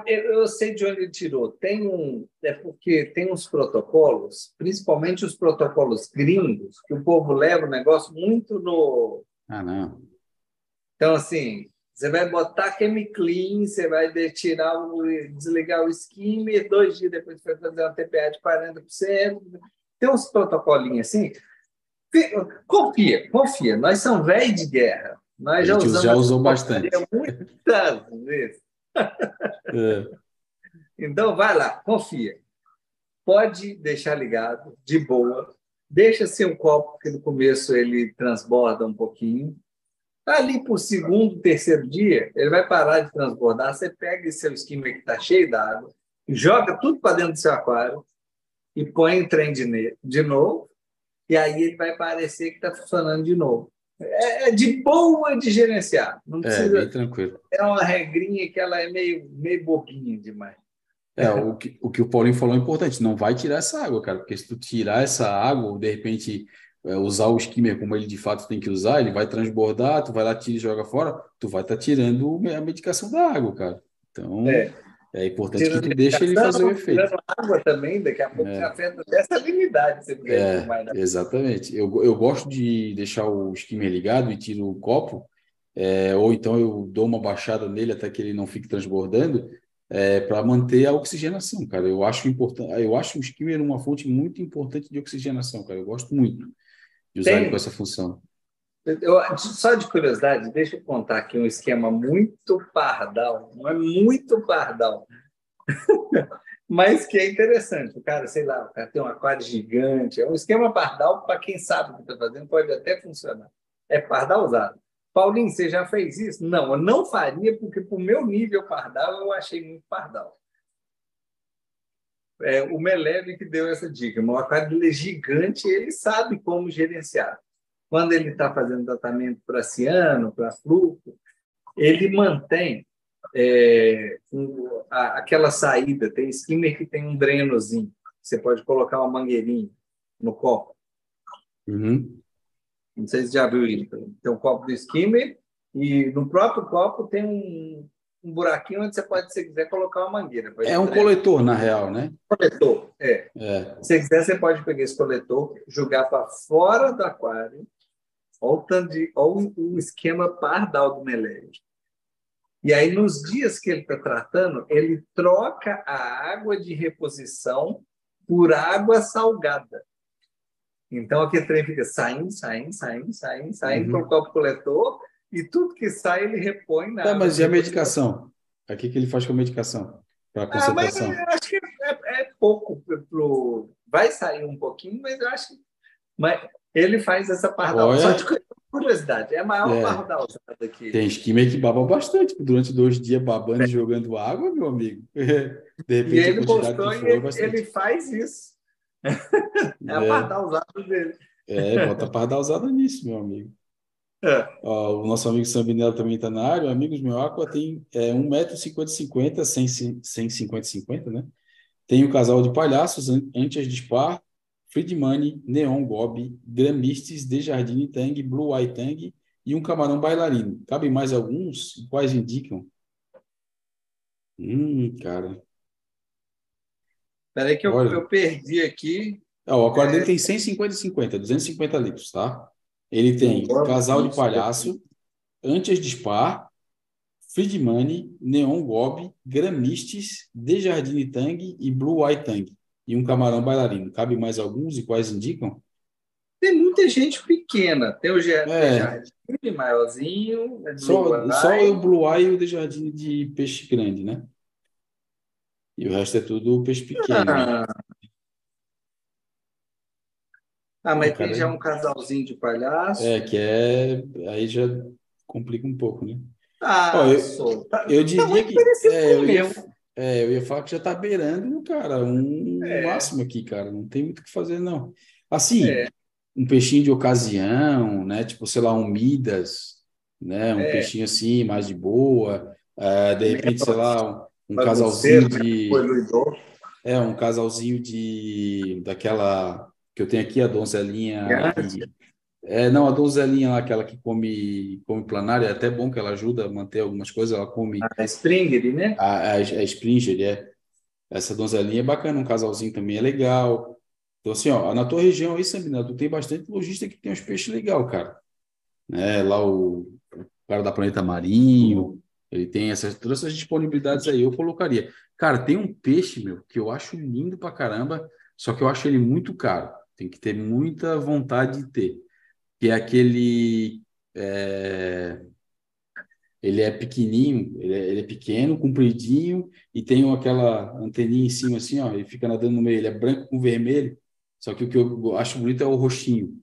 Speaker 3: eu sei de onde ele tirou. Tem um, é porque tem uns protocolos, principalmente os protocolos gringos, que o povo leva o negócio muito no.
Speaker 2: Ah, não.
Speaker 3: Então, assim, você vai botar chemiclean, você vai tirar o, desligar o skimmer, dois dias depois você vai fazer uma TPA de 40%. Tem uns protocolinhos assim. Confia, confia. Nós somos velhos de guerra. Nós
Speaker 2: já, usamos já usou bastante.
Speaker 3: Muitas vezes. É. Então, vai lá, confia. Pode deixar ligado, de boa. Deixa ser um copo, porque no começo ele transborda um pouquinho. Ali por segundo, terceiro dia, ele vai parar de transbordar. Você pega esse seu skimmer que está cheio d'água, joga tudo para dentro do seu aquário e põe em trem de, de novo e aí ele vai parecer que está funcionando de novo. É, é de boa de gerenciar. Não é, precisa,
Speaker 2: é, bem tranquilo.
Speaker 3: É uma regrinha que ela é meio, meio bobinha demais.
Speaker 2: É, o que, o que o Paulinho falou é importante, não vai tirar essa água, cara, porque se tu tirar essa água, de repente é, usar o skimmer como ele de fato tem que usar, ele vai transbordar, tu vai lá, tira e joga fora, tu vai estar tá tirando a medicação da água, cara. Então, é. É importante que tu deixe ele fazer o efeito.
Speaker 3: água também, daqui a pouco é. afeta essa habilidade. Se
Speaker 2: é, mais, né? Exatamente. Eu, eu gosto de deixar o skimmer ligado e tiro o copo, é, ou então eu dou uma baixada nele até que ele não fique transbordando, é, para manter a oxigenação, cara. Eu acho importante, eu acho o skimmer uma fonte muito importante de oxigenação, cara. Eu gosto muito de usar Tem. com essa função.
Speaker 3: Eu, só de curiosidade, deixa eu contar aqui um esquema muito pardal, não é muito pardal, mas que é interessante. O cara, sei lá, o cara tem um aquário gigante, é um esquema pardal, para quem sabe o que está fazendo, pode até funcionar. É pardal usado. Paulinho, você já fez isso? Não, eu não faria, porque para o meu nível pardal, eu achei muito pardal. É, o Meleve que deu essa dica. O aquário é gigante, ele sabe como gerenciar. Quando ele está fazendo tratamento para ciano, para fluxo, ele mantém é, um, a, aquela saída. Tem skimmer que tem um drenozinho. Você pode colocar uma mangueirinha no copo.
Speaker 2: Uhum.
Speaker 3: Não sei se já viu isso. Tem um copo do skimmer e no próprio copo tem um, um buraquinho onde você pode, se quiser, colocar uma mangueira.
Speaker 2: É um coletor, na real, né?
Speaker 3: Coletor, é. é. Se quiser, você pode pegar esse coletor, jogar para fora do aquário Olha o, o esquema pardal do Melério. E aí, nos dias que ele está tratando, ele troca a água de reposição por água salgada. Então, aquele trem fica saindo, saindo, saindo, saindo, saindo uhum. o coletor e tudo que sai ele repõe na
Speaker 2: tá, Mas e a medicação? O que, que ele faz com a medicação? Para
Speaker 3: concentração? Ah, mas eu acho que é, é pouco vai sair um pouquinho, mas eu acho que mas ele faz essa pardal. Só de curiosidade, é a maior é. pardalzada aqui.
Speaker 2: Tem esquema que baba bastante, durante dois dias babando é. e jogando água, meu amigo.
Speaker 3: De repente, e ele postou e ele, ele faz isso. é a é. pardalzada dele.
Speaker 2: É, bota pardalzada nisso, meu amigo. É. Ó, o nosso amigo Sambinello também está na área. Amigos, meu Aqua tem é, 1,50m, 150 né? Tem o casal de palhaços, Antes de Spar, Friedman, Neon Gobi, Gramistes, Desjardins Tang, Blue Eye Tang e um camarão bailarino. Cabe mais alguns? Quais indicam? Hum, cara.
Speaker 3: Peraí que eu, eu perdi aqui.
Speaker 2: Ah, o aquário é... dele tem 150 e 50, 250 litros, tá? Ele tem Casal de Palhaço, Antes de Spar, Friedman, Neon Gobi, Gramistes, Desjardins Tang e Blue Eye Tang e um camarão bailarino. Cabe mais alguns e quais indicam?
Speaker 3: Tem muita gente pequena. Tem o Desjardins é. maiorzinho.
Speaker 2: É só, só o Blue Eye e o Desjardins de peixe grande, né? E o resto é tudo peixe pequeno. Ah,
Speaker 3: ah mas tem já um casalzinho de palhaço.
Speaker 2: É, que é. Aí já complica um pouco, né?
Speaker 3: Ah, Ó, eu, sou.
Speaker 2: Tá, eu diria tá que. É, eu, ia, é, eu ia falar que já está beirando, cara, um é. máximo aqui, cara. Não tem muito o que fazer, não. Assim, é. um peixinho de ocasião, né? Tipo, sei lá, um Midas, né? Um é. peixinho assim, mais de boa. Uh, de repente, sei lá, um, um casalzinho né? de. É, um casalzinho de. daquela. Que eu tenho aqui, a donzelinha. É, não, a donzelinha lá, aquela que come, come planária, é até bom que ela ajuda a manter algumas coisas, ela come...
Speaker 3: A Springer, né?
Speaker 2: A, a, a Springer, é. Essa donzelinha é bacana, um casalzinho também é legal. Então, assim, ó, na tua região aí, Sabina, tu tem bastante lojista que tem uns peixes legal, cara. Né? Lá o, o cara da Planeta Marinho, ele tem essas, todas essas disponibilidades aí, eu colocaria. Cara, tem um peixe, meu, que eu acho lindo pra caramba, só que eu acho ele muito caro. Tem que ter muita vontade de ter que é aquele. É, ele é pequenininho, ele é, ele é, pequeno, compridinho, e tem aquela anteninha em cima assim, ó, e fica nadando no meio. Ele é branco com vermelho, só que o que eu acho bonito é o roxinho.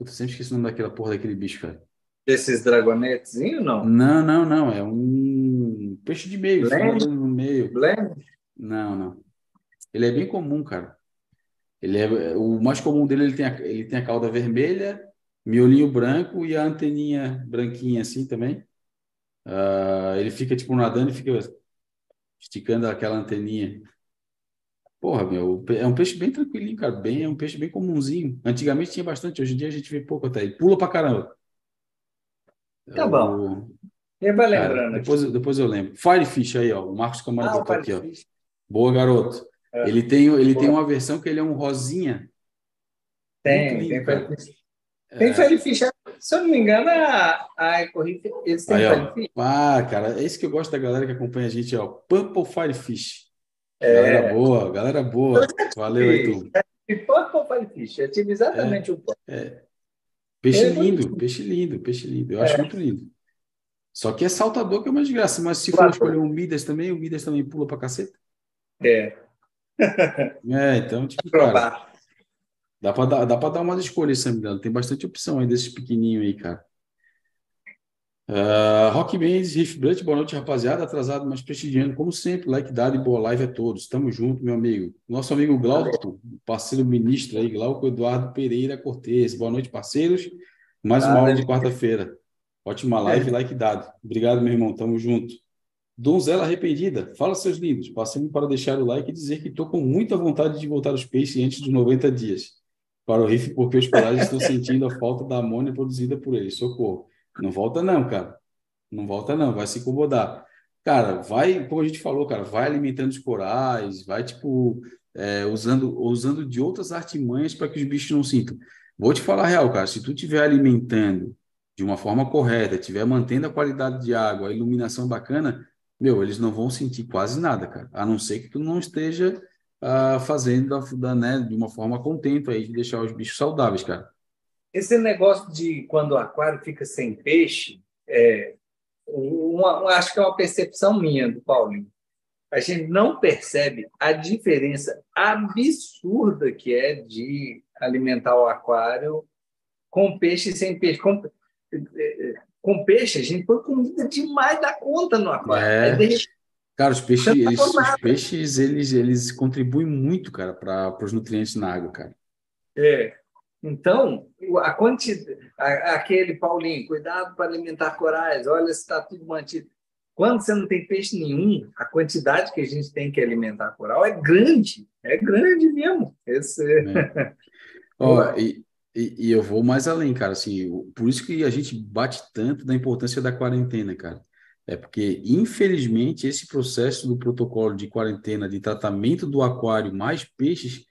Speaker 2: Eu sempre esqueci o nome daquela porra daquele bicho, cara.
Speaker 3: Esses dragonetezinhos, não?
Speaker 2: Não, não, não. É um peixe de meio, nadando no meio.
Speaker 3: Blend?
Speaker 2: Não, não. Ele é bem comum, cara. Ele é, o mais comum dele, ele tem a, ele tem a cauda vermelha miolinho branco e a anteninha branquinha assim também. Uh, ele fica tipo nadando e fica esticando aquela anteninha. Porra, meu, é um peixe bem tranquilinho, cara. Bem, é um peixe bem comumzinho. Antigamente tinha bastante, hoje em dia a gente vê pouco até. Ele pula pra caramba.
Speaker 3: Tá bom. E vai lembrando.
Speaker 2: Cara, depois, depois eu lembro. Firefish aí, ó. O Marcos Camargo ah, botou aqui, ó. Boa, garoto. É. Ele, tem, ele tem uma versão que ele é um rosinha.
Speaker 3: Tem, lindo, tem Firefish. Tem é. Fish, se eu não me engano, a, a Ecorrife, eles têm
Speaker 2: Aí, Fish. Ah, cara, é isso que eu gosto da galera que acompanha a gente, ó. Purple Firefish. É. Galera boa, galera boa. Valeu, Heitor.
Speaker 3: Purple Firefish, eu tive exatamente
Speaker 2: é,
Speaker 3: o
Speaker 2: é. Peixe é lindo, peixe lindo, peixe lindo. Eu acho é. muito lindo. Só que é saltador que é uma desgraça. Mas se for escolher um Midas também, o Midas também pula pra caceta.
Speaker 3: É.
Speaker 2: É, então, tipo, cara, Dá para dar, dá dar umas escolhas, Tem bastante opção aí desses pequenininhos aí, cara. Uh, Rock Mendes, Riff Blunt, boa noite, rapaziada. Atrasado, mas prestigiando, como sempre. Like dado e boa live a todos. Tamo junto, meu amigo. Nosso amigo Glauco, parceiro ministro aí, Glauco Eduardo Pereira Cortes. Boa noite, parceiros. Mais uma aula de quarta-feira. Ótima live, like dado. Obrigado, meu irmão. Tamo junto. Donzela arrependida. Fala, seus lindos. Passando para deixar o like e dizer que estou com muita vontade de voltar aos peixes antes dos 90 dias para o Riff porque os corais estão sentindo a falta da amônia produzida por eles. Socorro. Não volta não, cara. Não volta não, vai se incomodar. Cara, vai, como a gente falou, cara, vai alimentando os corais, vai, tipo, é, usando, usando de outras artimanhas para que os bichos não sintam. Vou te falar a real, cara, se tu estiver alimentando de uma forma correta, estiver mantendo a qualidade de água, a iluminação bacana, meu, eles não vão sentir quase nada, cara. A não ser que tu não esteja uh, fazendo da, né, de uma forma contente aí de deixar os bichos saudáveis, cara.
Speaker 3: Esse negócio de quando o aquário fica sem peixe, é, uma, acho que é uma percepção minha do Paulinho. a gente não percebe a diferença absurda que é de alimentar o aquário com peixe e sem peixe. Com, com peixe, a gente põe comida demais da conta no aquário. É.
Speaker 2: É cara, os peixes, eles, os peixes eles, eles contribuem muito, cara, para os nutrientes na água, cara.
Speaker 3: É. Então, a quantidade, aquele Paulinho, cuidado para alimentar corais, olha se está tudo mantido. Quando você não tem peixe nenhum, a quantidade que a gente tem que alimentar coral é grande, é grande mesmo. Esse... É.
Speaker 2: oh, e, e, e, eu vou mais além, cara. Assim, por isso que a gente bate tanto da importância da quarentena, cara. É porque, infelizmente, esse processo do protocolo de quarentena, de tratamento do aquário mais peixes,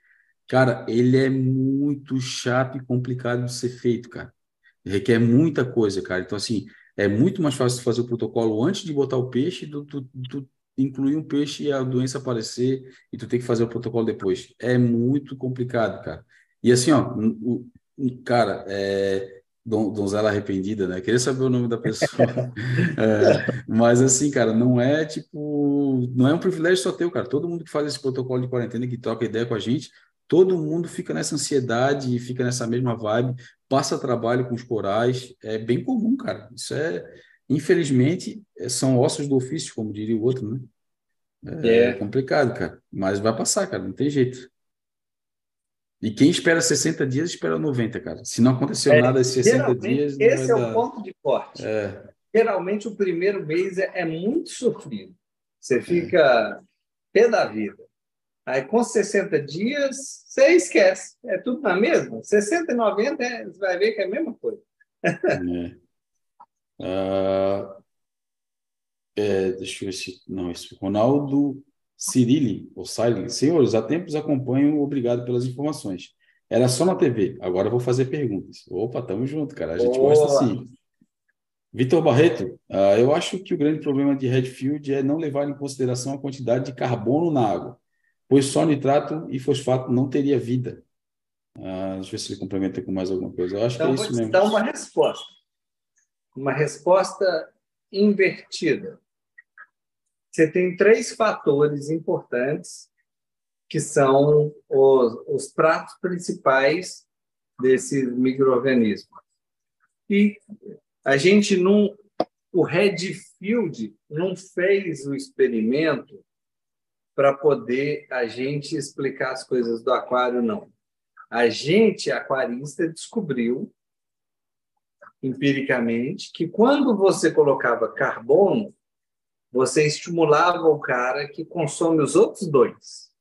Speaker 2: Cara, ele é muito chato e complicado de ser feito, cara. Requer muita coisa, cara. Então, assim, é muito mais fácil fazer o protocolo antes de botar o peixe do tu, tu incluir um peixe e a doença aparecer e tu tem que fazer o protocolo depois. É muito complicado, cara. E assim, ó, o, cara, é, donzela arrependida, né? Queria saber o nome da pessoa. é, mas assim, cara, não é tipo, não é um privilégio só teu, cara. Todo mundo que faz esse protocolo de quarentena, que troca ideia com a gente, todo mundo fica nessa ansiedade, fica nessa mesma vibe, passa trabalho com os corais, é bem comum, cara. Isso é, infelizmente, é, são ossos do ofício, como diria o outro, né? É, é, complicado, cara, mas vai passar, cara, não tem jeito. E quem espera 60 dias, espera 90, cara. Se não aconteceu é, nada esses 60 dias.
Speaker 3: Esse é dar... o ponto de corte. É. Geralmente, o primeiro mês é, é muito sofrido. Você fica pé da vida. Aí, com 60 dias, você esquece. É tudo na mesma. 60 e 90, é, você vai ver que é a mesma coisa. é.
Speaker 2: Uh, é, deixa eu ver se. Não, isso. Ronaldo Cirilli, ou Silent. Senhores, há tempos acompanho, obrigado pelas informações. Era só na TV, agora vou fazer perguntas. Opa, tamo junto, cara. A gente Boa. gosta assim. Vitor Barreto, uh, eu acho que o grande problema de Redfield é não levar em consideração a quantidade de carbono na água pois só nitrato e fosfato não teria vida. Ah, deixa eu ver se ele complementa com mais alguma coisa. Eu acho então, que é isso mesmo.
Speaker 3: Então, uma resposta. Uma resposta invertida. Você tem três fatores importantes que são os, os pratos principais desses micro-organismos. E a gente não... O Redfield não fez o experimento para poder a gente explicar as coisas do aquário, não. A gente, aquarista, descobriu empiricamente que quando você colocava carbono, você estimulava o cara que consome os outros dois.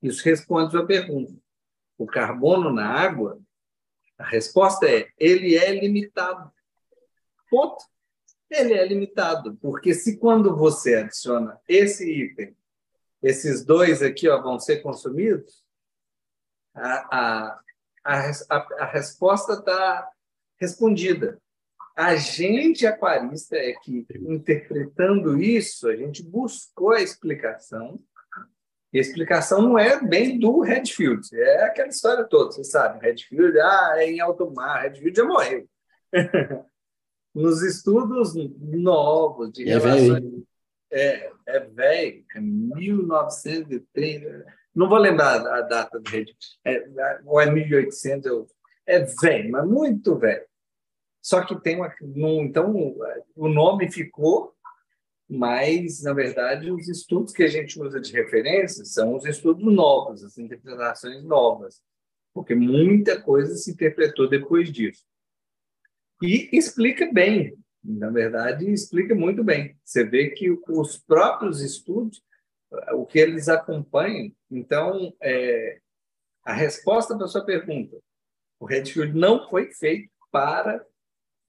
Speaker 3: Isso responde a pergunta. O carbono na água, a resposta é: ele é limitado. Ponto. Ele é limitado, porque se quando você adiciona esse item esses dois aqui ó, vão ser consumidos, a, a, a, a resposta está respondida. A gente aquarista é que, interpretando isso, a gente buscou a explicação. E a explicação não é bem do Redfield, é aquela história toda, você sabe. Redfield ah, é em alto mar, Redfield já morreu. Nos estudos novos de é relações, é, é velho, é 1930. Não vou lembrar a data do rede, é, ou é 1800, eu, é velho, mas muito velho. Só que tem uma. Então, o nome ficou, mas, na verdade, os estudos que a gente usa de referência são os estudos novos, as interpretações novas, porque muita coisa se interpretou depois disso. E explica bem na verdade, explica muito bem. Você vê que os próprios estudos, o que eles acompanham, então, é, a resposta para a sua pergunta, o Redfield não foi feito para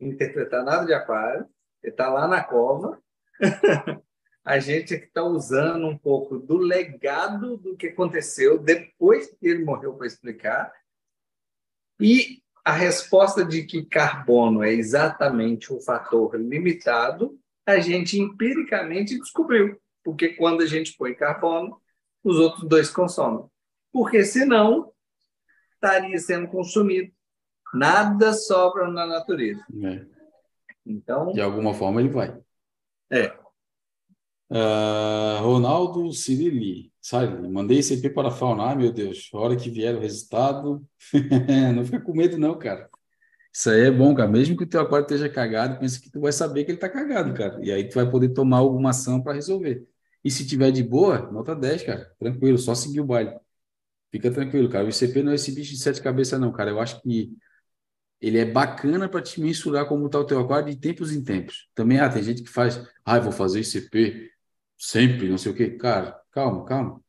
Speaker 3: interpretar nada de aquário, ele está lá na cova. a gente está usando um pouco do legado do que aconteceu depois que ele morreu para explicar. E a resposta de que carbono é exatamente um fator limitado, a gente empiricamente descobriu, porque quando a gente põe carbono, os outros dois consomem. Porque senão estaria sendo consumido. Nada sobra na natureza. É. Então,
Speaker 2: de alguma forma ele vai.
Speaker 3: É.
Speaker 2: Uh, Ronaldo Cirili, sabe? Mandei ICP para a fauna. Ai, meu Deus, a hora que vier o resultado, não fica com medo, não, cara. Isso aí é bom, cara. Mesmo que o teu aquário esteja cagado, pensa que tu vai saber que ele está cagado, cara. E aí tu vai poder tomar alguma ação para resolver. E se tiver de boa, nota 10, cara. Tranquilo, só seguir o baile. Fica tranquilo, cara. O ICP não é esse bicho de sete cabeças, não, cara. Eu acho que ele é bacana para te mensurar como está o teu aquário de tempos em tempos. Também, ah, tem gente que faz, ah, vou fazer ICP sempre, não sei o quê. Cara, calma, calma.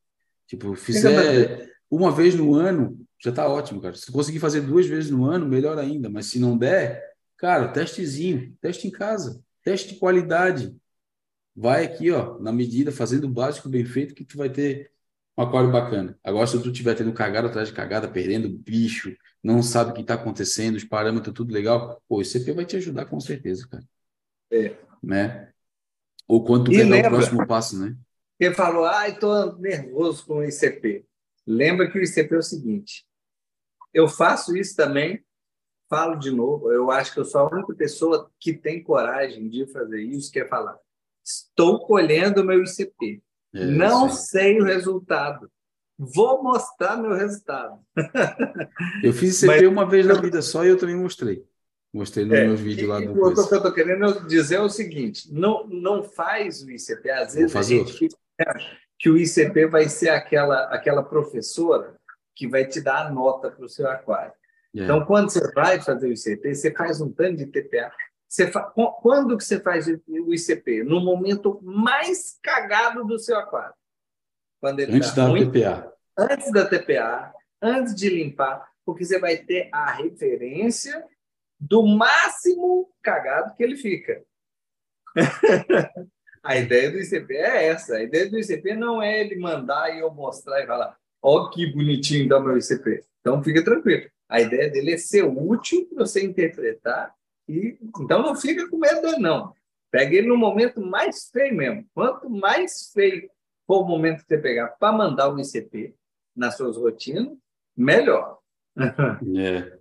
Speaker 2: Tipo, fizer uma vez no ano, já está ótimo, cara. Se conseguir fazer duas vezes no ano, melhor ainda. Mas se não der, cara, testezinho, teste em casa, teste de qualidade. Vai aqui, ó, na medida, fazendo o básico bem feito, que tu vai ter um aquário bacana. Agora, se tu estiver tendo cagada atrás de cagada, perdendo bicho, não sabe o que está acontecendo, os parâmetros, tudo legal, pô, o ICP vai te ajudar com certeza, cara. É. Né? Ou tu pegar lembra, o próximo passo, né?
Speaker 3: Ele falou, ai, estou nervoso com o ICP. Lembra que o ICP é o seguinte, eu faço isso também, falo de novo, eu acho que eu sou a única pessoa que tem coragem de fazer isso, que é falar, estou colhendo o meu ICP, é, não sei o resultado, vou mostrar meu resultado.
Speaker 2: Eu fiz ICP Mas, uma vez na vida só e eu também mostrei. Mostrei nos é, meus vídeos lá do
Speaker 3: O que eu estou querendo dizer é o seguinte: não, não faz o ICP. Às vezes a gente fica que o ICP vai ser aquela, aquela professora que vai te dar a nota para o seu aquário. É. Então, quando você vai fazer o ICP, você faz um tanto de TPA. Você fa... Quando que você faz o ICP? No momento mais cagado do seu aquário.
Speaker 2: Quando ele antes tá da TPA.
Speaker 3: Antes da TPA, antes de limpar, porque você vai ter a referência do máximo cagado que ele fica. a ideia do ICP é essa. A ideia do ICP não é ele mandar e eu mostrar e falar Ó, que bonitinho dá meu ICP. Então, fica tranquilo. A ideia dele é ser útil para você interpretar. E Então, não fica com medo não. Pega ele no momento mais feio mesmo. Quanto mais feio for o momento que você pegar para mandar o ICP nas suas rotinas, melhor.
Speaker 2: é.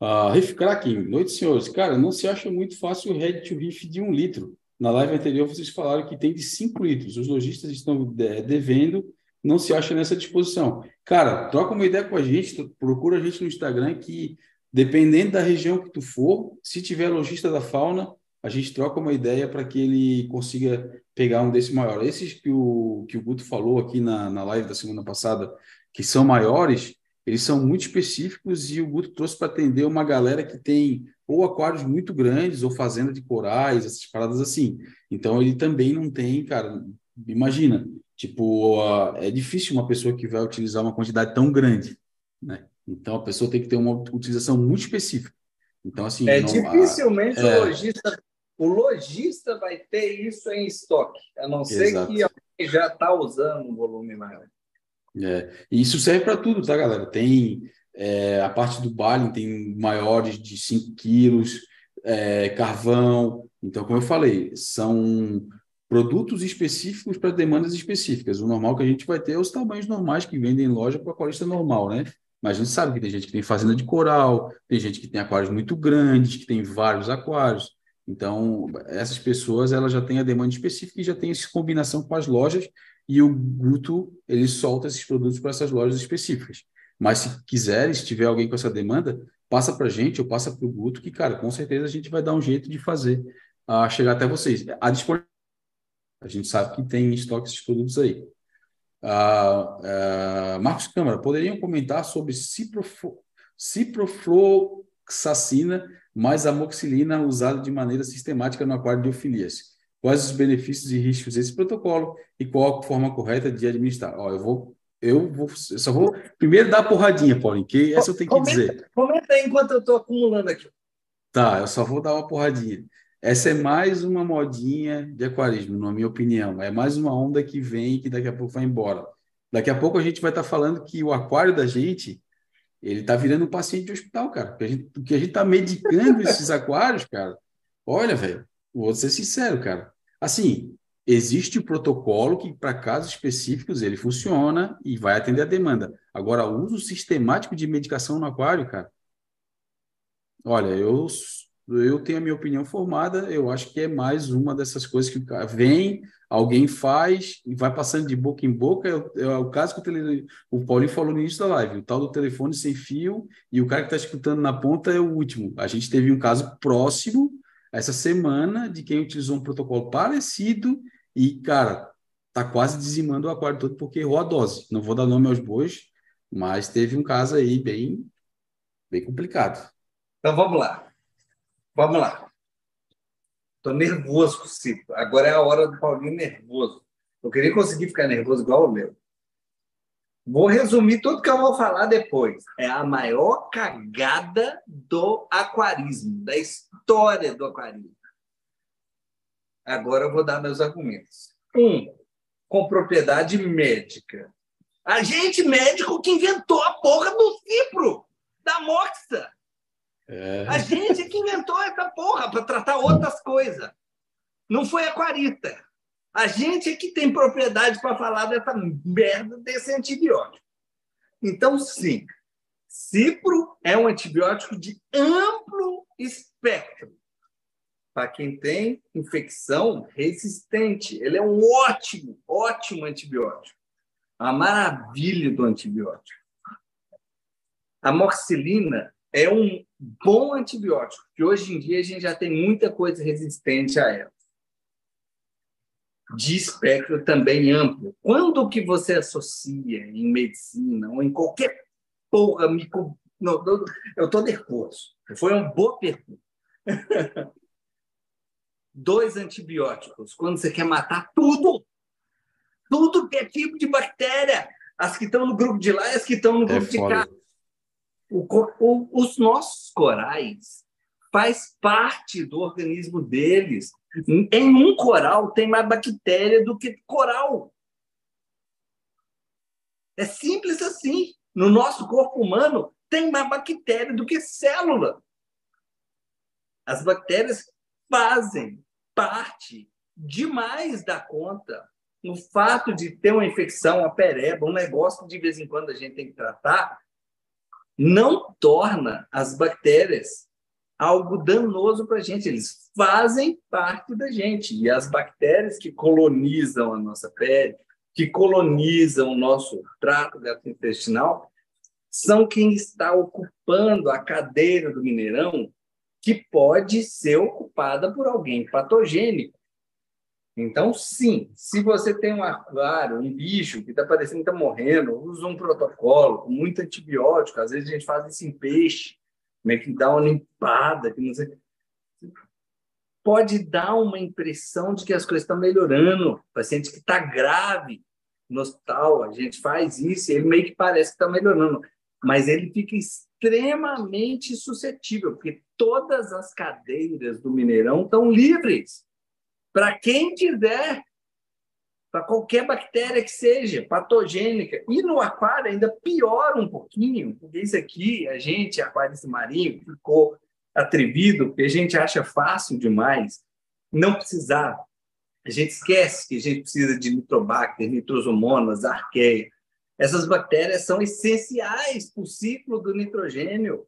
Speaker 2: Uh, Riff Kraken, noite, senhores. Cara, não se acha muito fácil o Ready to Riff de um litro. Na live anterior, vocês falaram que tem de 5 litros. Os lojistas estão devendo não se acha nessa disposição. Cara, troca uma ideia com a gente, procura a gente no Instagram que, dependendo da região que tu for, se tiver lojista da fauna, a gente troca uma ideia para que ele consiga pegar um desse maior. Esses que o, que o Guto falou aqui na, na live da semana passada, que são maiores, eles são muito específicos e o Guto trouxe para atender uma galera que tem ou aquários muito grandes ou fazenda de corais, essas paradas assim. Então ele também não tem, cara, imagina, Tipo, é difícil uma pessoa que vai utilizar uma quantidade tão grande, né? Então, a pessoa tem que ter uma utilização muito específica. Então, assim...
Speaker 3: É, não, dificilmente o, lojista, o lojista vai ter isso em estoque, a não ser Exato. que alguém já está usando um volume maior.
Speaker 2: É, e isso serve para tudo, tá, galera? Tem é, a parte do baile, tem maiores de 5 quilos, é, carvão. Então, como eu falei, são produtos específicos para demandas específicas. O normal que a gente vai ter é os tamanhos normais que vendem em loja para aquarista normal, né? Mas a gente sabe que tem gente que tem fazenda de coral, tem gente que tem aquários muito grandes, que tem vários aquários. Então, essas pessoas elas já têm a demanda específica e já tem essa combinação com as lojas e o Guto ele solta esses produtos para essas lojas específicas. Mas se quiser, se tiver alguém com essa demanda, passa para a gente ou passa para o Guto, que, cara, com certeza a gente vai dar um jeito de fazer a chegar até vocês. A disponibilidade a gente sabe que tem em estoque esses produtos aí. Ah, ah, Marcos Câmara, poderiam comentar sobre ciproflo, ciprofloxacina mais amoxilina usada de maneira sistemática no aquário de ofilias? Quais os benefícios e riscos desse protocolo e qual a forma correta de administrar? Ó, eu vou eu vou, eu só vou primeiro dar a porradinha, Paulinho, que essa eu tenho que
Speaker 3: comenta,
Speaker 2: dizer.
Speaker 3: Comenta aí enquanto eu estou acumulando aqui.
Speaker 2: Tá, eu só vou dar uma porradinha. Essa é mais uma modinha de aquarismo, na minha opinião. É mais uma onda que vem que daqui a pouco vai embora. Daqui a pouco a gente vai estar tá falando que o aquário da gente ele está virando um paciente de hospital, cara. Porque a gente, está medicando esses aquários, cara. Olha, velho, vou ser sincero, cara. Assim, existe o protocolo que, para casos específicos, ele funciona e vai atender a demanda. Agora, o uso sistemático de medicação no aquário, cara. Olha, eu eu tenho a minha opinião formada, eu acho que é mais uma dessas coisas que vem, alguém faz e vai passando de boca em boca. É, é o caso que o, tele, o Paulinho falou no início da live, o tal do telefone sem fio e o cara que está escutando na ponta é o último. A gente teve um caso próximo essa semana de quem utilizou um protocolo parecido e, cara, tá quase dizimando o aquário todo porque errou a dose. Não vou dar nome aos bois, mas teve um caso aí bem, bem complicado.
Speaker 3: Então vamos lá. Vamos lá. Estou nervoso com o. Agora é a hora do Paulinho nervoso. Eu queria conseguir ficar nervoso igual o meu. Vou resumir tudo que eu vou falar depois. É a maior cagada do aquarismo, da história do aquarismo. Agora eu vou dar meus argumentos. Um, com propriedade médica. A gente médico que inventou a porra do cipro, da moxa. É. A gente que inventou essa porra para tratar outras coisas. Não foi aquarita. A gente é que tem propriedade para falar dessa merda desse antibiótico. Então, sim, cipro é um antibiótico de amplo espectro. Para quem tem infecção resistente, ele é um ótimo, ótimo antibiótico. A maravilha do antibiótico. A morcilina é um bom antibiótico, que hoje em dia a gente já tem muita coisa resistente a ela de espectro também amplo. Quando que você associa em medicina ou em qualquer porra micro... Não, eu estou nervoso. Foi uma boa pergunta. Dois antibióticos, quando você quer matar tudo, tudo que é tipo de bactéria, as que estão no grupo de lá e as que estão no é grupo é de cá. O, o, os nossos corais faz parte do organismo deles. Em um coral tem mais bactéria do que coral. É simples assim. No nosso corpo humano tem mais bactéria do que célula. As bactérias fazem parte demais da conta no fato de ter uma infecção, uma pereba, um negócio que de vez em quando a gente tem que tratar, não torna as bactérias algo danoso para a gente. Eles fazem parte da gente. E as bactérias que colonizam a nossa pele, que colonizam o nosso trato gastrointestinal, são quem está ocupando a cadeira do mineirão que pode ser ocupada por alguém patogênico. Então, sim, se você tem um aquário, um bicho que está parecendo que está morrendo, usa um protocolo com muito antibiótico, às vezes a gente faz isso em peixe, meio que dá uma limpada, que não sei. Pode dar uma impressão de que as coisas estão melhorando. O paciente que está grave no hospital, a gente faz isso, ele meio que parece que está melhorando, mas ele fica extremamente suscetível, porque todas as cadeiras do Mineirão estão livres para quem quiser para qualquer bactéria que seja patogênica. E no aquário ainda piora um pouquinho, porque isso aqui, a gente, aquarista marinho, ficou atrevido, porque a gente acha fácil demais não precisar. A gente esquece que a gente precisa de nitrobacter, nitrosomonas, arqueia. Essas bactérias são essenciais para o ciclo do nitrogênio,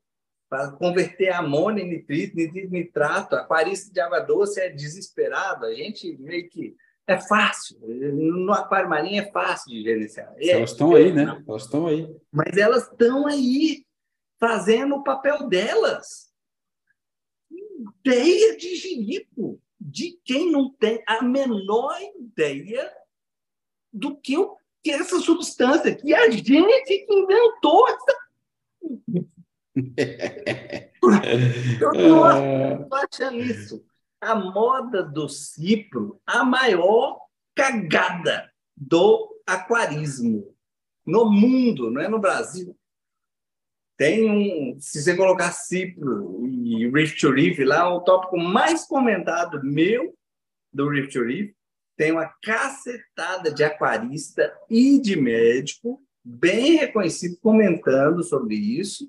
Speaker 3: para converter amônia em nitrito, nitrito nitrato. Aquarista de água doce é desesperado. A gente meio que é fácil. No aquário marinho é fácil de gerenciar.
Speaker 2: É, elas estão aí, né? Elas estão aí.
Speaker 3: Mas elas estão aí fazendo o papel delas. Ideia de giripo, de quem não tem a menor ideia do que, o, que essa substância, que a gente que inventou essa. Eu não achando isso. A moda do cipro a maior cagada do aquarismo no mundo, não é no Brasil. Tem um, se você colocar cipro e Rift to Reef lá, o tópico mais comentado meu do Rift to Reef tem uma cacetada de aquarista e de médico bem reconhecido comentando sobre isso,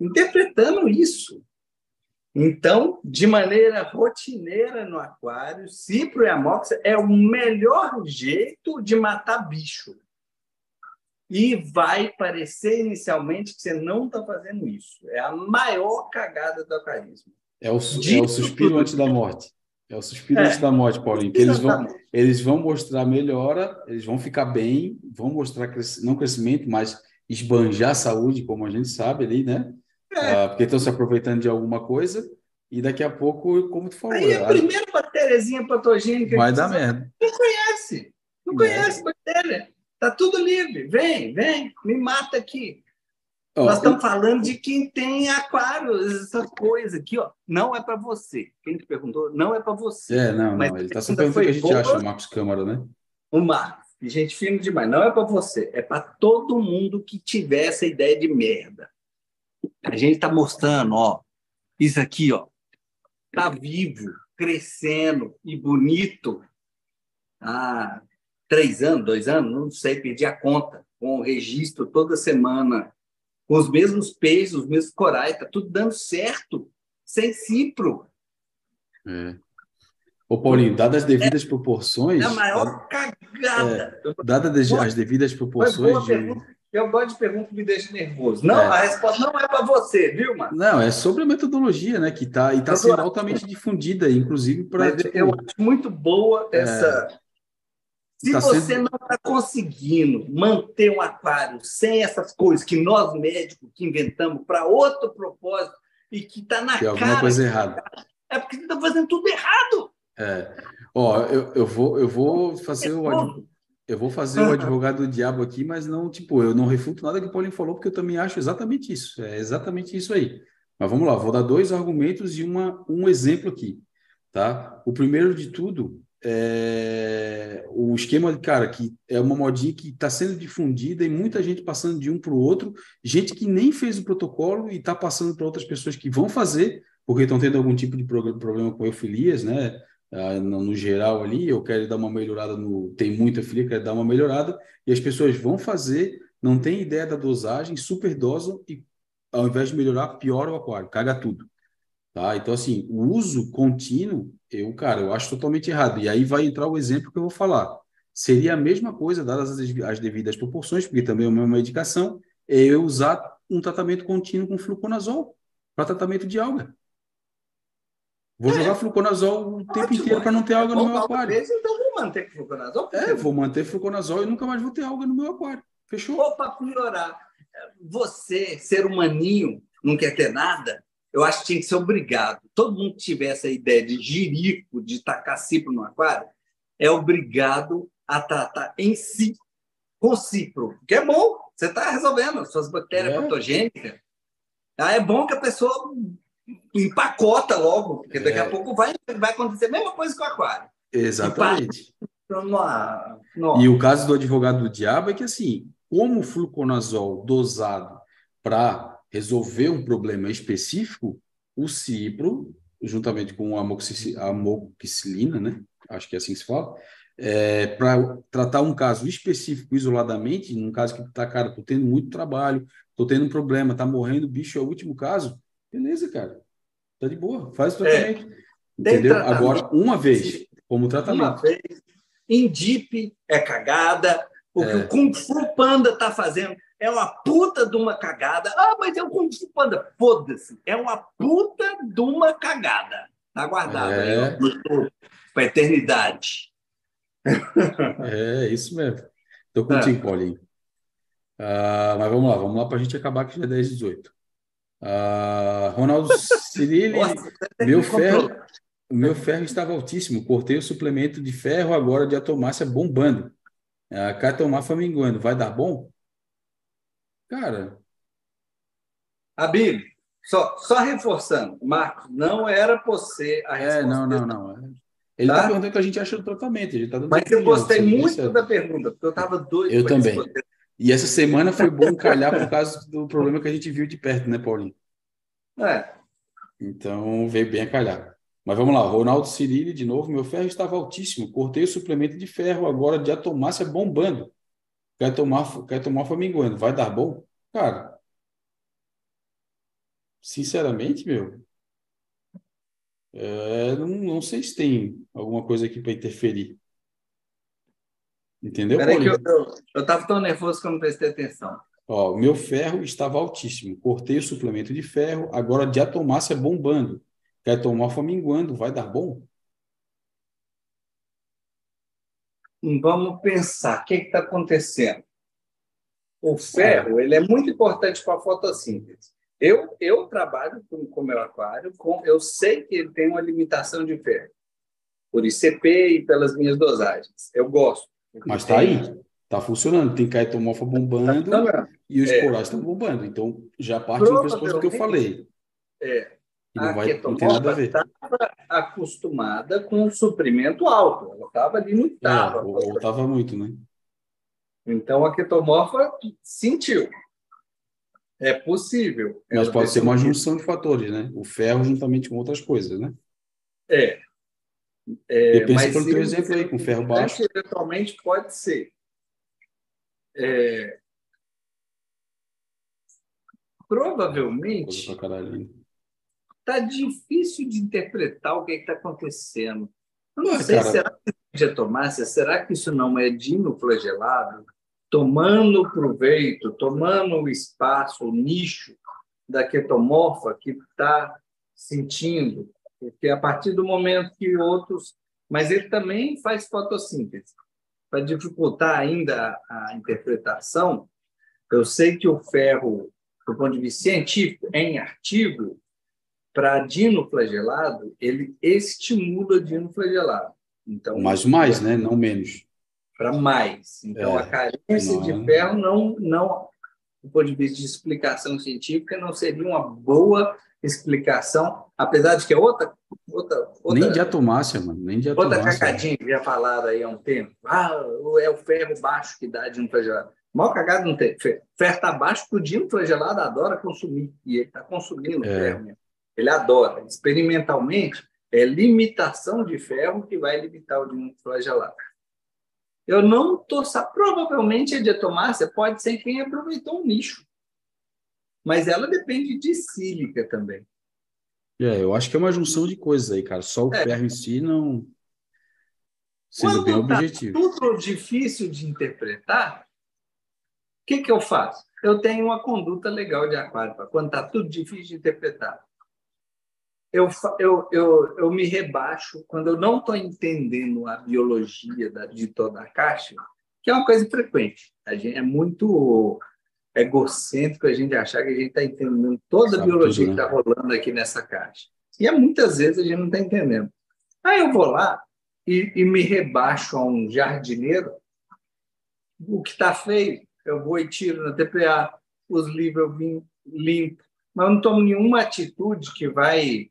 Speaker 3: interpretando isso. Então, de maneira rotineira no aquário, cipro e amoxa é o melhor jeito de matar bicho. E vai parecer inicialmente que você não está fazendo isso. É a maior cagada do aquarismo.
Speaker 2: É o, é o suspiro antes da morte. É o suspiro é. antes da morte, Paulinho. Que eles vão, eles vão mostrar melhora, eles vão ficar bem, vão mostrar não crescimento, mas esbanjar a saúde, como a gente sabe ali, né? É. Ah, porque estão se aproveitando de alguma coisa e daqui a pouco, como tu falou...
Speaker 3: Aí a, a primeira bactériazinha patogênica...
Speaker 2: Vai dar merda.
Speaker 3: Não conhece. Não é. conhece bactéria. Tá tudo livre. Vem, vem, me mata aqui. Oh, Nós estamos eu... falando de quem tem aquários, essa coisa aqui, ó. Não é para você. Quem te perguntou, não é para você.
Speaker 2: É, não, não. Ele está sabendo o que a gente boa, acha, o Marcos Câmara, né?
Speaker 3: O Marcos. Gente fina demais. Não é para você, é para todo mundo que tiver essa ideia de merda. A gente está mostrando, ó, isso aqui, ó, tá vivo, crescendo e bonito há três anos, dois anos, não sei, perdi a conta, com o registro toda semana com os mesmos peixes, os mesmos corais, está tudo dando certo, sem cipro.
Speaker 2: É. Ô, Paulinho, dadas as devidas é, proporções. É
Speaker 3: a maior cagada.
Speaker 2: É, dadas as devidas proporções. De...
Speaker 3: Eu gosto de pergunta que me deixa nervoso. Não, é. a resposta não é para você, viu, mano?
Speaker 2: Não, é sobre a metodologia, né? Que está e tá sendo altamente difundida, inclusive para.
Speaker 3: Tipo, eu acho muito boa essa, é. Se tá você sendo... não está conseguindo manter um aquário sem essas coisas que nós médicos que inventamos para outro propósito e que está na Tem
Speaker 2: cara... alguma coisa errada.
Speaker 3: É porque você está fazendo tudo errado.
Speaker 2: É. Ó, eu, eu, vou, eu vou fazer é o... Eu vou fazer o advogado do diabo aqui, mas não, tipo, eu não refuto nada que o Paulinho falou, porque eu também acho exatamente isso. É exatamente isso aí. Mas vamos lá, vou dar dois argumentos e uma, um exemplo aqui, tá? O primeiro de tudo é, o esquema, cara, que é uma modinha que está sendo difundida e muita gente passando de um para o outro, gente que nem fez o protocolo e está passando para outras pessoas que vão fazer, porque estão tendo algum tipo de problema com eufilias, né? Ah, no, no, geral ali, eu quero dar uma melhorada no. Tem muita filia, quero dar uma melhorada, e as pessoas vão fazer, não tem ideia da dosagem, super dosam e ao invés de melhorar, piora o aquário, caga tudo. Tá? Então, assim, o uso contínuo, eu, cara, eu acho totalmente errado. E aí vai entrar o exemplo que eu vou falar. Seria a mesma coisa, dadas as, as devidas proporções, porque também é uma medicação, é eu usar um tratamento contínuo com fluconazol para tratamento de alga. Vou é. jogar fluconazol o tempo inteiro para não ter alga no meu aquário.
Speaker 3: Vez, então vou manter fluconazol.
Speaker 2: É, vou manter fluconazol e nunca mais vou ter alga no meu aquário. Fechou?
Speaker 3: Ou para piorar, você, ser humaninho, não quer ter nada, eu acho que tinha que ser obrigado. Todo mundo que tiver essa ideia de jirico, de tacar cipro no aquário, é obrigado a tratar em si com cipro, que é bom, você está resolvendo suas bactérias é. patogênicas. Ah, é bom que a pessoa empacota logo, porque daqui é. a pouco vai, vai acontecer a mesma coisa com o aquário.
Speaker 2: Exatamente. E o caso do advogado do diabo é que, assim, como o fluconazol dosado para resolver um problema específico, o cipro, juntamente com a amoxicilina, né? Acho que é assim que se fala, é, para tratar um caso específico isoladamente, num caso que tá, cara, tô tendo muito trabalho, tô tendo um problema, tá morrendo, bicho, é o último caso, beleza, cara, tá de boa, faz o é, tratamento. É, entendeu? Agora, uma vez, como tratamento. Uma vez,
Speaker 3: Indip é cagada, o que é. o Kung Fu Panda tá fazendo é uma puta de uma cagada. Ah, mas é o Kung Fu Panda. Foda-se. É uma puta de uma cagada. Tá guardado é. aí, para eternidade.
Speaker 2: É, isso mesmo. Estou contigo, é. Paulinho. Ah, mas vamos lá, vamos lá para a gente acabar que já é 10 18. Ah, Ronaldo Cirilli, meu ferro, o meu ferro estava altíssimo. Cortei o suplemento de ferro agora de atomácia bombando. A catomar minguando. Vai dar bom? Cara.
Speaker 3: Abílio, só, só reforçando, Marcos, não era você a
Speaker 2: resposta. É, não, não, não. Ele está tá perguntando o que a gente acha do tratamento. Tá
Speaker 3: Mas eu gostei muito da pergunta, porque eu estava doido.
Speaker 2: Eu também. Responder. E essa semana foi bom calhar por causa do problema que a gente viu de perto, né, Paulinho?
Speaker 3: É.
Speaker 2: Então veio bem a calhar. Mas vamos lá, Ronaldo Cirilli, de novo, meu ferro estava altíssimo. Cortei o suplemento de ferro, agora de atomácia bombando. Quer tomar, quer tomar Flamengoano, vai dar bom? Cara, sinceramente, meu, é, não, não sei se tem alguma coisa aqui para interferir. Entendeu,
Speaker 3: Peraí que eu, eu, eu tava tão nervoso que eu não prestei atenção.
Speaker 2: Ó, meu ferro estava altíssimo. Cortei o suplemento de ferro, agora de atomácia bombando. Quer tomar minguando, vai dar bom?
Speaker 3: Vamos pensar, o que está acontecendo? O ferro é. ele é muito importante para a fotossíntese. Eu, eu trabalho com o meu aquário, com, eu sei que ele tem uma limitação de ferro, por ICP e pelas minhas dosagens. Eu gosto.
Speaker 2: Mas está aí, está funcionando. Tem caetomorfa bombando tá e os é. corais estão bombando. Então, já parte do pressuposto que eu falei.
Speaker 3: É. a vai, ketomorfa estava acostumada com um suprimento alto. Ela estava ali no.
Speaker 2: É, ou estava muito, né?
Speaker 3: Então, a ketomorfa sentiu. É possível.
Speaker 2: Mas pode ser uma junção de fatores, né? O ferro juntamente com outras coisas, né?
Speaker 3: É.
Speaker 2: é Depende pelo teu exemplo aí, com ferro baixo.
Speaker 3: Eventualmente pode ser. É, provavelmente está difícil de interpretar o que está acontecendo. Eu não Ué, sei, cara... será que de tomácia, será que isso não é dinoflagelado? tomando proveito, tomando o espaço, o nicho da ketomorfa que está sentindo, porque a partir do momento que outros, mas ele também faz fotossíntese. Para dificultar ainda a interpretação, eu sei que o ferro, do ponto de vista científico, em artigo, para dinoflagelado, ele estimula dinoflagelado.
Speaker 2: Então, mais mais, né? Não menos
Speaker 3: para mais. Então, é, a carência não... de é. ferro não, não, do ponto de vista de explicação científica, não seria uma boa explicação, apesar de que é outra. outra, outra
Speaker 2: nem de atomácia, mano, nem de
Speaker 3: atomácia. Outra cacadinha que já falaram aí há um tempo. Ah, é o ferro baixo que dá de um flagelado. Mal cagado não tem. Ferro está baixo, porque o dino flagelado adora consumir. E ele está consumindo é. ferro mesmo. Ele adora. Experimentalmente, é limitação de ferro que vai limitar o dino flagelado. Eu não estou. Provavelmente a diatomácia pode ser quem aproveitou o nicho. Mas ela depende de sílica também.
Speaker 2: É, eu acho que é uma junção de coisas aí, cara. Só o é. ferro em si não. Sendo Quando bem tá objetivo.
Speaker 3: tudo difícil de interpretar, o que, que eu faço? Eu tenho uma conduta legal de aquário. Quando está tudo difícil de interpretar, eu, eu, eu, eu me rebaixo quando eu não estou entendendo a biologia da, de toda a caixa, que é uma coisa frequente. A gente é muito egocêntrico a gente achar que a gente está entendendo toda a Sabe biologia tudo, né? que está rolando aqui nessa caixa. E é, muitas vezes a gente não está entendendo. Aí eu vou lá e, e me rebaixo a um jardineiro. O que está feio, eu vou e tiro na TPA, os livros eu vim limpo, mas eu não tomo nenhuma atitude que vai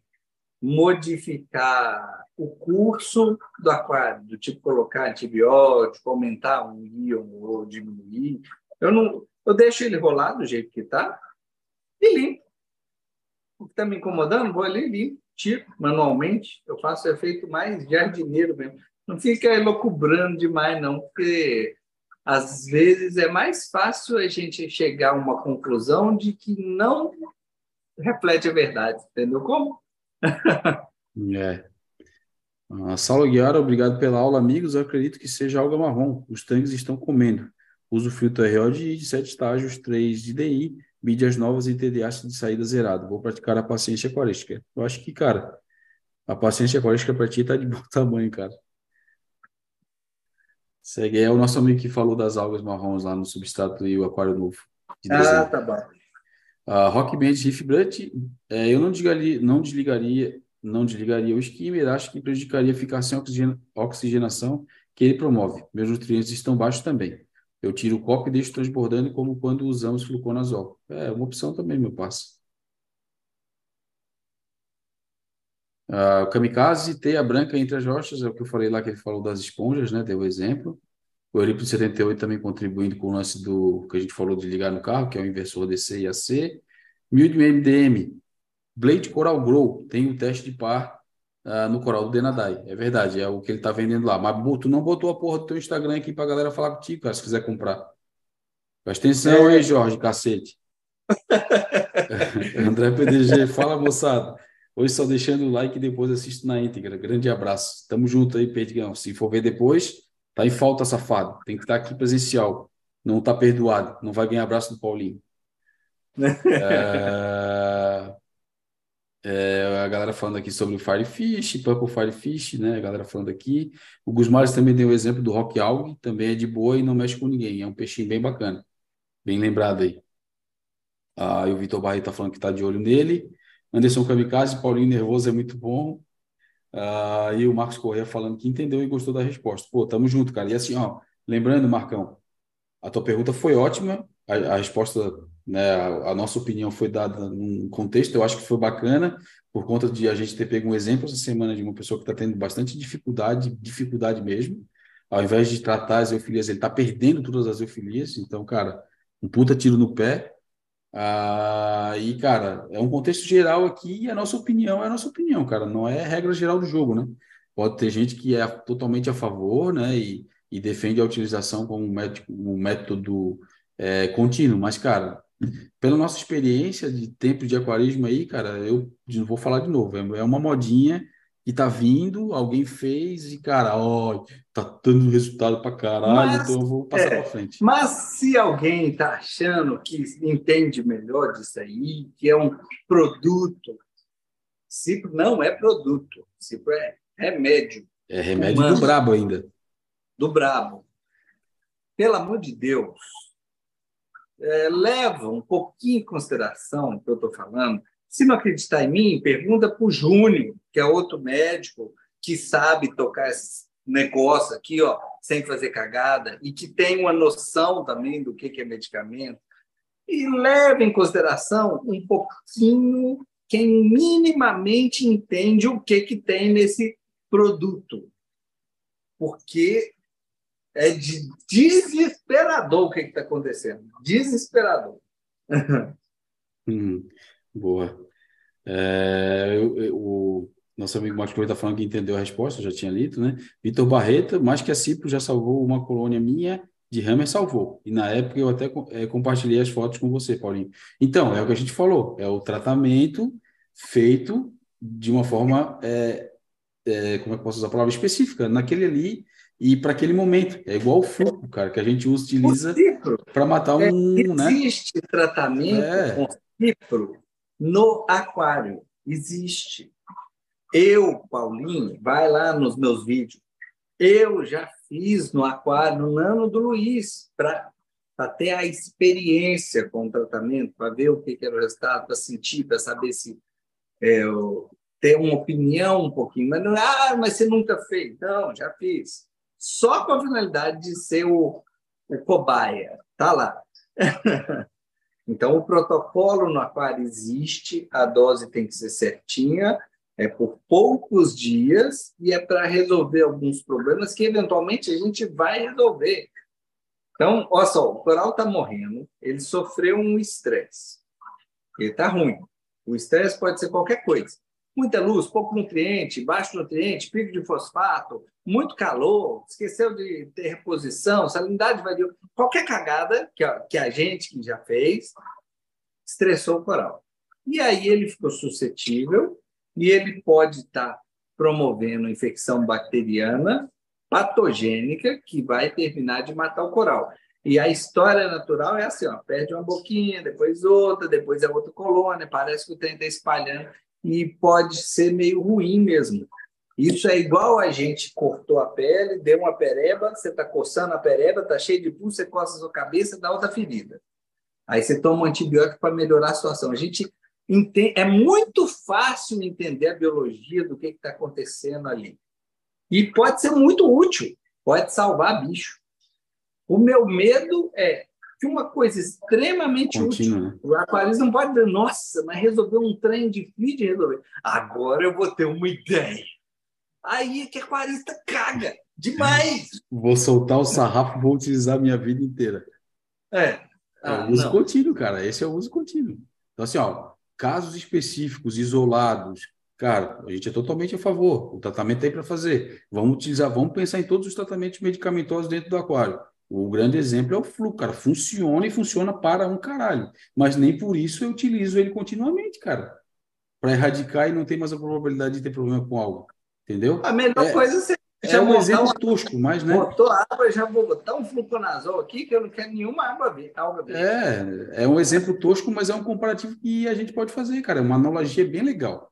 Speaker 3: modificar o curso do aquário, do tipo colocar antibiótico, aumentar um íon ou diminuir. Eu não, eu deixo ele rolar do jeito que está e limpo. O que está me incomodando, vou ali limpo, tiro manualmente. Eu faço efeito mais jardineiro mesmo. Não fica elocubrando demais, não, porque às vezes é mais fácil a gente chegar a uma conclusão de que não reflete a verdade. Entendeu como?
Speaker 2: é. Uh, Saulo Guiara, obrigado pela aula, amigos. Eu acredito que seja alga marrom. Os tanques estão comendo. Uso filtro RO de, de 7 estágios, 3 de DI, mídias novas e TDA de saída zerado. Vou praticar a paciência aquarística. Eu acho que, cara, a paciência aquarística para ti tá de bom tamanho, cara. Segue é o nosso amigo que falou das algas marrons lá no substrato e o aquário novo.
Speaker 3: Ah, tá bom.
Speaker 2: A Rock Band Riff Brut, é, eu não desligaria, não desligaria, não desligaria o skimmer, acho que prejudicaria a eficácia em oxigenação que ele promove. Meus nutrientes estão baixos também. Eu tiro o copo e deixo transbordando como quando usamos fluconazol. É uma opção também, meu parceiro. Uh, kamikaze, teia branca entre as rochas, é o que eu falei lá, que ele falou das esponjas, né? Deu o exemplo. O Eurípido 78 também contribuindo com o lance do que a gente falou de ligar no carro, que é o inversor DC e AC. 1000 de MDM, Blade Coral Grow, tem um teste de par uh, no coral do Denadai. É verdade, é o que ele está vendendo lá. Mas tu não botou a porra do teu Instagram aqui para a galera falar contigo, cara, se quiser comprar. Presta atenção é. aí, Jorge, cacete. André PDG, fala moçada. Hoje só deixando o like e depois assisto na íntegra. Grande abraço. Tamo junto aí, Pedrão. Se for ver depois, Tá em falta, safado. Tem que estar aqui presencial. Não tá perdoado. Não vai ganhar abraço do Paulinho. é... É, a galera falando aqui sobre o Firefish, Purple Firefish, né? A galera falando aqui. O Gusmares também deu o exemplo do Rock Alg, também é de boa e não mexe com ninguém. É um peixinho bem bacana. Bem lembrado aí. Ah, e o Vitor Barreto tá falando que tá de olho nele. Anderson Kamikaze, Paulinho Nervoso é muito bom. Ah, e o Marcos Corrêa falando que entendeu e gostou da resposta. Pô, tamo junto, cara. E assim, ó, lembrando, Marcão, a tua pergunta foi ótima. A, a resposta, né, a, a, nossa opinião foi dada num contexto, eu acho que foi bacana, por conta de a gente ter pego um exemplo essa semana de uma pessoa que está tendo bastante dificuldade, dificuldade mesmo. Ao invés de tratar as eufilias, ele está perdendo todas as eufilias. Então, cara, um puta tiro no pé. Ah, e, cara, é um contexto geral aqui e a nossa opinião é a nossa opinião, cara. Não é regra geral do jogo, né? Pode ter gente que é totalmente a favor, né? E, e defende a utilização como um método, um método é, contínuo. Mas, cara, pela nossa experiência de tempo de aquarismo aí, cara, eu não vou falar de novo. É, é uma modinha que tá vindo, alguém fez e, cara, ó, tá dando resultado pra caralho, mas, então eu vou passar é, pra frente.
Speaker 3: Mas se alguém tá achando que entende melhor disso aí, que é um produto, Cipro não é produto, Cipro é remédio.
Speaker 2: É remédio humano, do brabo ainda.
Speaker 3: Do brabo. Pelo amor de Deus, é, leva um pouquinho em consideração o que eu estou falando. Se não acreditar em mim, pergunta para o Júnior, que é outro médico que sabe tocar esse negócio aqui, ó, sem fazer cagada, e que tem uma noção também do que é medicamento. E leve em consideração um pouquinho quem minimamente entende o que, que tem nesse produto. Porque é de desesperador o que está acontecendo. Desesperador.
Speaker 2: hum, boa. É, eu, o nosso amigo Marcos está falando que entendeu a resposta, já tinha lido, né? Vitor Barreta, mais que a Cipro já salvou uma colônia minha de Hammer salvou. E na época eu até é, compartilhei as fotos com você, Paulinho. Então, é o que a gente falou, é o tratamento feito de uma forma, é, é, como é que posso usar a palavra específica, naquele ali e para aquele momento. É igual o fluco, cara, que a gente utiliza para matar é, um.
Speaker 3: É, existe né? tratamento é. com cipro no aquário. Existe. Eu, Paulinho, vai lá nos meus vídeos. Eu já fiz no aquário, no nano do Luiz, para ter a experiência com o tratamento, para ver o que, que era o resultado, para sentir, para saber se é, ter uma opinião um pouquinho. Mas não, ah, mas você nunca fez. Não, já fiz só com a finalidade de ser o, o cobaia. Tá lá. então, o protocolo no aquário existe, a dose tem que ser certinha, é por poucos dias e é para resolver alguns problemas que eventualmente a gente vai resolver. Então, olha só, o coral está morrendo, ele sofreu um estresse. Ele está ruim. O estresse pode ser qualquer coisa muita luz, pouco nutriente, baixo nutriente, pico de fosfato, muito calor, esqueceu de ter reposição, salinidade variou, qualquer cagada que a, que a gente que já fez, estressou o coral. E aí ele ficou suscetível e ele pode estar tá promovendo infecção bacteriana patogênica que vai terminar de matar o coral. E a história natural é assim, ó, perde uma boquinha, depois outra, depois é outra colônia, parece que o trem está espalhando e pode ser meio ruim mesmo. Isso é igual a gente cortou a pele, deu uma pereba, você está coçando a pereba, está cheio de pulso, você coça a sua cabeça, dá outra ferida. Aí você toma um antibiótico para melhorar a situação. A gente entende, é muito fácil entender a biologia do que está acontecendo ali. E pode ser muito útil, pode salvar bicho. O meu medo é que uma coisa extremamente Continua, útil. Né? O aquarista não pode dizer, nossa, mas resolveu um trem difícil de resolver. Agora eu vou ter uma ideia. Aí é que aquarista caga demais.
Speaker 2: Vou soltar o sarrafo, vou utilizar a minha vida inteira.
Speaker 3: É.
Speaker 2: é ah, é o uso não. contínuo, cara. Esse é o uso contínuo. Então, assim, ó, casos específicos, isolados, cara, a gente é totalmente a favor. O tratamento tem para fazer. Vamos utilizar, vamos pensar em todos os tratamentos medicamentosos dentro do aquário. O grande exemplo é o fluxo, cara. Funciona e funciona para um caralho. Mas nem por isso eu utilizo ele continuamente, cara. Para erradicar e não ter mais a probabilidade de ter problema com algo. Entendeu?
Speaker 3: A melhor é... coisa é você
Speaker 2: é um exemplo uma, tosco, mas né?
Speaker 3: Botou água, já vou botar um fluconazol aqui, que eu não quero nenhuma água água
Speaker 2: É, é um exemplo tosco, mas é um comparativo que a gente pode fazer, cara. É uma analogia bem legal,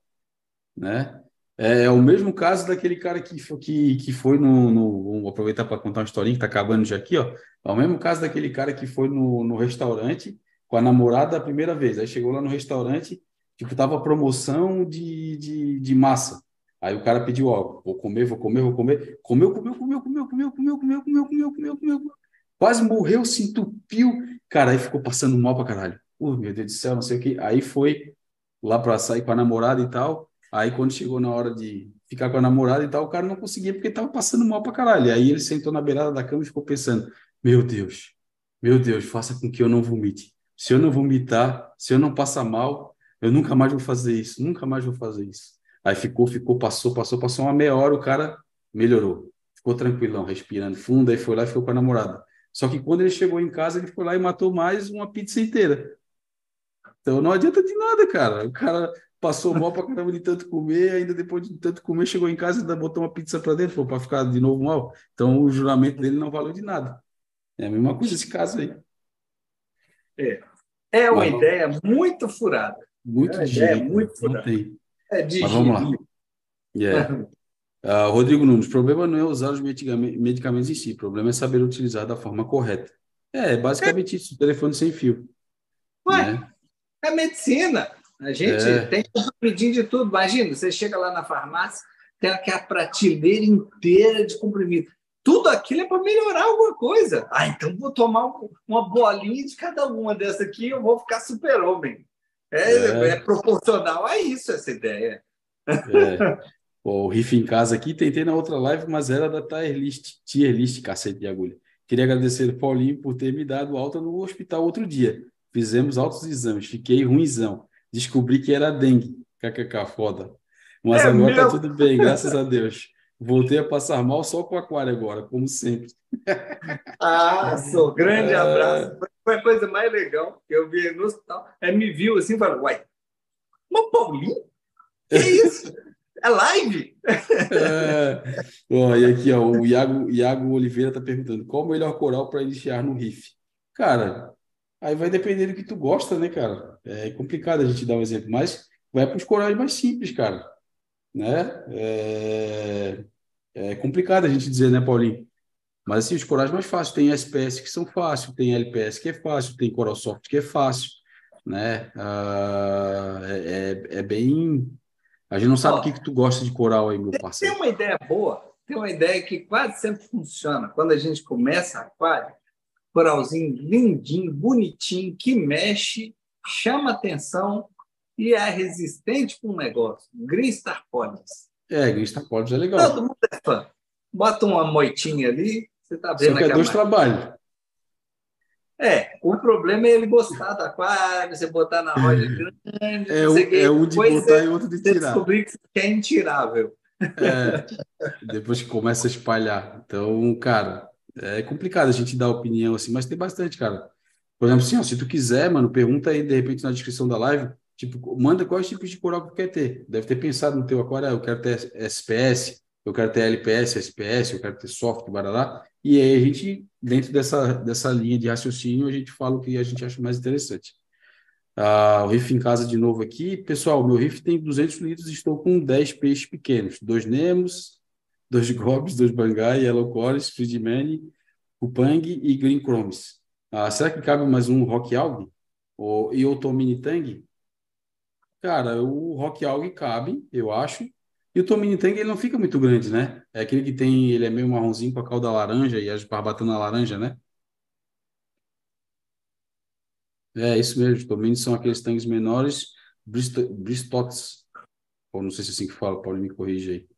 Speaker 2: né? É, é o mesmo caso daquele cara que, que, que foi no, no Vou aproveitar para contar uma historinha que está acabando já aqui, ó. É o mesmo caso daquele cara que foi no, no restaurante com a namorada a primeira vez. Aí chegou lá no restaurante, tipo, tava promoção de, de, de massa. Aí o cara pediu, ó, vou comer, vou comer, vou comer. Comeu, comeu, comeu, comeu, comeu, comeu, comeu, comeu, comeu, comeu, comeu. Quase morreu, se entupiu. Cara, aí ficou passando mal pra caralho. Uh, meu Deus do céu, não sei o que. Aí foi lá para sair com a namorada e tal. Aí quando chegou na hora de ficar com a namorada e tal, o cara não conseguia porque tava passando mal pra caralho. Aí ele sentou na beirada da cama e ficou pensando: Meu Deus, meu Deus, faça com que eu não vomite. Se eu não vomitar, se eu não passar mal, eu nunca mais vou fazer isso, nunca mais vou fazer isso. Aí ficou, ficou, passou, passou, passou uma meia hora, o cara melhorou. Ficou tranquilão, respirando fundo, aí foi lá e ficou com a namorada. Só que quando ele chegou em casa, ele foi lá e matou mais uma pizza inteira. Então não adianta de nada, cara. O cara passou mal pra caramba de tanto comer, ainda depois de tanto comer, chegou em casa e ainda botou uma pizza para dentro para ficar de novo mal. Então o juramento dele não valeu de nada. É a mesma coisa esse caso aí.
Speaker 3: É, é uma Mas, ideia muito furada.
Speaker 2: Muito é,
Speaker 3: é muito furada. É
Speaker 2: de Mas vamos lá. Yeah. Uh, Rodrigo Nunes, o problema não é usar os medicamentos em si, o problema é saber utilizar da forma correta. É, basicamente é. isso, telefone sem fio.
Speaker 3: Ué, né? é medicina. A gente é. tem comprimidinho de tudo. Imagina, você chega lá na farmácia, tem aquela prateleira inteira de comprimido. Tudo aquilo é para melhorar alguma coisa. Ah, então vou tomar uma bolinha de cada uma dessa aqui e eu vou ficar super-homem. É, é. é, proporcional a isso essa ideia.
Speaker 2: É. o riff em casa aqui, tentei na outra live, mas era da tier list, tier list, cacete de agulha. Queria agradecer ao Paulinho por ter me dado alta no hospital outro dia. Fizemos altos exames, fiquei ruimzão descobri que era dengue. KKK, foda. Mas é agora meu... tá tudo bem, graças a Deus. Voltei a passar mal só com o aquário agora, como sempre.
Speaker 3: Ah, sou grande é... abraço. Foi a coisa mais legal que eu vi no hospital. Aí me viu assim e falou: Uai, mas Paulinho? Que isso? É live?
Speaker 2: É... Ó, e aqui, ó, o Iago, Iago Oliveira tá perguntando: qual o melhor coral para iniciar no riff? Cara, Aí vai depender do que tu gosta, né, cara? É complicado a gente dar um exemplo, mas vai para os corais mais simples, cara. Né? É... é complicado a gente dizer, né, Paulinho? Mas assim, os corais mais fáceis, tem SPS que são fáceis, tem LPS que é fácil, tem Coral Soft que é fácil, né? Ah, é, é, é, bem... A gente não sabe o que, que tu gosta de coral aí, meu parceiro.
Speaker 3: Tem uma ideia boa, tem uma ideia que quase sempre funciona. Quando a gente começa aquário, coralzinho lindinho, bonitinho, que mexe, chama atenção e é resistente para um negócio. Green Star Police.
Speaker 2: É, Green Star Police é legal.
Speaker 3: Todo mundo é fã. Bota uma moitinha ali, você está vendo
Speaker 2: Só que é dois trabalhos.
Speaker 3: É, o problema é ele gostar do aquário, você botar na roda grande.
Speaker 2: É, o, é um de botar e outro de tirar.
Speaker 3: descobrir que é intirável.
Speaker 2: É, depois que começa a espalhar. Então, cara, é complicado a gente dar opinião assim, mas tem bastante, cara. Por exemplo, assim, ó, se tu quiser, mano, pergunta aí de repente na descrição da live, tipo, manda quais tipos de coral que tu quer ter. Deve ter pensado no teu aquário, eu quero ter SPS, eu quero ter LPS, SPS, eu quero ter soft, barará. E aí a gente, dentro dessa, dessa linha de raciocínio, a gente fala o que a gente acha mais interessante. Ah, o riff em casa de novo aqui. Pessoal, meu riff tem 200 litros, estou com 10 peixes pequenos, dois Nemos, dois Gobs, dois Bangai, Yellow Chorus, Friedman, Kupang e Green Chromes. Ah, será que cabe mais um Rock Alg? Ou, e o Tomini Tang? Cara, o Rock Alg cabe, eu acho. E o Tomini Tang ele não fica muito grande, né? É aquele que tem, ele é meio marronzinho com a cauda laranja e as barbatanas laranja, né? É isso mesmo, Tomini são aqueles tanques menores, Bristots, ou não sei se é assim que fala, pode me corrigir aí.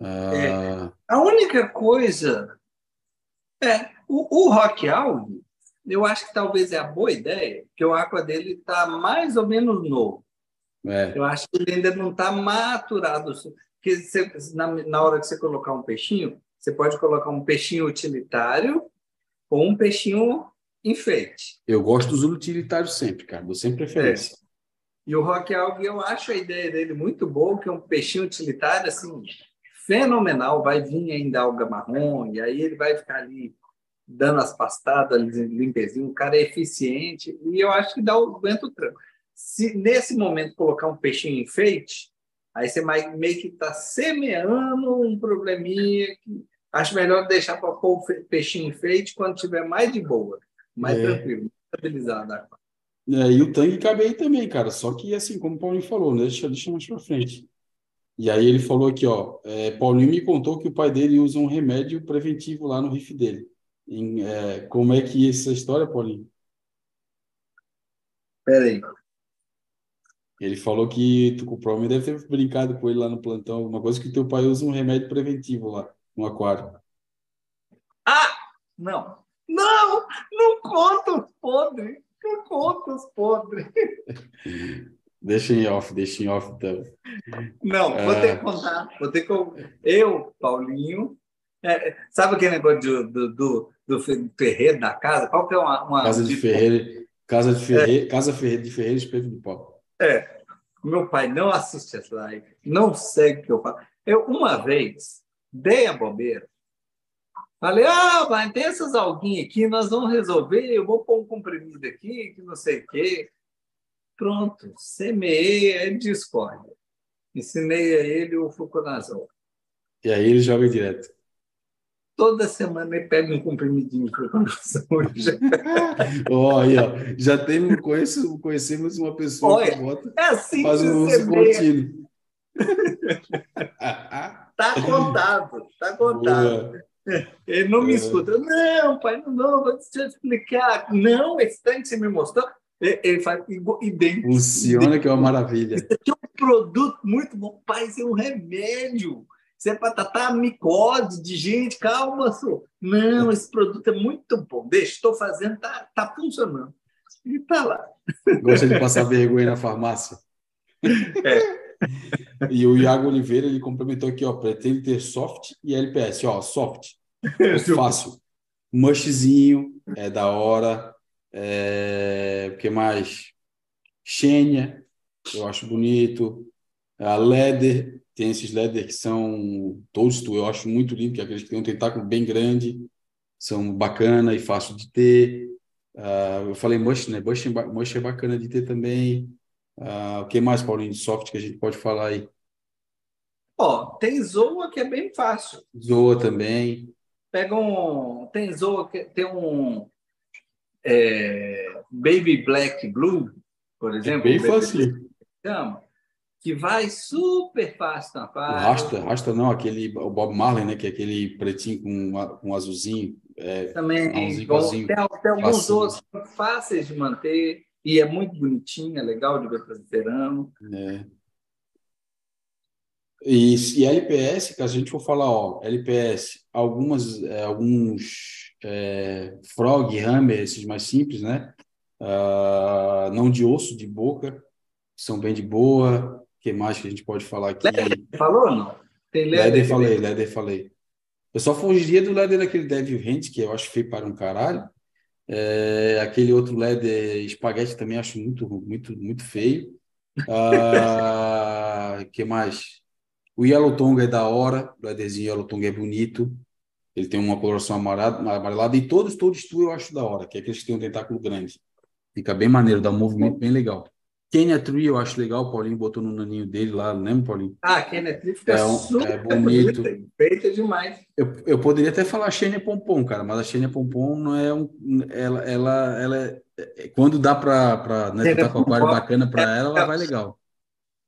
Speaker 3: É, ah. a única coisa é o, o Rock Alg, eu acho que talvez é a boa ideia, que o aqua dele está mais ou menos novo. É. Eu acho que ele ainda não está maturado. Porque você, na, na hora que você colocar um peixinho, você pode colocar um peixinho utilitário ou um peixinho enfeite.
Speaker 2: Eu gosto dos utilitários sempre, cara. Dou sempre preferência. É.
Speaker 3: E o Rock Alg, eu acho a ideia dele muito boa, que é um peixinho utilitário, assim, fenomenal, vai vir ainda alga marrom, e aí ele vai ficar ali dando as pastadas, limpezinho, o cara é eficiente, e eu acho que dá o aguenta o tranco. Se nesse momento colocar um peixinho enfeite, aí você meio que está semeando um probleminha que acho melhor deixar para pôr o peixinho enfeite quando tiver mais de boa, mais é. tranquilo, estabilizado a aquário.
Speaker 2: É, e o tangue cabe aí também, cara. Só que, assim, como o Paulinho falou, né? deixa, deixa mais para frente. E aí ele falou aqui, ó, é, Paulinho me contou que o pai dele usa um remédio preventivo lá no RIF dele. Em, é, como é que é essa história, Paulinho?
Speaker 3: Peraí.
Speaker 2: Ele falou que tu, o Paulinho deve ter brincado com ele lá no plantão, uma coisa que teu pai usa um remédio preventivo lá no aquário.
Speaker 3: Ah! Não! Não! Não conta podre! Contos podres.
Speaker 2: Deixa em off, deixa em off então.
Speaker 3: Não, vou ter que contar. Vou ter que... Eu, Paulinho, é, sabe aquele negócio do, do, do, Ferreiro da casa? Qual que é uma. uma
Speaker 2: casa de Ferreiro. Casa de Ferreiro, é. casa Ferreiro, de Ferreiro Espeto de Pau.
Speaker 3: É. Meu pai não assiste essa live, não segue o que eu falo. Eu, uma vez, dei a bobeira Falei, ah, vai ter essas alguinhas aqui, nós vamos resolver, eu vou pôr um comprimido aqui, que não sei o quê. Pronto, semeei a discórdia. Ensinei a ele o fluconazol.
Speaker 2: E aí ele joga direto.
Speaker 3: Toda semana ele pega um comprimidinho de fluconazol.
Speaker 2: Olha, já temos, conheço, conhecemos uma pessoa
Speaker 3: Olha,
Speaker 2: que bota,
Speaker 3: é assim
Speaker 2: faz um uso contínuo.
Speaker 3: Tá contado, tá contado. Boa. Ele não me é. escuta. Não, pai, não, não, vou te explicar. Não, esse tanque que você me mostrou, ele faz idêntico.
Speaker 2: Funciona, que é uma maravilha.
Speaker 3: Aqui é um produto muito bom. Pai, isso é um remédio. Isso é para tratar micose de gente. Calma, senhor. Não, esse produto é muito bom. Deixa, estou fazendo, tá, tá funcionando. E tá lá.
Speaker 2: Gosta de passar vergonha na farmácia. É. E o Iago Oliveira ele complementou aqui, ó, pretende ter soft e LPS, ó, soft, é fácil, mushzinho, é da hora, é, o que mais? Xênia, eu acho bonito, a Leather, tem esses Leather que são todos, eu acho muito lindo, que é aqueles que têm um tentáculo bem grande, são bacana e fácil de ter. Uh, eu falei Mush, né? Mush, Mush é bacana de ter também. Uh, o que mais, Paulinho, de soft que a gente pode falar aí?
Speaker 3: Ó, tem Zoa que é bem fácil.
Speaker 2: Zoa também.
Speaker 3: Pega um. Tem Zoa que tem um. É, Baby Black Blue, por é exemplo.
Speaker 2: É bem fácil.
Speaker 3: Que vai super fácil na parte.
Speaker 2: Rasta, rasta não, aquele. O Bob Marley, né? Que é aquele pretinho com, com azulzinho. É,
Speaker 3: também. Bom, tem, tem alguns outros fáceis de manter. E é muito bonitinho, é legal de ver presbiterano.
Speaker 2: É. E, e LPS, que a gente for falar, ó, LPS, algumas, é, alguns é, Frog, Hammer, esses mais simples, né? Uh, não de osso, de boca, são bem de boa. O que mais que a gente pode falar aqui?
Speaker 3: Leder, falou não?
Speaker 2: Tem Leder, Leder falei, Leder falei. Eu só fugiria do Leder daquele Devil Hand, que eu acho feio para um caralho. É, aquele outro LED espaguete também acho muito, muito, muito feio. Ah, que mais? O Yellow Tonga é da hora, o LEDzinho Yellow Tonga é bonito. Ele tem uma coloração amarelada, amarelada e todos, todos tu eu acho da hora, que é aqueles que tem um tentáculo grande. Fica bem maneiro, dá um movimento bem legal. Kenya Tree eu acho legal, o Paulinho botou no naninho dele lá, lembra, Paulinho?
Speaker 3: Ah, Kenya Tree fica é um, super
Speaker 2: é bonito.
Speaker 3: feita demais.
Speaker 2: Eu, eu poderia até falar Xenia Pompom, cara, mas a Xenia Pompom não é um. Ela, ela, ela é, é quando dá para né, tá com aquário bacana para ela, ela vai legal.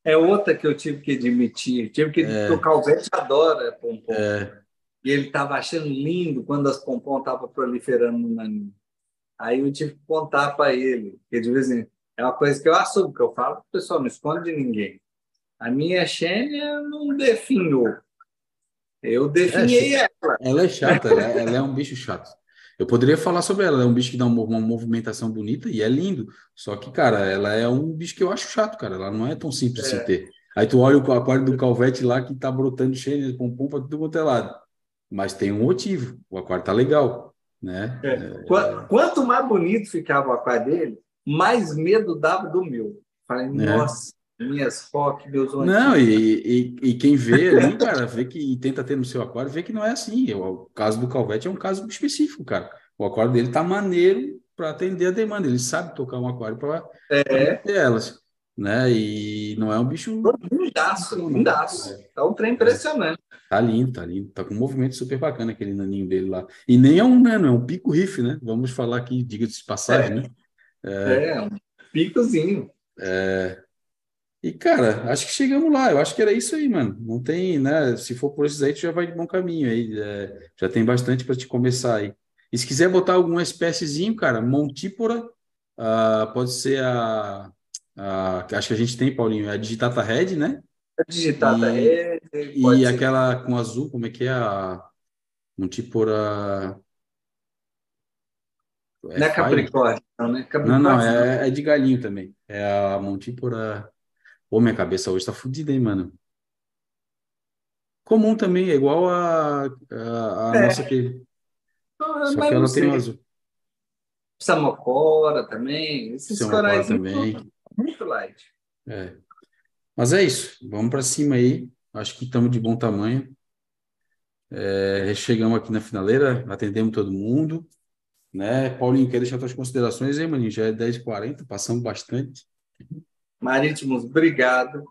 Speaker 3: É outra que eu tive que admitir. Tive que é. tocar o Vete adora Pompom. É. E ele estava achando lindo quando as Pompom estavam proliferando no naninho. Aí eu tive que contar para ele, que de vez em é uma coisa que eu assumo, que eu falo o pessoal, não esconde de ninguém. A minha Xênia não definhou. Eu defini
Speaker 2: é, ela. Ela é chata, ela, é, ela, é um bicho chato. Eu poderia falar sobre ela, ela é um bicho que dá uma, uma, movimentação bonita e é lindo. Só que, cara, ela é um bicho que eu acho chato, cara. Ela não é tão simples é. de ter. Aí tu olha o aquário do Calvete lá que tá brotando cheio de pompom para tudo quanto é lado. Mas tem um motivo. O aquário tá legal, né?
Speaker 3: É. É... Quanto mais bonito ficava o aquário dele, mais medo dava do meu. Falei, é. nossa, minhas rock, meus
Speaker 2: Não, e, e, e, quem vê ali, cara, vê que e tenta ter no seu aquário, vê que não é assim. O, caso do Calvete é um caso específico, cara. O aquário dele tá maneiro para atender a demanda. Ele sabe tocar um aquário para
Speaker 3: é.
Speaker 2: elas, né? E não é um bicho.
Speaker 3: Lindaço, lindaço. É. Tá um trem impressionante.
Speaker 2: Tá lindo, tá lindo. Tá com um movimento super bacana aquele naninho dele lá. E nem é um nano, é um pico riff, né? Vamos falar aqui, diga-se de passagem, é. né?
Speaker 3: É, é um picozinho.
Speaker 2: É, e, cara, acho que chegamos lá. Eu acho que era isso aí, mano. Não tem, né? Se for por esses aí, tu já vai de bom caminho aí. É, já tem bastante para te começar aí. E se quiser botar alguma espéciezinho, cara, Montípora, uh, pode ser a, a, Acho que a gente tem, Paulinho, é a Digitata Red, né?
Speaker 3: A Digitata Red.
Speaker 2: E aquela com azul, como é que é a. Montípora.
Speaker 3: É não é Capricórnio, não, né?
Speaker 2: Capricórnio, não, não, é, é de galinho também. É a Montípora. Pô, minha cabeça hoje tá fodida, hein, mano? Comum também, é igual a, a, a é. nossa aqui. Só que ela tem azul.
Speaker 3: Samocora também. Esses corais
Speaker 2: também.
Speaker 3: Muito, light.
Speaker 2: É. Mas é isso. Vamos para cima aí. Acho que estamos de bom tamanho. É, chegamos aqui na finaleira, atendemos todo mundo. Né? Paulinho, quer deixar suas considerações aí, maninho? Já é 10h40, passamos bastante.
Speaker 3: Marítimos, obrigado.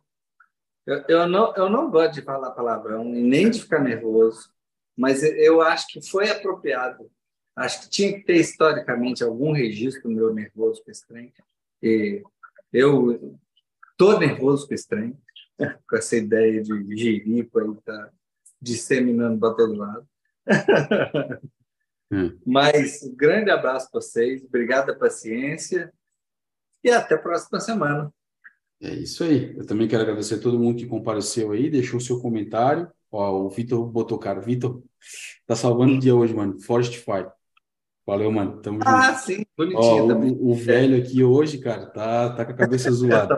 Speaker 3: Eu, eu, não, eu não gosto de falar palavrão e nem de ficar nervoso, mas eu acho que foi apropriado. Acho que tinha que ter historicamente algum registro meu nervoso com esse trem. E eu estou nervoso com esse trem, com essa ideia de jirico aí tá disseminando para todo lado. hum. Mas grande abraço para vocês, obrigado pela paciência e até a próxima semana.
Speaker 2: É isso aí. Eu também quero agradecer a todo mundo que compareceu aí, deixou seu comentário. Ó, o Vitor botou, cara. Vitor, tá salvando o dia hoje, mano. Forest Fire. Valeu, mano. Tamo
Speaker 3: junto. Ah, sim. Bonitinho
Speaker 2: Ó, também. O, o, velho aqui hoje, cara, tá, tá com a cabeça zoada.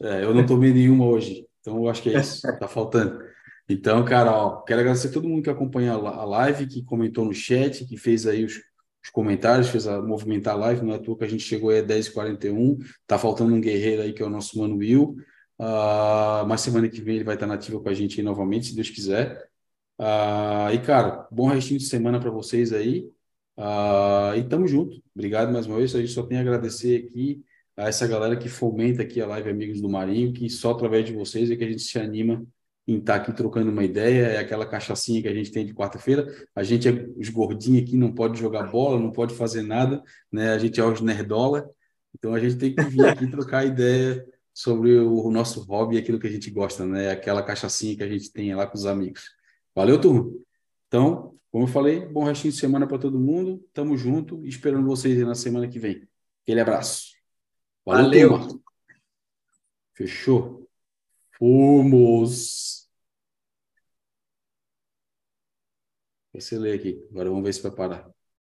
Speaker 2: é, eu não tomei nenhuma hoje. Então, eu acho que é isso. Tá faltando. Então, cara, ó, quero agradecer a todo mundo que acompanhou a live, que comentou no chat, que fez aí os, os comentários, fez a movimentar a live, não é à toa que a gente chegou aí a 10h41, tá faltando um guerreiro aí que é o nosso Mano Will, uh, mas semana que vem ele vai estar nativa com a gente aí novamente, se Deus quiser. Uh, e, cara, bom restinho de semana para vocês aí, uh, e tamo junto. Obrigado mais uma vez, a gente só tem a agradecer aqui a essa galera que fomenta aqui a live Amigos do Marinho, que só através de vocês é que a gente se anima em estar aqui trocando uma ideia, é aquela cachaçinha que a gente tem de quarta-feira. A gente é os gordinhos aqui, não pode jogar bola, não pode fazer nada, né? A gente é os nerdola, então a gente tem que vir aqui trocar ideia sobre o nosso hobby e aquilo que a gente gosta, né? Aquela cachaçinha que a gente tem lá com os amigos. Valeu, turma! Então, como eu falei, bom restinho de semana para todo mundo. Tamo junto, esperando vocês na semana que vem. Aquele abraço.
Speaker 3: Valeu, Valeu.
Speaker 2: Fechou? Fomos! Você lê aqui. Agora vamos ver se vai parar.